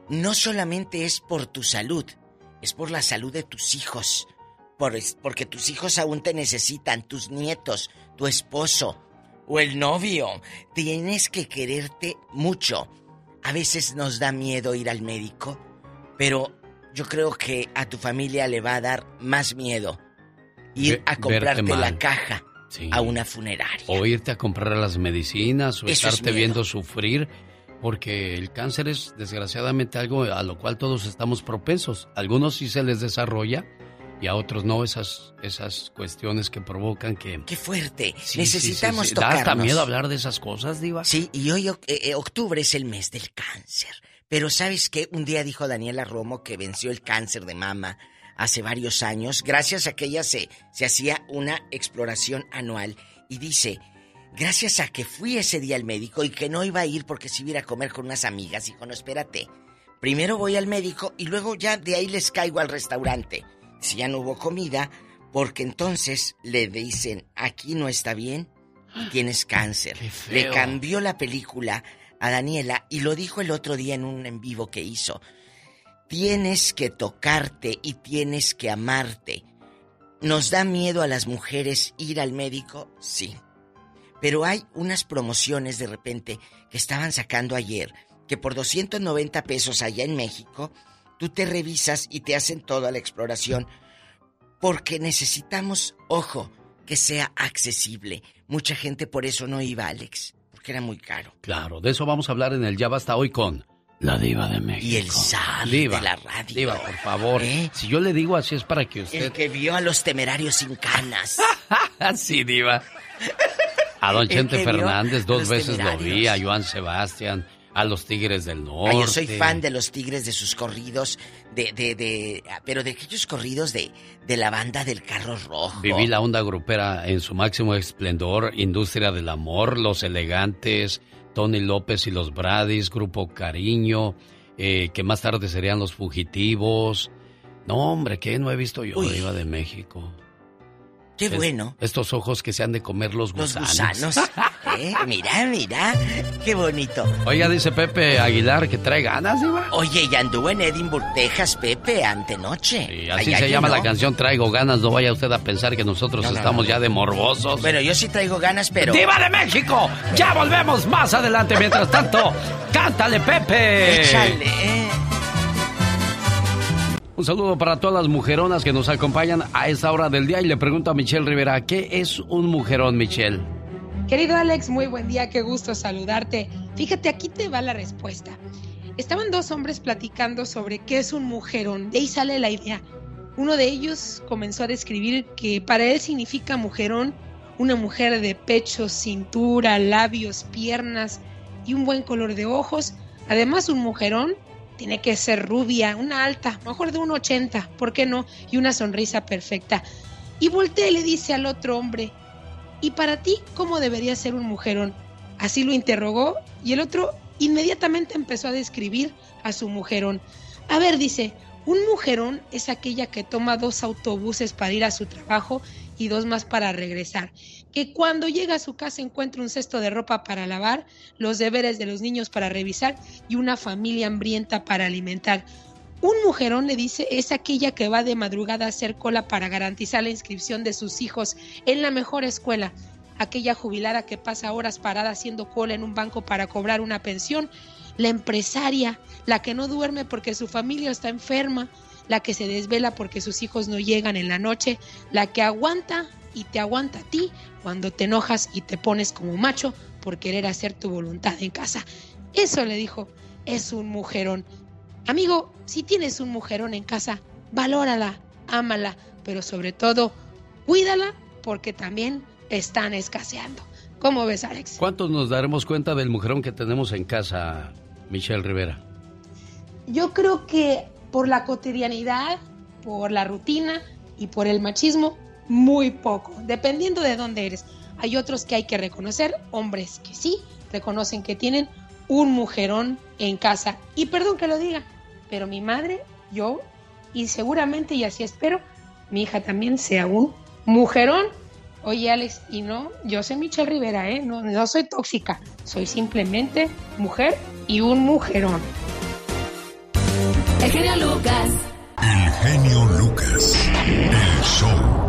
No solamente es por tu salud, es por la salud de tus hijos. Por, porque tus hijos aún te necesitan, tus nietos, tu esposo o el novio. Tienes que quererte mucho. A veces nos da miedo ir al médico, pero yo creo que a tu familia le va a dar más miedo ir Ve- a comprarte la caja Sí. a una funeraria. O irte a comprar las medicinas o Eso es estarte viendo sufrir. Porque el cáncer es desgraciadamente algo a lo cual todos estamos propensos. A algunos sí se les desarrolla y a otros no esas, esas cuestiones que provocan que... ¡Qué fuerte! Sí, Necesitamos sí, sí. Da hasta miedo hablar de esas cosas, Diva. Sí, y hoy eh, eh, octubre es el mes del cáncer. Pero ¿sabes qué? Un día dijo Daniela Romo que venció el cáncer de mama hace varios años, gracias a que ella se, se hacía una exploración anual. Y dice, gracias a que fui ese día al médico y que no iba a ir porque si iba a ir a comer con unas amigas, dijo, no, espérate. Primero voy al médico y luego ya de ahí les caigo al restaurante. Si ya no hubo comida, porque entonces le dicen, aquí no está bien, tienes cáncer. [gasps] Le cambió la película a Daniela y lo dijo el otro día en un en vivo que hizo. Tienes que tocarte y tienes que amarte. ¿Nos da miedo a las mujeres ir al médico? Sí. Pero hay unas promociones de repente que estaban sacando ayer, que por 290 pesos allá en México, tú te revisas y te hacen toda la exploración, porque necesitamos, ojo, que sea accesible. Mucha gente por eso no iba, Alex, era muy caro. Claro, de eso vamos a hablar en el Ya Basta hoy con la Diva de México. Y el Diva, de la radio. Diva, por favor. Si yo le digo así es para que usted... El que vio a los temerarios sin canas. [laughs] sí, Diva. A don Chente Fernández dos veces lo vi, a Joan Sebastián, a los Tigres del Norte. Yo soy fan de los Tigres, de sus corridos, de, de, de, pero de aquellos corridos de, de la banda del carro rojo. Viví la onda grupera en su máximo esplendor, Industria del Amor, Los Elegantes, Tony López y los Bradis, Grupo Cariño, eh, que más tarde serían Los Fugitivos. No, hombre, que no he visto yo, Uy. Diva de México. Qué Es- bueno. Estos ojos que se han de comer los Los gusanos. gusanos. [laughs] ¿Eh? Mira, mira. Qué bonito. Oiga, dice Pepe Aguilar que trae ganas, Diva. Oye, ya anduvo en Edinburgh, Texas, Pepe, antenoche. Y así Allá se llama la canción Traigo ganas, no vaya usted a pensar que nosotros No, no, estamos ya de morbosos. Bueno, yo sí traigo ganas, pero. ¡Diva de México! Ya volvemos más adelante. Mientras tanto, cántale, Pepe. Échale. Un saludo para todas las mujeronas que nos acompañan a esta hora del día y le pregunto a Michelle Rivera, ¿qué es un mujerón, Michelle? Querido Alex, muy buen día, qué gusto saludarte. Fíjate, aquí te va la respuesta. Estaban dos hombres platicando sobre qué es un mujerón. De ahí sale la idea. Uno de ellos comenzó a describir que para él significa mujerón una mujer de pecho, cintura, labios, piernas y un buen color de ojos. Además, un mujerón tiene que ser rubia, una alta, mejor de un 80, ¿por qué no? Y una sonrisa perfecta. Y voltea y le dice al otro hombre, ¿y para ti cómo debería ser un mujerón? Así lo interrogó y el otro inmediatamente empezó a describir a su mujerón. A ver, dice, un mujerón es aquella que toma dos autobuses para ir a su trabajo y dos más para regresar. Que cuando llega a su casa encuentra un cesto de ropa para lavar, los deberes de los niños para revisar y una familia hambrienta para alimentar. Un mujerón, le dice, es aquella que va de madrugada a hacer cola para garantizar la inscripción de sus hijos en la mejor escuela aquella jubilada que pasa horas parada haciendo cola en un banco para cobrar una pensión, la empresaria, la que no duerme porque su familia está enferma, la que se desvela porque sus hijos no llegan en la noche, la que aguanta y te aguanta a ti cuando te enojas y te pones como macho por querer hacer tu voluntad en casa. Eso le dijo, es un mujerón. Amigo, si tienes un mujerón en casa, valórala, ámala, pero sobre todo, cuídala porque también están escaseando. ¿Cómo ves, Alex? ¿Cuántos nos daremos cuenta del mujerón que tenemos en casa, Michelle Rivera? Yo creo que por la cotidianidad, por la rutina y por el machismo, muy poco, dependiendo de dónde eres. Hay otros que hay que reconocer, hombres que sí reconocen que tienen un mujerón en casa. Y perdón que lo diga, pero mi madre, yo, y seguramente, y así espero, mi hija también sea un mujerón Oye, Alex, y no, yo soy Michelle Rivera, ¿eh? No, no soy tóxica, soy simplemente mujer y un mujerón. El genio Lucas. El genio Lucas. El show.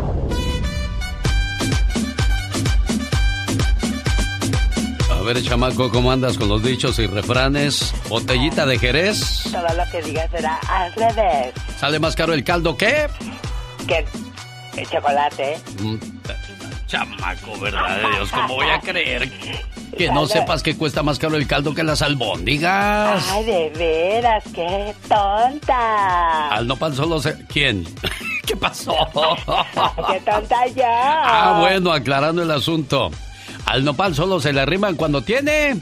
Ver, chamaco, ¿cómo andas con los dichos y refranes? ¿Botellita de Jerez? Todo lo que digas será al revés. ¿Sale más caro el caldo qué? Que el chocolate. Mm, Chamaco, verdad de Dios, ¿cómo voy a creer que no sepas que cuesta más caro el caldo que las albóndigas? Ay, de veras, qué tonta. Al nopal solo se... ¿Quién? [laughs] ¿Qué pasó? qué tonta yo. Ah, bueno, aclarando el asunto. Al nopal solo se le arriman cuando tiene...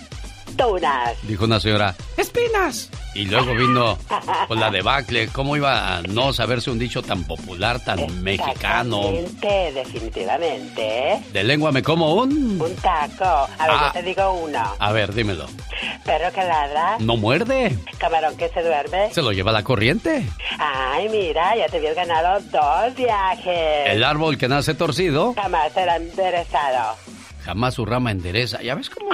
Tunas. Dijo una señora. Espinas. Y luego vino [laughs] con la debacle. ¿Cómo iba a no saberse un dicho tan popular, tan mexicano? definitivamente. De lengua me como un... Un taco. A ver, Ah. yo te digo uno. A ver, dímelo. Perro que ladra. ¿No muerde? Camarón que se duerme. ¿Se lo lleva la corriente? Ay, mira, ya te habías ganado dos viajes. El árbol que nace torcido, Jamás será enderezado. Jamás su rama endereza. ¿Ya ves cómo?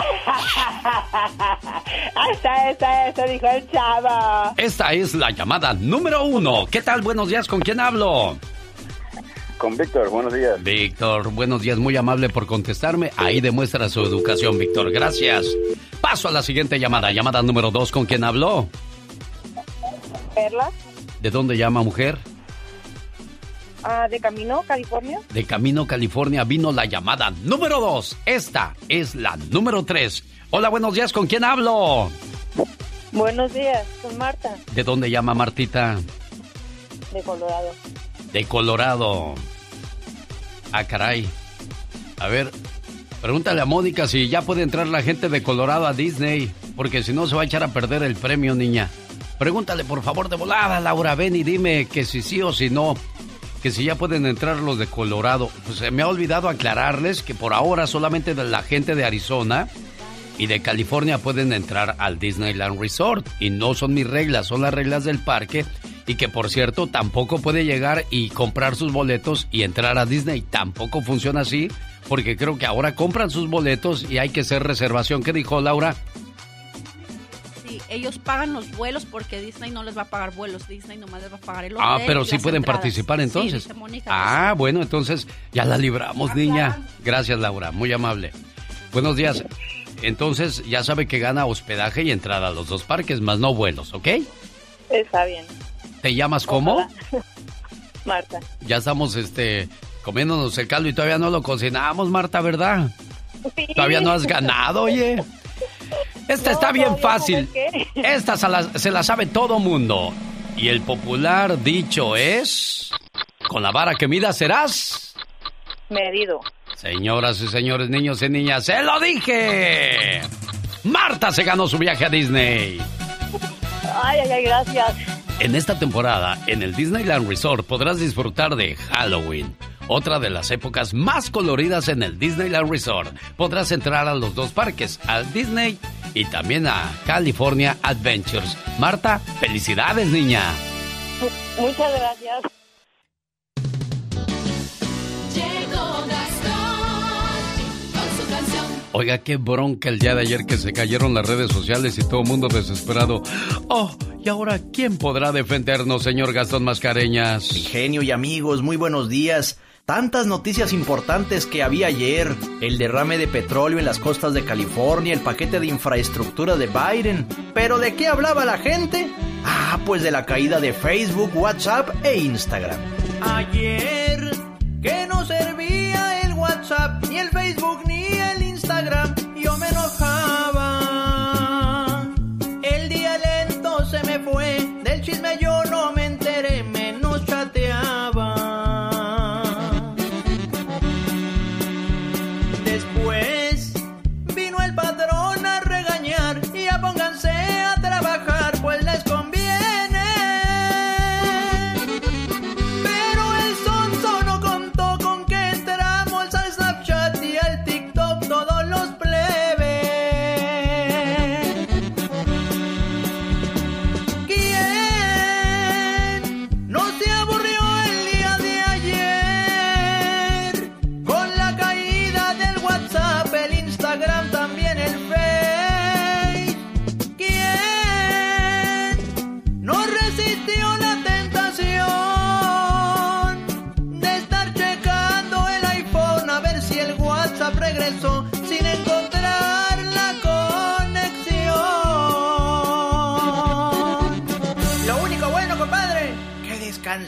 Hasta esa, eso dijo el chavo. Esta es la llamada número uno. ¿Qué tal? Buenos días, ¿con quién hablo? Con Víctor, buenos días. Víctor, buenos días, muy amable por contestarme. Ahí demuestra su educación, Víctor. Gracias. Paso a la siguiente llamada. Llamada número dos, ¿con quién habló? Perla, ¿De dónde llama mujer? Ah, de camino, California. De Camino, California vino la llamada número dos. Esta es la número tres. Hola, buenos días, ¿con quién hablo? Buenos días, con Marta, ¿De dónde llama Martita? de Colorado. De Colorado. Ah, caray. A ver, pregúntale a Mónica si ya puede entrar la gente de Colorado a Disney, porque si no se va a echar a perder el premio, niña. Pregúntale, por favor, de volada, Laura, ven y dime que si sí o si no. Que si ya pueden entrar los de Colorado. Pues se me ha olvidado aclararles que por ahora solamente la gente de Arizona y de California pueden entrar al Disneyland Resort. Y no son mis reglas, son las reglas del parque. Y que por cierto tampoco puede llegar y comprar sus boletos y entrar a Disney. Tampoco funciona así, porque creo que ahora compran sus boletos y hay que hacer reservación. ¿Qué dijo Laura? Ellos pagan los vuelos porque Disney no les va a pagar vuelos. Disney nomás les va a pagar el hotel. Ah, pero sí pueden entradas. participar Sí, entonces. dice ah, bueno, entonces ya la libramos, niña. Gracias, Laura, muy amable. Buenos días. Entonces ya sabe que gana hospedaje y entrada a los dos parques, más no vuelos, ¿ok? Está bien. ¿Te llamas cómo? [laughs] Marta. Ya estamos este comiéndonos el caldo y todavía no lo cocinamos, Marta, ¿verdad? Sí. Todavía no has ganado, oye. Esta está bien fácil. [laughs] Esta se la, se la sabe todo mundo. Y el popular dicho es... Con la vara que mida serás... Medido. Señoras y señores, niños y niñas, ¡se lo dije! Marta se ganó su viaje a Disney. Ay, ay, ay, gracias. En esta temporada, en el Disneyland Resort podrás disfrutar de Halloween, otra de las épocas más coloridas en el Disneyland Resort. Podrás entrar a los dos parques, al Disney y también a California Adventures. Marta, felicidades, niña. Muchas gracias. Llegó Gastón con su canción. Oiga, qué bronca el día de ayer que se cayeron las redes sociales y todo el mundo desesperado. Oh, y ahora, ¿quién podrá defendernos, señor Gastón Mascareñas? Mi genio y amigos, muy buenos días. Tantas noticias importantes que había ayer. El derrame de petróleo en las costas de California, el paquete de infraestructura de Biden. ¿Pero de qué hablaba la gente? Ah, pues de la caída de Facebook, WhatsApp e Instagram. Ayer, que no servía el WhatsApp, ni el Facebook, ni el Instagram, yo me enojaba.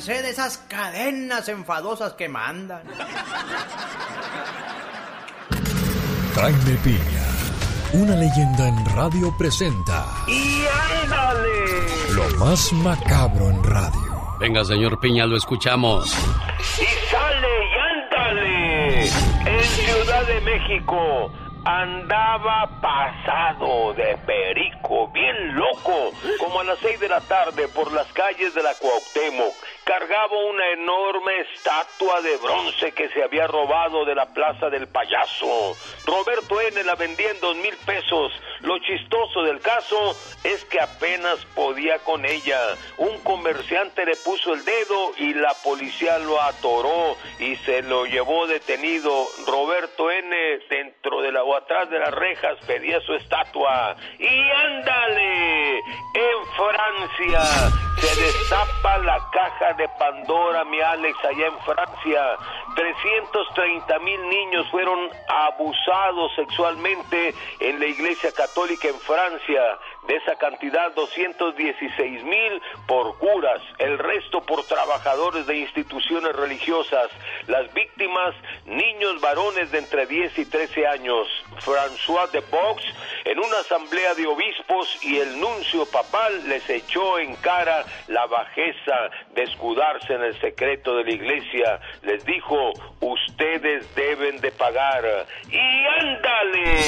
De esas cadenas enfadosas que mandan. Jaime Piña, una leyenda en radio presenta ¡Y ándale! lo más macabro en radio. Venga, señor Piña, lo escuchamos. ¡Y sale y ándale! En Ciudad de México andaba pasado de perico, bien loco, como a las seis de la tarde por las calles de la Cuauhtémoc. Cargaba una enorme estatua de bronce que se había robado de la Plaza del Payaso. Roberto N. la vendía en dos mil pesos. Lo chistoso del caso es que apenas podía con ella. Un comerciante le puso el dedo y la policía lo atoró y se lo llevó detenido. Roberto N. dentro de la o atrás de las rejas pedía su estatua. Y ándale, en Francia se destapa la caja de Pandora, mi Alex, allá en Francia. 330 mil niños fueron abusados sexualmente en la Iglesia Católica en Francia. De esa cantidad, 216 mil por curas, el resto por trabajadores de instituciones religiosas. Las víctimas, niños varones de entre 10 y 13 años. François de Box, en una asamblea de obispos y el nuncio papal les echó en cara la bajeza de escudarse en el secreto de la iglesia. Les dijo, ustedes deben de pagar. Y ándale,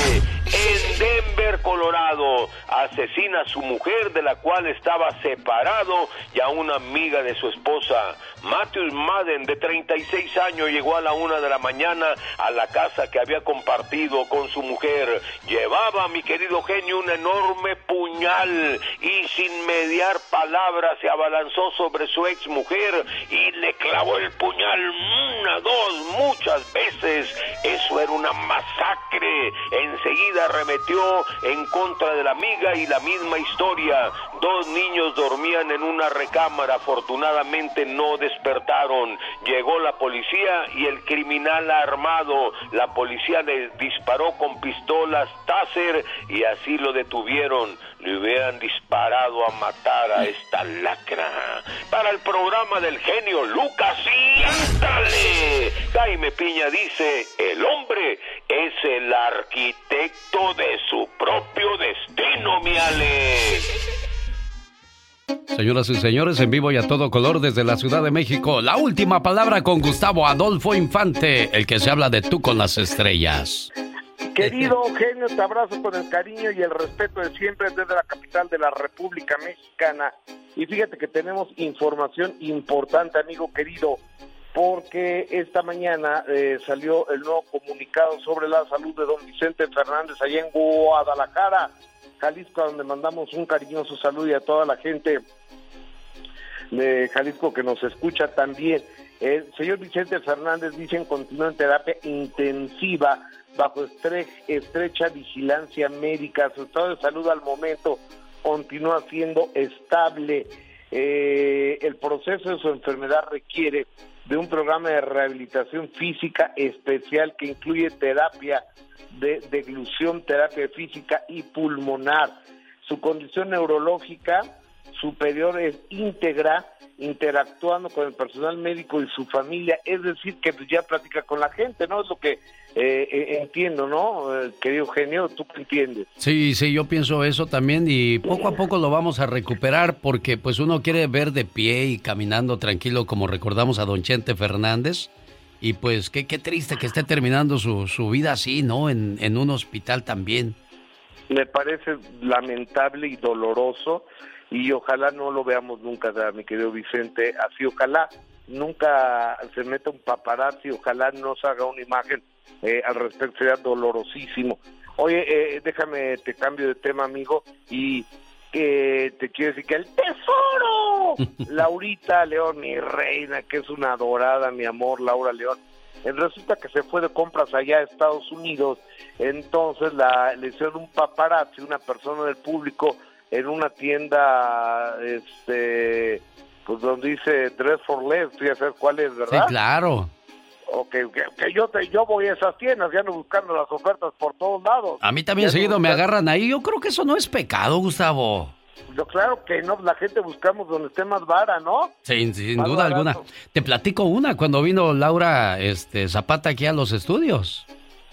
en Denver, Colorado, asesina a su mujer de la cual estaba separado y a una amiga de su esposa. Matthew Madden, de 36 años, llegó a la una de la mañana a la casa que había compartido con su mujer. Llevaba, mi querido genio, un enorme puñal y sin mediar palabras se abalanzó sobre su ex mujer y le clavó el puñal una, dos, muchas veces. Eso era una masacre. Enseguida arremetió en contra de la amiga y la misma historia. Dos niños dormían en una recámara, afortunadamente no despertaron. Llegó la policía y el criminal armado. La policía le disparó con pistolas Taser y así lo detuvieron. Le hubieran disparado a matar a esta lacra. Para el programa del genio Lucas y ándale. Jaime Piña dice, el hombre es el arquitecto de su propio destino, mi Ale. Señoras y señores, en vivo y a todo color desde la Ciudad de México, la última palabra con Gustavo Adolfo Infante, el que se habla de tú con las estrellas. Querido genio, te abrazo con el cariño y el respeto de siempre desde la capital de la República Mexicana. Y fíjate que tenemos información importante, amigo querido, porque esta mañana eh, salió el nuevo comunicado sobre la salud de don Vicente Fernández allá en Guadalajara, Jalisco, donde mandamos un cariñoso saludo y a toda la gente de Jalisco que nos escucha también. El señor Vicente Fernández dicen continúa en terapia intensiva bajo estre- estrecha vigilancia médica. Su estado de salud al momento continúa siendo estable. Eh, el proceso de su enfermedad requiere de un programa de rehabilitación física especial que incluye terapia de deglución, terapia física y pulmonar. Su condición neurológica superior es íntegra, interactuando con el personal médico y su familia, es decir, que pues, ya platica con la gente, ¿no? Es lo que eh, eh, entiendo, ¿no? Eh, querido genio, ¿tú qué entiendes? Sí, sí, yo pienso eso también y poco a poco lo vamos a recuperar porque pues uno quiere ver de pie y caminando tranquilo como recordamos a don Chente Fernández y pues qué, qué triste que esté terminando su, su vida así, ¿no? En, en un hospital también. Me parece lamentable y doloroso y ojalá no lo veamos nunca, mi querido Vicente, así ojalá nunca se meta un paparazzi, ojalá no se haga una imagen eh, al respecto, sería dolorosísimo. Oye, eh, déjame, te cambio de tema, amigo, y que te quiero decir que el tesoro, [laughs] Laurita León, mi reina, que es una adorada, mi amor, Laura León, eh, resulta que se fue de compras allá a Estados Unidos, entonces la, le hicieron un paparazzi, una persona del público, en una tienda, este, pues donde dice Dress for Less, ya sabes cuál es, Sí, ¿verdad? claro. Ok, que, que yo te, yo voy a esas tiendas, ya ando buscando las ofertas por todos lados. A mí también Ya seguido me agarran ahí. Yo creo que eso no es pecado, Gustavo. Yo claro que no, la gente buscamos donde esté más vara, ¿no? Sin, sin Más duda barato. alguna. Te platico una cuando vino Laura este, Zapata aquí a los estudios.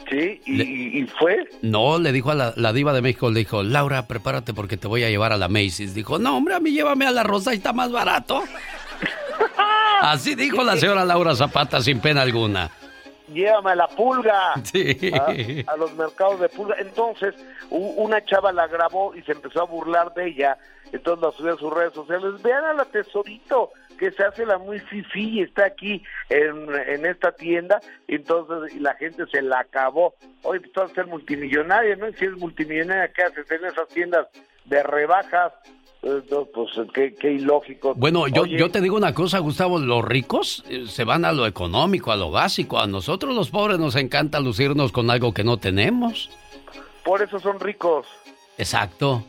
Sí, y, y fue. No, le dijo a la, la diva de México, le dijo, Laura, prepárate porque te voy a llevar a la Macy's. Dijo, no, hombre, a mí llévame a la Rosa y está más barato. [laughs] Así dijo la señora Laura Zapata sin pena alguna. Llévame a la pulga. Sí. a, a los mercados de pulga. Entonces, una chava la grabó y se empezó a burlar de ella. Entonces la subió a sus redes sociales. Vean a la tesorito que se hace la muy fifi y está aquí en, en esta tienda. Entonces y la gente se la acabó. Oye, pues tú vas a ser multimillonaria, ¿no? Y si eres multimillonaria, ¿qué haces en esas tiendas de rebajas? Eh, no, Pues qué, qué ilógico. Bueno, yo, Oye, yo te digo una cosa, Gustavo, los ricos eh, se van a lo económico, a lo básico. A nosotros los pobres nos encanta lucirnos con algo que no tenemos. Por eso son ricos. Exacto.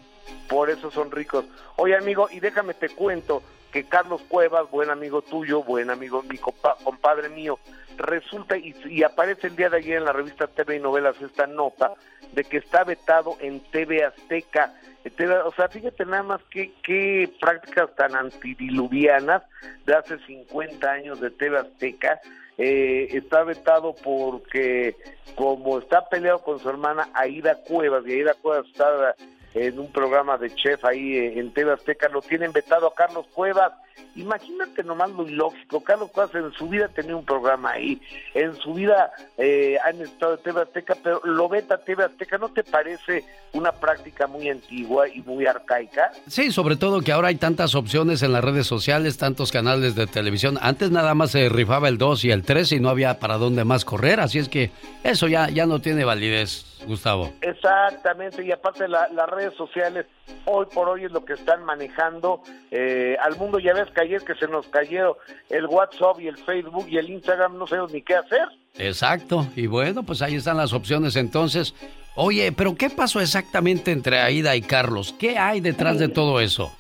por eso son ricos. Oye, amigo, y déjame te cuento que Carlos Cuevas, buen amigo tuyo, buen amigo, mi compa- compadre mío, resulta y, aparece el día de ayer en la revista TV y Novelas esta nota de que está vetado en TV Azteca. TV o sea, fíjate nada más qué, qué prácticas tan antidiluvianas de hace 50 años de TV Azteca. Eh, está vetado porque como está peleado con su hermana Aida Cuevas, y Aida Cuevas está en un programa de chef ahí eh, en TV Azteca, lo tienen vetado a Carlos Cuevas. Imagínate nomás lo ilógico. Carlos Cuevas en su vida tenía un programa ahí, en su vida eh, han estado en TV Azteca, pero lo veta TV Azteca. ¿No te parece una práctica muy antigua y muy arcaica? Sí, sobre todo que ahora hay tantas opciones en las redes sociales, tantos canales de televisión. Antes nada más se rifaba el 2 y el 3 y no había para dónde más correr, así es que eso ya, ya no tiene validez, Gustavo. Exactamente, y aparte la- las redes sociales hoy por hoy es lo que están manejando eh, al mundo. Ya ves que ayer que se nos cayeron el WhatsApp y el Facebook y el Instagram, no sabemos ni qué hacer. Exacto, y bueno, pues ahí están las opciones entonces. Oye, pero ¿qué pasó exactamente entre Aida y Carlos? ¿Qué hay detrás de todo eso?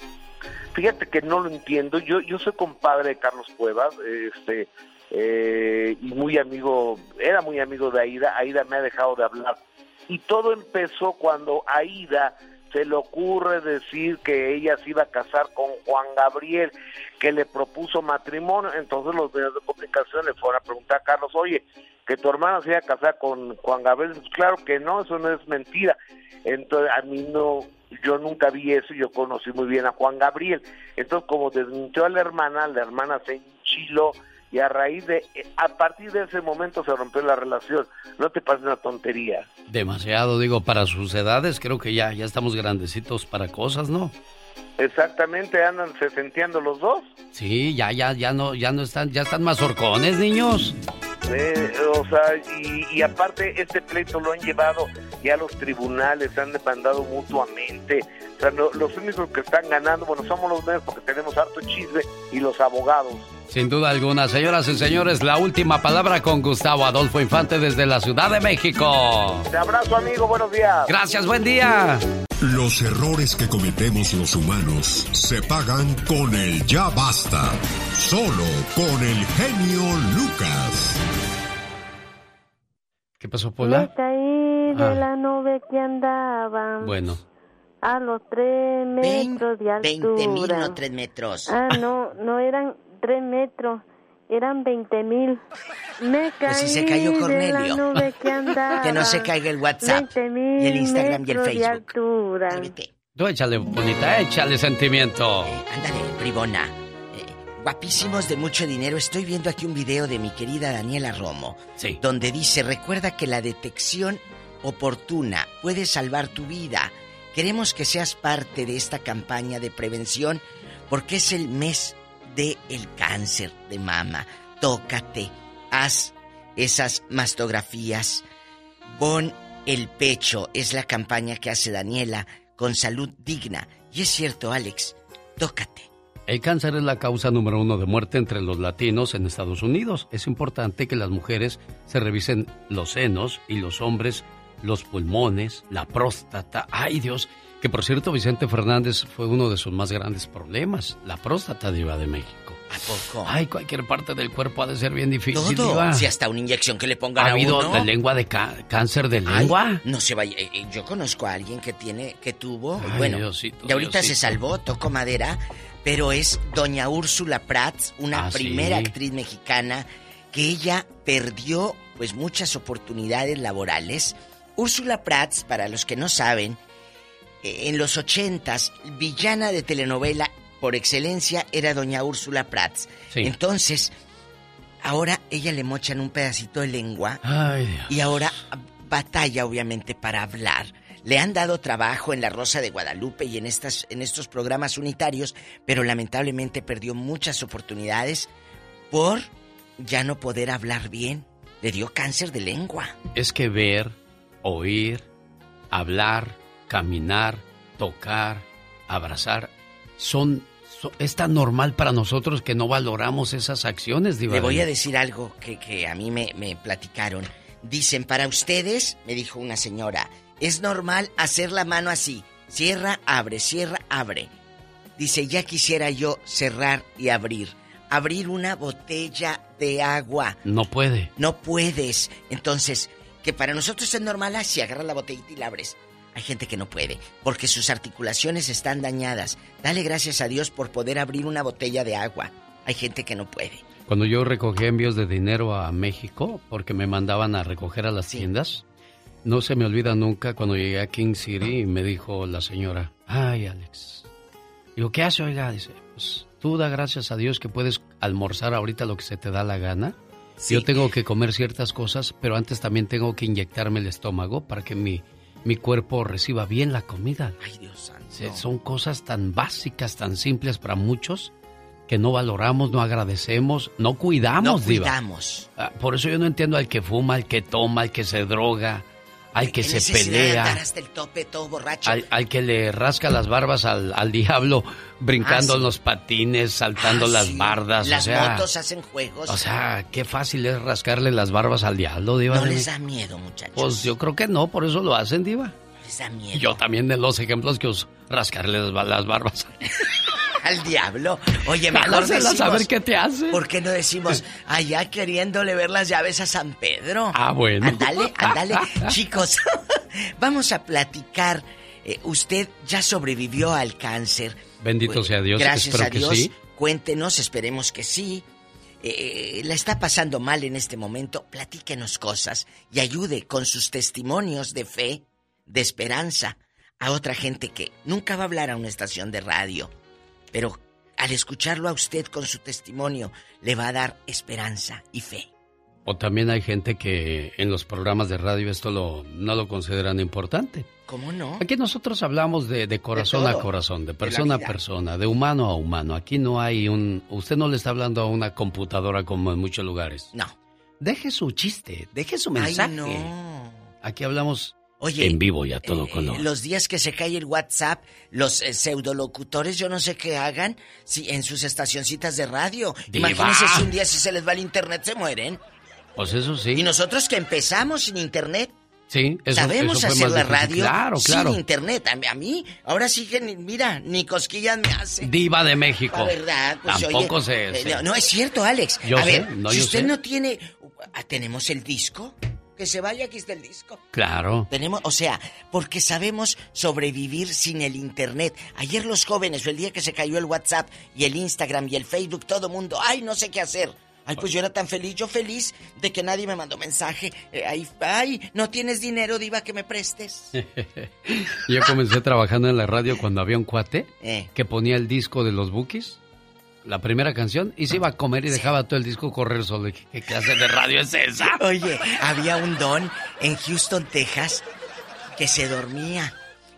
Fíjate que no lo entiendo. Yo yo soy compadre de Carlos Cuevas, este eh, y muy amigo, era muy amigo de Aida. Aida me ha dejado de hablar y todo empezó cuando Aida se le ocurre decir que ella se iba a casar con Juan Gabriel, que le propuso matrimonio. Entonces los medios de comunicación le fueron a preguntar a Carlos, oye, que tu hermana se iba a casar con Juan Gabriel. Claro que no, eso no es mentira. Entonces a mí no, yo nunca vi eso, yo conocí muy bien a Juan Gabriel. Entonces como desmintió a la hermana, la hermana se enchiló y a raíz de, a partir de ese momento se rompió la relación. No te pases una tontería. Demasiado, digo, para sus edades creo que ya, ya estamos grandecitos para cosas, ¿no? Exactamente, andan sesenteando los dos. Sí, ya, ya, ya no, ya no están, ya están más horcones, niños. Eh, o sea, y, y aparte este pleito lo han llevado ya a los tribunales, han demandado mutuamente. O sea, no- los únicos que están ganando, bueno, somos los medios porque tenemos harto chisme y los abogados. Sin duda alguna, señoras y señores, la última palabra con Gustavo Adolfo Infante desde la Ciudad de México. Te abrazo, amigo, buenos días. Gracias, buen día. Los errores que cometemos los humanos se pagan con el ya basta. Solo con el genio Lucas. ¿Qué pasó, Me Pola? caí de Ah. la nube que andaba Bueno, a los tres metros de altura. 20 mil, no 3 metros. Ah, no, no eran tres metros, eran 20 mil. Me caí Pues si se cayó de Cornelio. la nube [laughs] que no se caiga el WhatsApp 20.000 y el Instagram y el metros de Facebook. tú échale, bonita, échale sentimiento. Ándale, bribona. Eh, guapísimos de mucho dinero. Estoy viendo aquí un video de mi querida Daniela Romo. Sí. Donde dice, recuerda que la detección oportuna puede salvar tu vida. Queremos que seas parte de esta campaña de prevención porque es el mes del el cáncer de mama. Tócate, haz esas mastografías, pon el pecho. Es la campaña que hace Daniela con salud digna. Y es cierto, Alex, tócate. El cáncer es la causa número uno de muerte entre los latinos en Estados Unidos. Es importante que las mujeres se revisen los senos y los hombres los pulmones, la próstata. Ay Dios, que por cierto Vicente Fernández fue uno de sus más grandes problemas, la próstata diva de México. ¿A poco? Ay, cualquier parte del cuerpo ha de ser bien difícil. Todo. diva. Si hasta una inyección que le pongan ¿Ha a habido uno. de lengua de cáncer de Ay, lengua? no se vaya. eh, eh, Yo conozco a alguien que tiene, que tuvo, Ay, bueno, Diosito, y ahorita se salvó, tocó madera, pero es doña Úrsula Prats, una Ah, sí. primera actriz mexicana que ella perdió pues muchas oportunidades laborales. Úrsula Prats, para los que no saben, en los ochentas, villana de telenovela por excelencia era doña Úrsula Prats. Sí. Entonces, ahora ella le mochan un pedacito de lengua Ay, Dios. y ahora batalla obviamente para hablar. Le han dado trabajo en La Rosa de Guadalupe y en estas en estos programas unitarios, pero lamentablemente perdió muchas oportunidades por ya no poder hablar bien. Le dio cáncer de lengua. Es que ver, oír, hablar, caminar, tocar, abrazar, son, son- es tan normal para nosotros que no valoramos esas acciones, Diva Le voy a decir algo que, que a mí me, me platicaron. Dicen, para ustedes, me dijo una señora, es normal hacer la mano así. Cierra, abre, cierra, abre. Dice, ya quisiera yo cerrar y abrir. Abrir una botella de agua. No puede. No puedes. Entonces, que para nosotros es normal así, agarras la botellita y la abres. Hay gente que no puede, porque sus articulaciones están dañadas. Dale gracias a Dios por poder abrir una botella de agua. Hay gente que no puede. Cuando yo recogí envíos de dinero a México, porque me mandaban a recoger a las tiendas, no se me olvida nunca cuando llegué a King City y me dijo la señora, ay Alex, digo, ¿qué hace, oiga? Dice, pues tú da gracias a Dios que puedes almorzar ahorita lo que se te da la gana. Sí. Yo tengo que comer ciertas cosas, pero antes también tengo que inyectarme el estómago para que mi, mi cuerpo reciba bien la comida. Ay, Dios santo. Son cosas tan básicas, tan simples para muchos que no valoramos, no agradecemos, no cuidamos, No cuidamos. Ah, Por eso yo no entiendo al que fuma, al que toma, al que se droga, al que ¿Qué se pelea, hasta el tope todo borracho. al, al que le rasca las barbas al, al diablo, brincando Ah, en sí. los patines, saltando Ah, las sí. bardas. Las o sea, motos hacen juegos. o sea, qué fácil es rascarle las barbas al diablo, Diva. no les da miedo, muchachos. Pues yo creo que no, por eso lo hacen, Diva. Les da miedo. Yo también de los ejemplos que os rascarle las, ba- las barbas. [laughs] Al diablo. Oye, mejor decimos... a ver qué te hace. ¿Por qué no decimos allá queriéndole ver las llaves a San Pedro? Ah, bueno. Ándale, ándale. [laughs] Chicos, [laughs] vamos a platicar eh, usted ya sobrevivió al cáncer. Bendito sea Dios, Gracias espero a que Dios. sí. Cuéntenos, esperemos que sí. Eh, la está pasando mal en este momento, platíquenos cosas y ayude con sus testimonios de fe, de esperanza, a otra gente que nunca va a hablar a una estación de radio, pero al escucharlo a usted con su testimonio le va a dar esperanza y fe. O también hay gente que en los programas de radio esto lo, no lo consideran importante. ¿Cómo no? Aquí nosotros hablamos de, de corazón De a corazón, de persona a persona, de humano a humano. Aquí no hay un... Usted no le está hablando a una computadora como en muchos lugares. No. Deje su chiste, deje su Ay, mensaje. no. Aquí hablamos Oye, en vivo y a todo Eh, color. los días que se cae el WhatsApp, los eh, pseudolocutores, yo no sé qué hagan si en sus estacioncitas de radio. Diva. Imagínense si un día si se les va el internet se mueren. Pues eso sí. Y nosotros que empezamos sin internet, Sí, eso, sabemos eso fue hacer más la radio Claro, claro. sin internet. A mí, a mí, ahora sí que, ni- mira, ni cosquillas me hace. Diva de México. La verdad, pues Tampoco oye, se... eh, se- no, es cierto, Alex. Yo a sé, ver, no, si usted sé. no tiene... Ah, ¿Tenemos el disco? Que se vaya, aquí está el disco. Claro. Tenemos, o sea, porque sabemos sobrevivir sin el internet. Ayer los jóvenes, el día que se cayó el WhatsApp y el Instagram y el Facebook, todo mundo, ay, no sé qué hacer. Ay, pues yo era tan feliz, yo feliz de que nadie me mandó mensaje. Eh, ay, ay, no tienes dinero, diva, que me prestes. [laughs] Yo comencé trabajando en la radio cuando había un cuate Eh. que ponía el disco de los Bookies, la primera canción, y se iba a comer y dejaba todo el disco correr solo. ¿Qué clase de radio es esa? [laughs] Oye, había un don en Houston, Texas, que se dormía.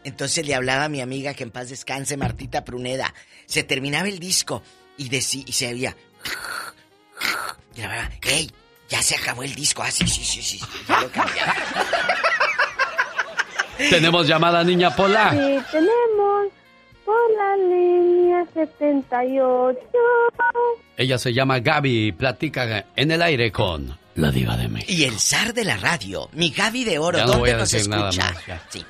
Entonces le hablaba a mi amiga que en paz descanse, Martita Pruneda. Se terminaba el disco y, decí- y se oía. Y la verdad, ¡Ey! Ya se acabó el disco. Ah, sí, sí, sí, sí. Ya lo cambiaron. [laughs] Tenemos llamada, niña Pola. Sí, tenemos por la línea 78. Ella se llama Gaby y platica en el aire con la diva de México. Y el zar de la radio, mi Gaby de Oro, Ya no ¿dónde voy a nos decir nada escucha? más, ya. Sí,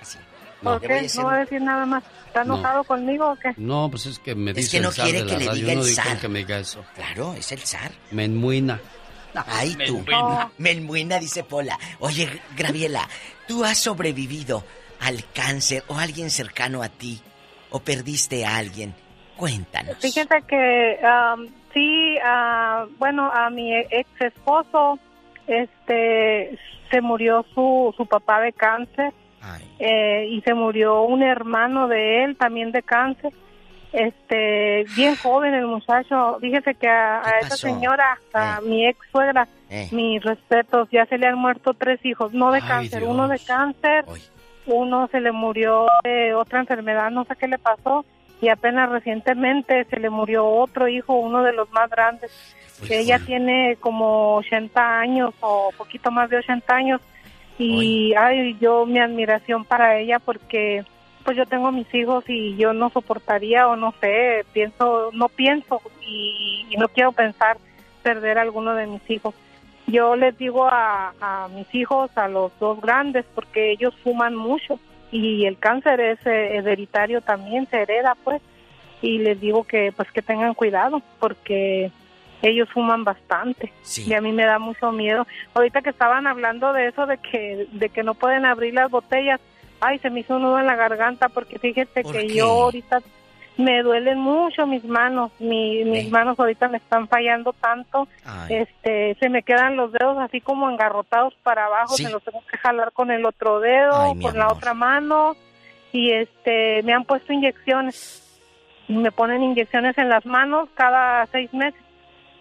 así. ¿Por voy qué? hacer ¿No va a decir nada más? ¿Está No. enojado conmigo o qué? No, pues es que me Es dice que no el zar quiere de que le radio. diga no el digo zar. que me diga eso. Claro, es el zar. Me enmuina. Ay, tú. Menmuina. Menmuina, dice Pola. Oye, Graviela, ¿tú has sobrevivido al cáncer o alguien cercano a ti? ¿O perdiste a alguien? Cuéntanos. Fíjate que am, sí, ah, bueno, a mi ex esposo, este, se murió su, su papá de cáncer eh, y se murió un hermano de él también de cáncer. Este, bien joven el muchacho. Fíjese que a, a esa señora, a mi ex suegra, Eh. mis respetos, ya se le han muerto tres hijos, no de Ay, cáncer, Dios. uno de cáncer, uno se le murió de otra enfermedad, no sé qué le pasó, y apenas recientemente se le murió otro hijo, uno de los más grandes. Ella tiene como 80 años o poquito más de 80 años y ay, yo mi admiración para ella porque pues yo tengo mis hijos y yo no soportaría o no sé, pienso, no pienso y, y no quiero pensar perder a alguno de mis hijos. Yo les digo a, a mis hijos, a los dos grandes, porque ellos fuman mucho y el cáncer es eh, hereditario también, se hereda pues, y les digo que pues que tengan cuidado porque ellos fuman bastante y a mí me da mucho miedo. Ahorita que estaban hablando de eso de que de que no pueden abrir las botellas, ay, se me hizo un nudo en la garganta porque fíjate que qué? yo ahorita me duelen mucho mis manos, mi- mis manos ahorita me están fallando tanto, este, se me quedan los dedos así como engarrotados para abajo, Sí. se los tengo que jalar con el otro dedo, Ay, con la otra mano y este, me han puesto inyecciones, me ponen inyecciones en las manos cada seis meses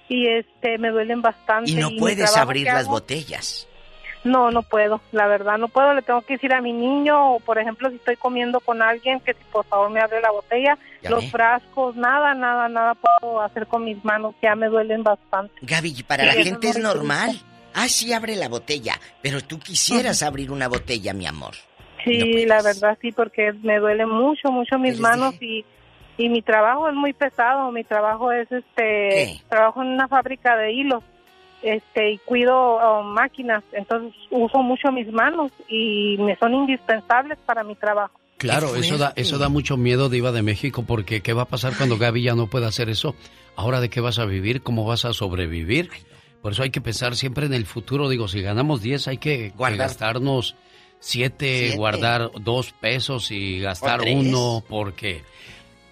y este, me duelen bastante. Y no puedes abrir las botellas. No, no puedo, la verdad, no puedo. Le tengo que decir a mi niño, o por ejemplo, si estoy comiendo con alguien, que si por favor me abre la botella, Ya los ve. frascos, nada, nada, nada puedo hacer con mis manos, ya me duelen bastante. Gaby, para Sí, la gente es normal. Ah, sí, abre la botella. Pero tú quisieras abrir una botella, mi amor. Sí, la verdad sí, porque me duele mucho, mucho mis manos y, y mi trabajo es muy pesado. Mi trabajo es, este, trabajo en una fábrica de hilos, este, y cuido oh, máquinas, entonces uso mucho mis manos y me son indispensables para mi trabajo. Claro, eso da, eso da mucho miedo, Diva de México, porque ¿qué va a pasar cuando Gaby ya no pueda hacer eso? Ahora, ¿de qué vas a vivir? ¿Cómo vas a sobrevivir? Por eso hay que pensar siempre en el futuro. Digo, si ganamos 10, hay que, gastarnos siete, Siete. guardar dos pesos y gastar O tres. uno, porque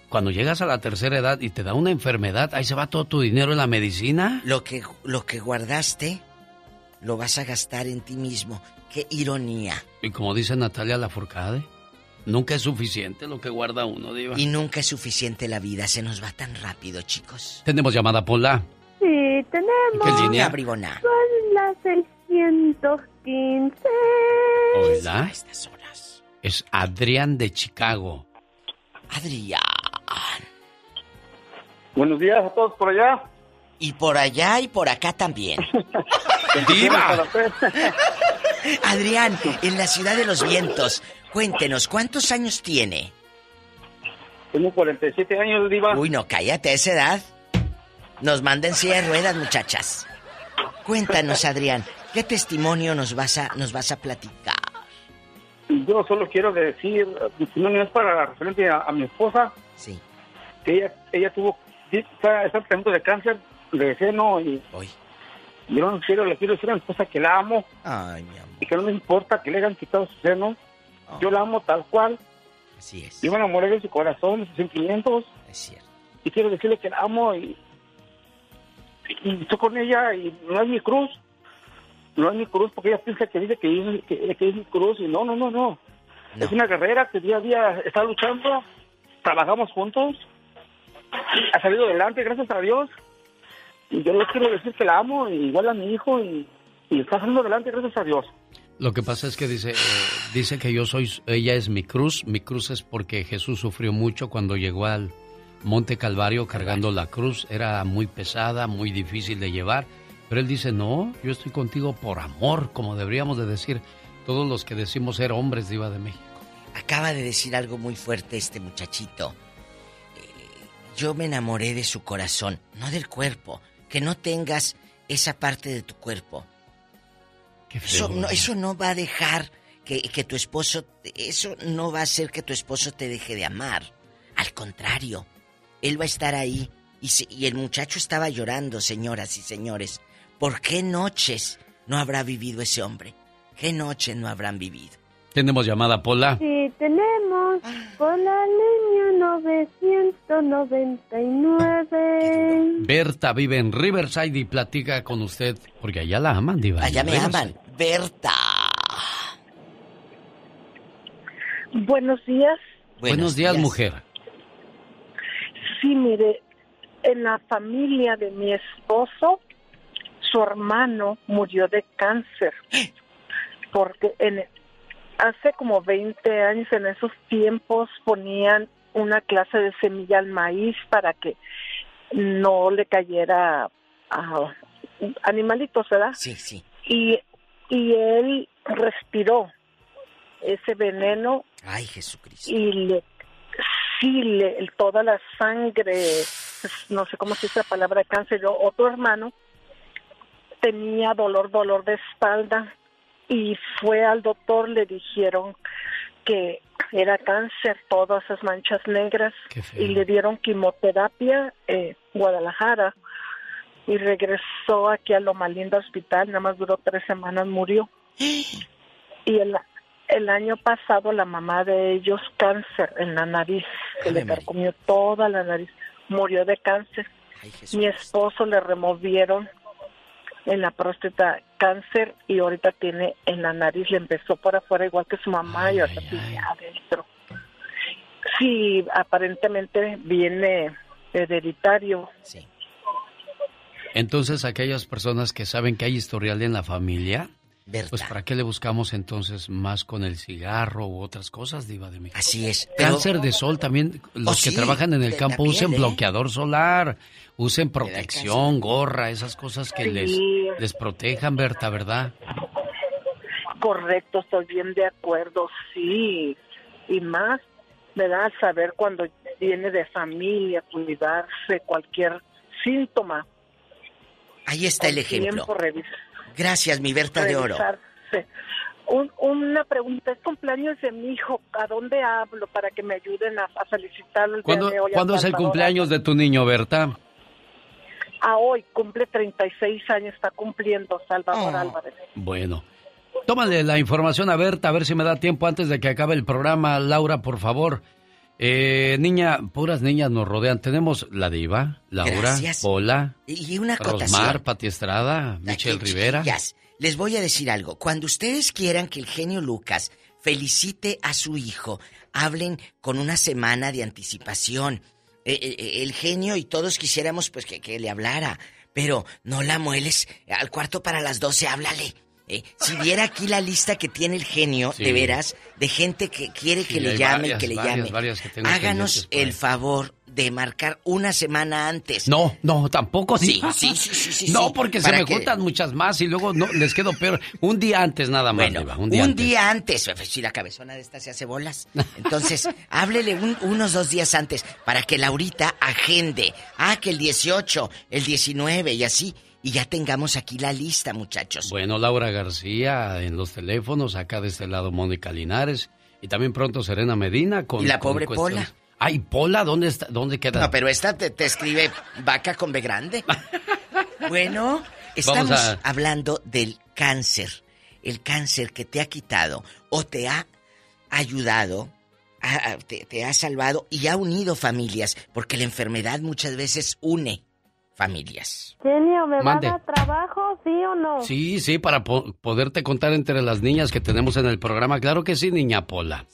cuando llegas a la tercera edad y te da una enfermedad, ahí se va todo tu dinero en la medicina. Lo que, lo que guardaste, lo vas a gastar en ti mismo. Qué ironía. Y como dice Natalia Lafourcade, nunca es suficiente lo que guarda uno, Diva. Y nunca es suficiente la vida, se nos va tan rápido, chicos. Tenemos llamada, Pola. Sí, tenemos. ¿Qué línea? bribona? Son las 615. Hola. Es Adrián de Chicago. Adrián. Buenos días a todos por allá. Y por allá y por acá también. [laughs] ¡Diva! [laughs] Adrián, en la ciudad de los vientos, cuéntenos, ¿cuántos años tiene? Tengo 47 años, Diva. Uy, no, cállate a esa edad. Nos manden silla de ruedas, muchachas. Cuéntanos, Adrián, ¿qué testimonio nos vas a, nos vas a platicar? Yo solo quiero decir, mi testimonio es para referente a, a mi esposa. Sí. Que ella, ella tuvo, está, está tratando de cáncer de seno y yo no quiero, le quiero decir a mi esposa que la amo Ay, mi amor. y que no me importa que le hayan quitado su seno. Yo la amo tal cual. Así es. Yo me enamoré de su corazón, de sus sentimientos. Es cierto. Y quiero decirle que la amo y, y estoy con ella y no hay mi cruz. No hay mi cruz porque ella piensa que dice que, es- que, que es mi cruz y no, no, no, no. Es una guerrera que día a día está luchando. Trabajamos juntos. Ha salido adelante, gracias a Dios. Y yo le quiero decir que la amo, igual a mi hijo, y, y está saliendo adelante, gracias a Dios. Lo que pasa es que dice, eh, dice que yo soy, ella es mi cruz. Mi cruz es porque Jesús sufrió mucho cuando llegó al Monte Calvario cargando la cruz. Era muy pesada, muy difícil de llevar. Pero él dice, no, yo estoy contigo por amor, como deberíamos de decir todos los que decimos ser hombres diva de México. Acaba de decir algo muy fuerte este muchachito. Eh, Yo me enamoré de su corazón, no del cuerpo. Que no tengas esa parte de tu cuerpo. Eso no, eso no va a dejar que, que tu esposo, eso no va a hacer que tu esposo te deje de amar. Al contrario, él va a estar ahí. Y, se- y el muchacho estaba llorando, señoras y señores. ¿Por qué noches no habrá vivido ese hombre? ¿Qué noches no habrán vivido? Tenemos llamada, Pola. Sí, tenemos por la línea 999. Berta vive en Riverside y platica con usted, porque allá la aman, diva. Allá me Riverside. aman. Berta. Buenos días. Buenos, días, mujer. Sí, mire, en la familia de mi esposo, su hermano murió de cáncer. [gasps] Porque en, hace como 20 años, en esos tiempos, ponían una clase de semilla al maíz para que no le cayera a animalitos, ¿verdad? Sí, sí. Y, y él respiró ese veneno Ay, Jesucristo. y le sí le toda la sangre no sé cómo se dice la palabra cáncer otro hermano tenía dolor dolor de espalda y fue al doctor le dijeron que era cáncer todas esas manchas negras y le dieron quimioterapia en Guadalajara y regresó aquí a Loma Linda Hospital nada más duró tres semanas murió. [gasps] Y el, el año pasado la mamá de ellos cáncer en la nariz, se le carcomió toda la nariz, murió de cáncer. Mi esposo le removieron en la próstata cáncer y ahorita tiene en la nariz, le empezó por afuera igual que su mamá y ahorita tiene adentro. Sí, aparentemente viene hereditario. Entonces, aquellas personas que saben que hay historial en la familia, pues ¿para qué le buscamos entonces más con el cigarro u otras cosas, Diva de México? Así es. pero- Cáncer de sol también, los que sí, trabajan en el campo usen ¿eh? bloqueador solar, usen protección, gorra, esas cosas que les, Sí. les protejan, Berta, ¿verdad? Correcto, estoy bien de acuerdo, sí. Y más, ¿verdad? Saber cuando viene de familia, cuidarse, cualquier síntoma. Ahí está el ejemplo. tiempo, Gracias, mi Berta de Oro. Un- una pregunta, es cumpleaños de mi hijo, ¿a dónde hablo para que me ayuden a, a felicitarlo? el día ¿Cuándo, de hoy ¿cuándo es el cumpleaños de tu niño, Berta? A hoy, cumple 36 años, está cumpliendo Salvador Oh. Álvarez. Bueno, Tómale la información a Berta, a ver si me da tiempo antes de que acabe el programa. Laura, por favor. Eh, niña, puras niñas nos rodean. Tenemos la diva, Laura. Pola, Y una Rosmar. Pati Estrada, Michelle Rivera. Les voy a decir algo. Cuando ustedes quieran que el genio Lucas felicite a su hijo, hablen con una semana de anticipación. Eh, eh, eh, el genio y todos quisiéramos pues que, que le hablara, pero no la mueles al cuarto para las doce, háblale. Eh, si viera aquí la lista que tiene el genio, Sí. de veras, de gente que quiere Sí, que le llame, varias, que le llame, varias que tengo háganos el favor de marcar una semana antes. No, no, tampoco Sí, sí, sí, sí, sí, No, porque se me que- juntan muchas más y luego no les quedo peor. Un día antes nada más, Bueno, un un día, día antes. antes. si la cabezona de esta se hace bolas. Entonces, [laughs] háblele un- unos dos días antes para que Laurita agende. Ah, que el 18, el 19 y así. Y ya tengamos aquí la lista, muchachos. Bueno, Laura García en los teléfonos, acá de este lado Mónica Linares y también pronto Serena Medina con Y la con pobre cuestiones- Pola. Ay, Pola, ¿dónde está? ¿Dónde queda? No, pero esta te, te escribe vaca con B grande. [laughs] Bueno, estamos a- hablando del cáncer. El cáncer que te ha quitado o te ha ayudado, a- a- te, te ha salvado y ha unido familias, porque la enfermedad muchas veces une familias. Genio, ¿me Mande. va a dar trabajo, sí o no? Sí, sí, para po- poderte contar entre las niñas que tenemos en el programa. Claro que sí, niña Pola.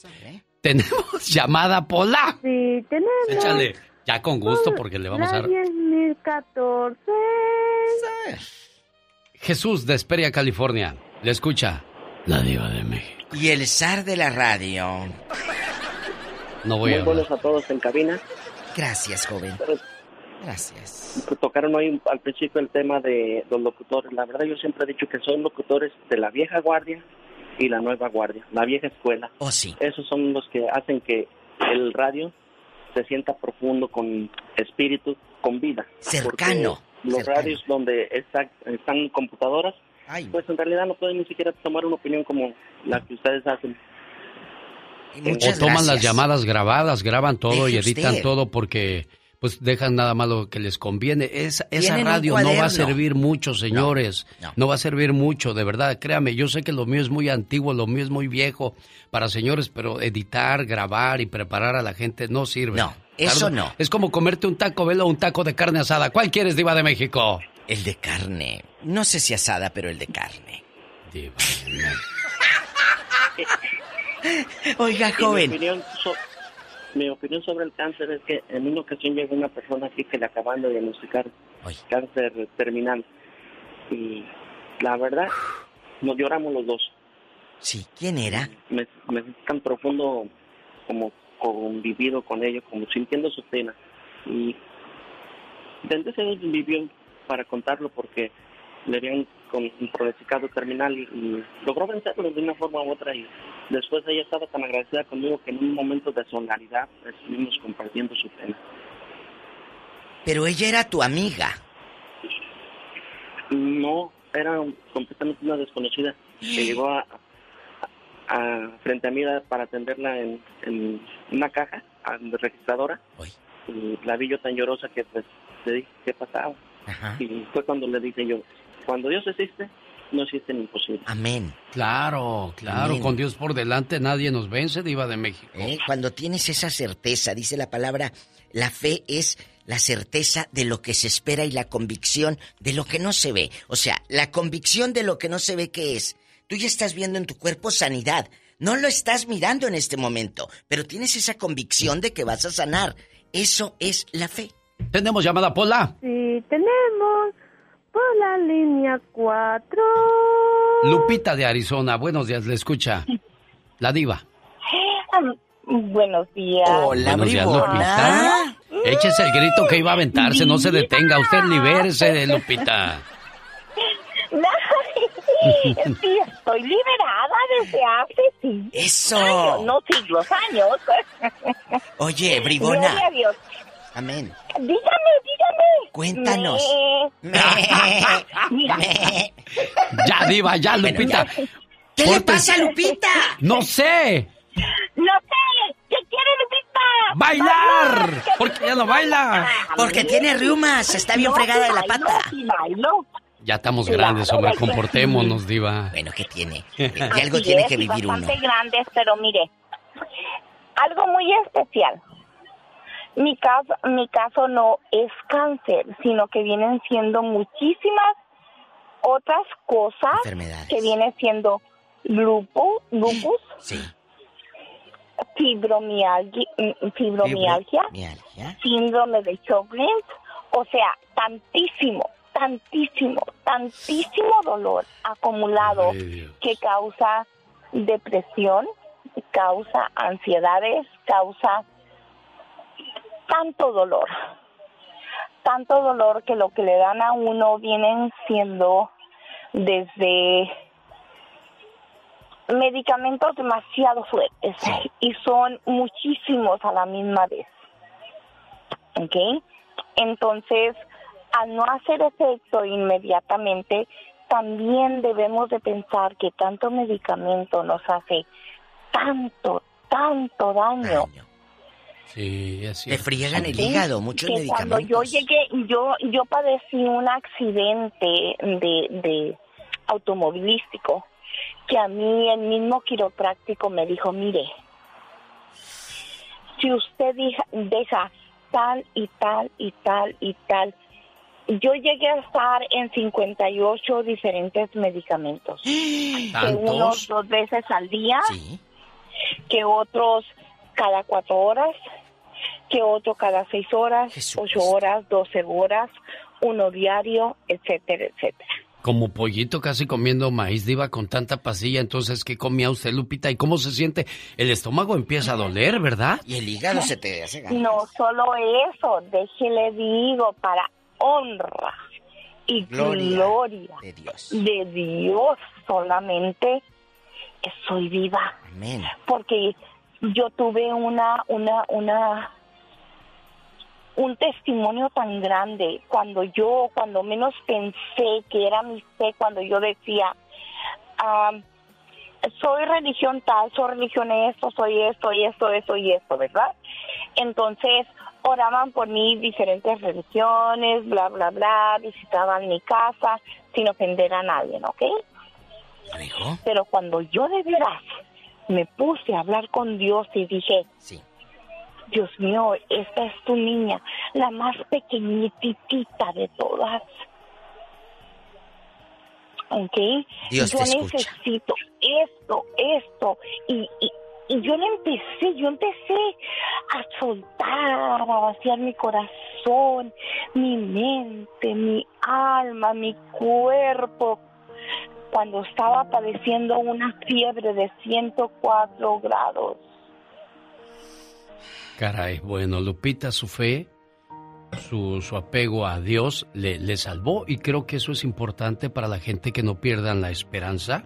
Tenemos [laughs] llamada Pola. Sí, tenemos. Échale. Ya con gusto porque le vamos a La dar... 10.014. Jesús de Esperia, California. Le escucha. La diva de México. Y el zar de la radio. No voy Muy a hablar. buenos a todos en cabina. Gracias, joven. Gracias. Tocaron hoy al principio el tema de los locutores. La verdad yo siempre he dicho que son locutores de la vieja guardia y la nueva guardia, la vieja escuela. Oh, sí. Esos son los que hacen que el radio se sienta profundo, con espíritu, con vida. Cercano, Los cercano. radios donde está- están computadoras, pues en realidad no pueden ni siquiera tomar una opinión como la que ustedes hacen. o toman las llamadas grabadas, graban todo y Deje editan usted. todo porque pues dejan nada más lo que les conviene. Esa, radio no va a servir mucho, señores. no. No, va a servir mucho, de verdad. Créame, yo sé que lo mío es muy antiguo, lo mío es muy viejo para señores, pero editar, grabar y preparar a la gente no sirve. No, eso no. Es como comerte un taco velo o un taco de carne asada. ¿Cuál quieres, Diva de México? El de carne. No sé si asada, pero el de carne. Diva. [laughs] Oiga, joven. Mi opinión, sobre el cáncer es que en una ocasión llegó una persona aquí que le acaban de diagnosticar cáncer terminal. Y la verdad, nos lloramos los dos. Sí, ¿quién era? Me, me sentí tan profundo como convivido con ellos, como sintiendo su pena. Y desde ese vivió para contarlo porque le habían con un pronosticado terminal y, y logró vencerlo de una forma u otra y después ella estaba tan agradecida conmigo que en un momento de solidaridad estuvimos compartiendo su pena. Pero ella era tu amiga. No, era completamente una desconocida que llegó a, a- a- frente a mí para atenderla en, en una caja registradora. Y la vi yo tan llorosa que pues le dije qué pasaba. Y fue cuando le dije yo cuando Dios existe no existe lo imposible Amén. Claro, claro, Amén. con Dios por delante nadie nos vence, Diva de México. ¿Eh? Cuando tienes esa certeza, dice la palabra, la fe es la certeza de lo que se espera y la convicción de lo que no se ve. O sea, la convicción de lo que no se ve que es. Tú ya estás viendo en tu cuerpo sanidad. No lo estás mirando en este momento, pero tienes esa convicción de que vas a sanar. Eso es la fe. Tenemos llamada Pola. Sí, tenemos por la línea 4. Lupita de Arizona, buenos días, le escucha. La diva. Buenos días. Buenos días, Lupita. Échese el grito que iba a aventarse, no se detenga, usted libérese de Lupita. [laughs] Sí, sí, estoy liberada desde hace sí. Eso. Años, no siglos, años. Oye, [laughs] bribona. Gloria a Dios. Amén. Dígame, dígame. Cuéntanos. Me- [laughs] Mira. Ya, diva, ya, Lupita. ¿Qué le pasa a Lupita? No sé. No sé, ¿qué quiere Lupita? ¡Bailar! ¿Qué ¿Por qué ya no baila? Porque tiene riumas, está bien fregada de la pata. Ya estamos grandes, hombre, comportémonos, diva. Bueno, ¿qué tiene? [laughs] Así algo tiene es, que vivir uno. bastante grandes, pero mire, algo muy especial. Mi caso, mi caso no es cáncer, sino que vienen siendo muchísimas otras cosas Enfermedades. que viene siendo lupo, lupus, fibromialgia, mm, fibromialgia, Fibromialgia. síndrome de Sjögren's, o sea, tantísimo, tantísimo, tantísimo dolor acumulado que causa depresión, causa ansiedades, causa tanto dolor, tanto dolor que lo que le dan a uno vienen siendo desde medicamentos demasiado fuertes y son muchísimos a la misma vez. ¿Ok? Entonces, al no hacer efecto inmediatamente, también debemos de pensar que tanto medicamento nos hace tanto, tanto daño. Sí, es Te cierto. friegan el hígado, muchos que cuando medicamentos. yo llegué, yo yo padecí un accidente de, de automovilístico que a mí el mismo quiropráctico me dijo, mire, si usted deja, deja tal y tal y tal y tal, yo llegué a estar en 58 diferentes medicamentos, [gasps] que unos dos veces al día, que otros cada cuatro horas, que otro cada seis horas, ocho horas, doce horas, uno diario, etcétera, etcétera. Como pollito casi comiendo maíz diva con tanta pasilla, entonces ¿qué comía usted, Lupita? ¿Y cómo se siente? El estómago empieza a doler, ¿verdad? Y el hígado se te hace ganas. No solo eso, déjele digo, para honra y Gloria gloria, de Dios. de Dios solamente que soy viva. Amén. Porque yo tuve una, una, una, un testimonio tan grande cuando yo, cuando menos pensé que era mi fe, cuando yo decía, ah, soy religión tal, soy religión esto, soy esto y esto, esto y esto, ¿verdad? Entonces oraban por mí diferentes religiones, bla, bla, bla, visitaban mi casa sin ofender a nadie, ¿ok? Pero cuando yo de veras me puse a hablar con Dios y dije, Dios mío, esta es tu niña, la más pequeñitita de todas. ¿Ok? Dios yo te necesito esto, esto. Y, y, y yo le empecé, yo empecé a soltar, a vaciar mi corazón, mi mente, mi alma, mi cuerpo. Cuando estaba padeciendo una fiebre de 104 grados. Caray, bueno, Lupita, su fe, su, su apego a Dios le, le salvó y creo que eso es importante para la gente que no pierdan la esperanza.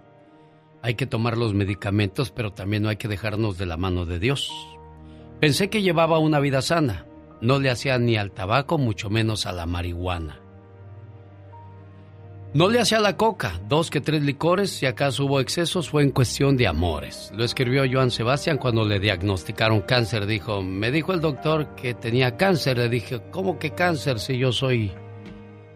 Hay que tomar los medicamentos, pero también no hay que dejarnos de la mano de Dios. Pensé que llevaba una vida sana. No le hacía ni al tabaco, mucho menos a la marihuana. No le hacía la coca, dos que tres licores, si acaso hubo excesos fue en cuestión de amores. Lo escribió Joan Sebastián cuando le diagnosticaron cáncer. Dijo, me dijo el doctor que tenía cáncer. Le dije, ¿cómo que cáncer si yo soy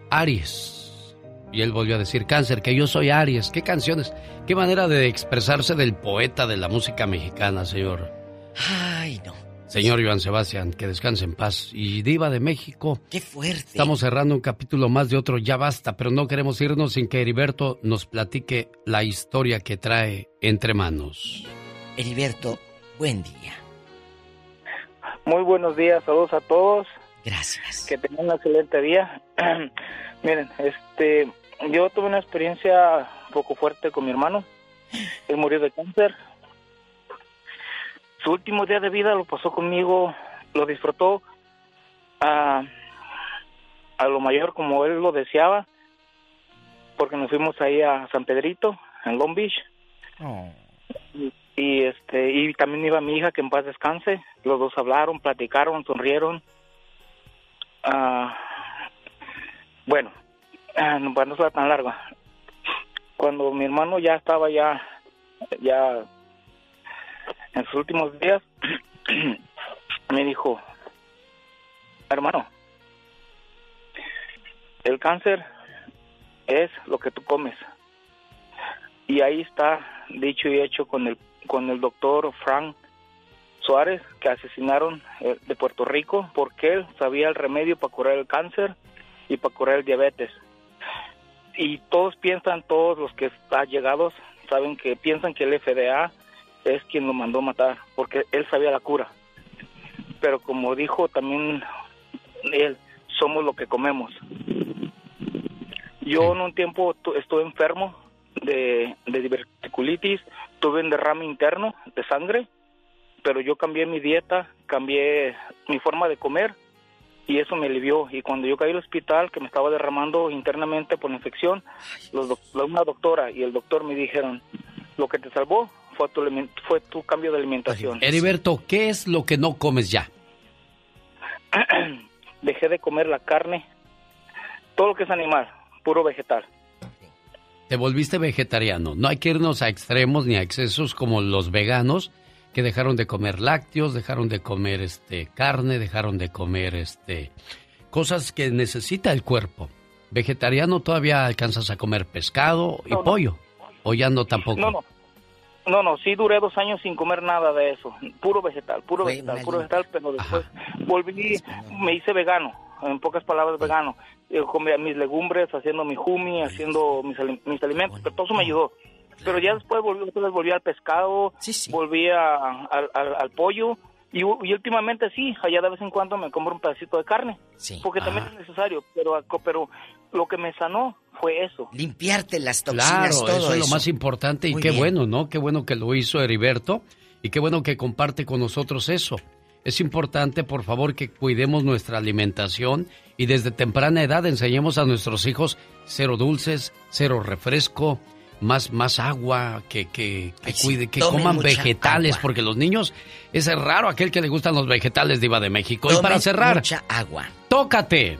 Aries? Y él volvió a decir, cáncer, que yo soy Aries. ¿Qué canciones? ¿Qué manera de expresarse del poeta de la música mexicana, señor? Ay, no. Señor Joan Sebastián, que descanse en paz. Y Diva de México. Qué fuerte. Estamos cerrando un capítulo más de otro Ya Basta, pero no queremos irnos sin que Heriberto nos platique la historia que trae entre manos. Heriberto, buen día. Muy buenos días, saludos a todos. Gracias. Que tengan un excelente día. [clears throat] Miren, este, yo tuve una experiencia un poco fuerte con mi hermano. Él murió de cáncer. Su último día de vida lo pasó conmigo, lo disfrutó a, a lo mayor como él lo deseaba, porque nos fuimos ahí a San Pedrito, en Long Beach. Y, y, este y también iba mi hija que en paz descanse. Los dos hablaron platicaron sonrieron. Ah, bueno ah, no, para no ser tan larga cuando mi hermano ya estaba ya ya en sus últimos días [clears throat] me dijo hermano el cáncer es lo que tú comes. Y ahí está dicho y hecho con el con el doctor Frank Suárez que asesinaron eh, de Puerto Rico porque él sabía el remedio para curar el cáncer y para curar el diabetes. Y todos piensan, todos los que están llegados, saben que piensan que el FDA es quien lo mandó matar porque él sabía la cura. Pero como dijo también él, somos lo que comemos. Yo en un tiempo tu- estuve enfermo de, de diverticulitis, tuve un derrame interno de sangre, pero yo cambié mi dieta, cambié mi forma de comer y eso me alivió. Y cuando yo caí al hospital, que me estaba derramando internamente por la infección, los doc- una doctora y el doctor me dijeron, lo que te salvó fue tu, alimen- fue tu cambio de alimentación. Heriberto, ¿qué es lo que no comes ya? [clears throat] Dejé de comer la carne, todo lo que es animal, puro vegetal. Te volviste vegetariano. No hay que irnos a extremos ni a excesos como los veganos que dejaron de comer lácteos, dejaron de comer este carne, dejaron de comer este cosas que necesita el cuerpo. Vegetariano todavía alcanzas a comer pescado y No, no. pollo. O ya no tampoco. No, no. No, no, sí duré dos años sin comer nada de eso. Puro vegetal, puro vegetal, puro vegetal, pero después volví, me hice vegano, en pocas palabras vegano. Yo comía mis legumbres, haciendo mi jumi, haciendo mis, mis alimentos, pero todo eso me ayudó. Pero ya después volví, volví al pescado, volví a- al, al- al pollo y, últimamente sí, allá de vez en cuando me compro un pedacito de carne, porque también es necesario, pero, pero lo que me sanó fue eso. Limpiarte las toxinas, Claro, todo eso es lo más importante y Muy qué bien. bueno, ¿no? Qué bueno que lo hizo Heriberto y qué bueno que comparte con nosotros eso. Es importante, por favor, que cuidemos nuestra alimentación y desde temprana edad enseñemos a nuestros hijos cero dulces, cero refresco, más, más agua, que, que, que cuide, que coman vegetales, agua. porque los niños, es raro aquel que le gustan los vegetales, Diva de México. y Tomen para cerrar, mucha agua tócate.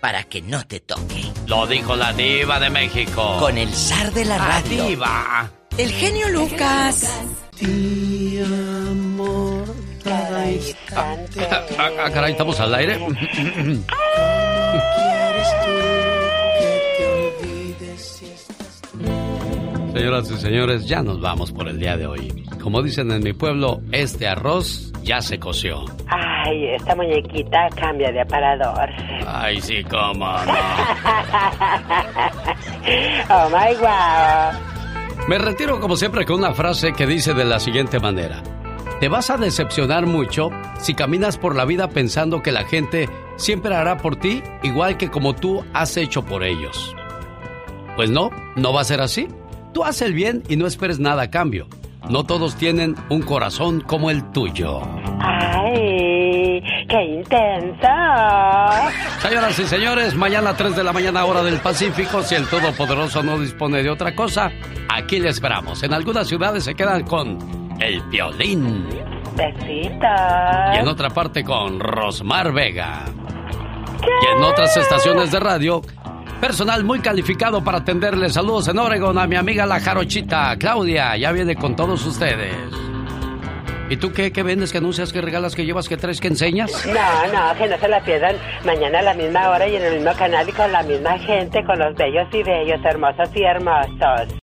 para que no te toque. Lo dijo la Diva de México. Con el zar de la La radio. Diva. El genio Lucas. Ah, ah, caray, ¿estamos al aire? Señoras y señores, ya nos vamos por el día de hoy. Como dicen en mi pueblo, este arroz ya se coció. Ay, esta muñequita cambia de aparador. Ay, sí, cómo no. [laughs] oh my wow. Me retiro como siempre con una frase que dice de la siguiente manera. Te vas a decepcionar mucho si caminas por la vida pensando que la gente siempre hará por ti igual que como tú has hecho por ellos. Pues no, no va a ser así. Tú haz el bien y no esperes nada a cambio. No todos tienen un corazón como el tuyo. Ay, qué intenso. Señoras y señores, mañana a 3 de la mañana hora del Pacífico, si el Todopoderoso no dispone de otra cosa, aquí le esperamos. En algunas ciudades se quedan con el violín Besitos. y en otra parte con Rosmar Vega. Y en otras estaciones de radio, personal muy calificado para atenderles. Saludos en Oregon a mi amiga la jarochita, Claudia, ya viene con todos ustedes. ¿Y tú qué, qué vendes, qué anuncias, qué regalas, qué llevas, qué traes, qué enseñas? No, no, que no se la pierdan mañana a la misma hora y en el mismo canal y con la misma gente, con los bellos y bellos, hermosos y hermosos.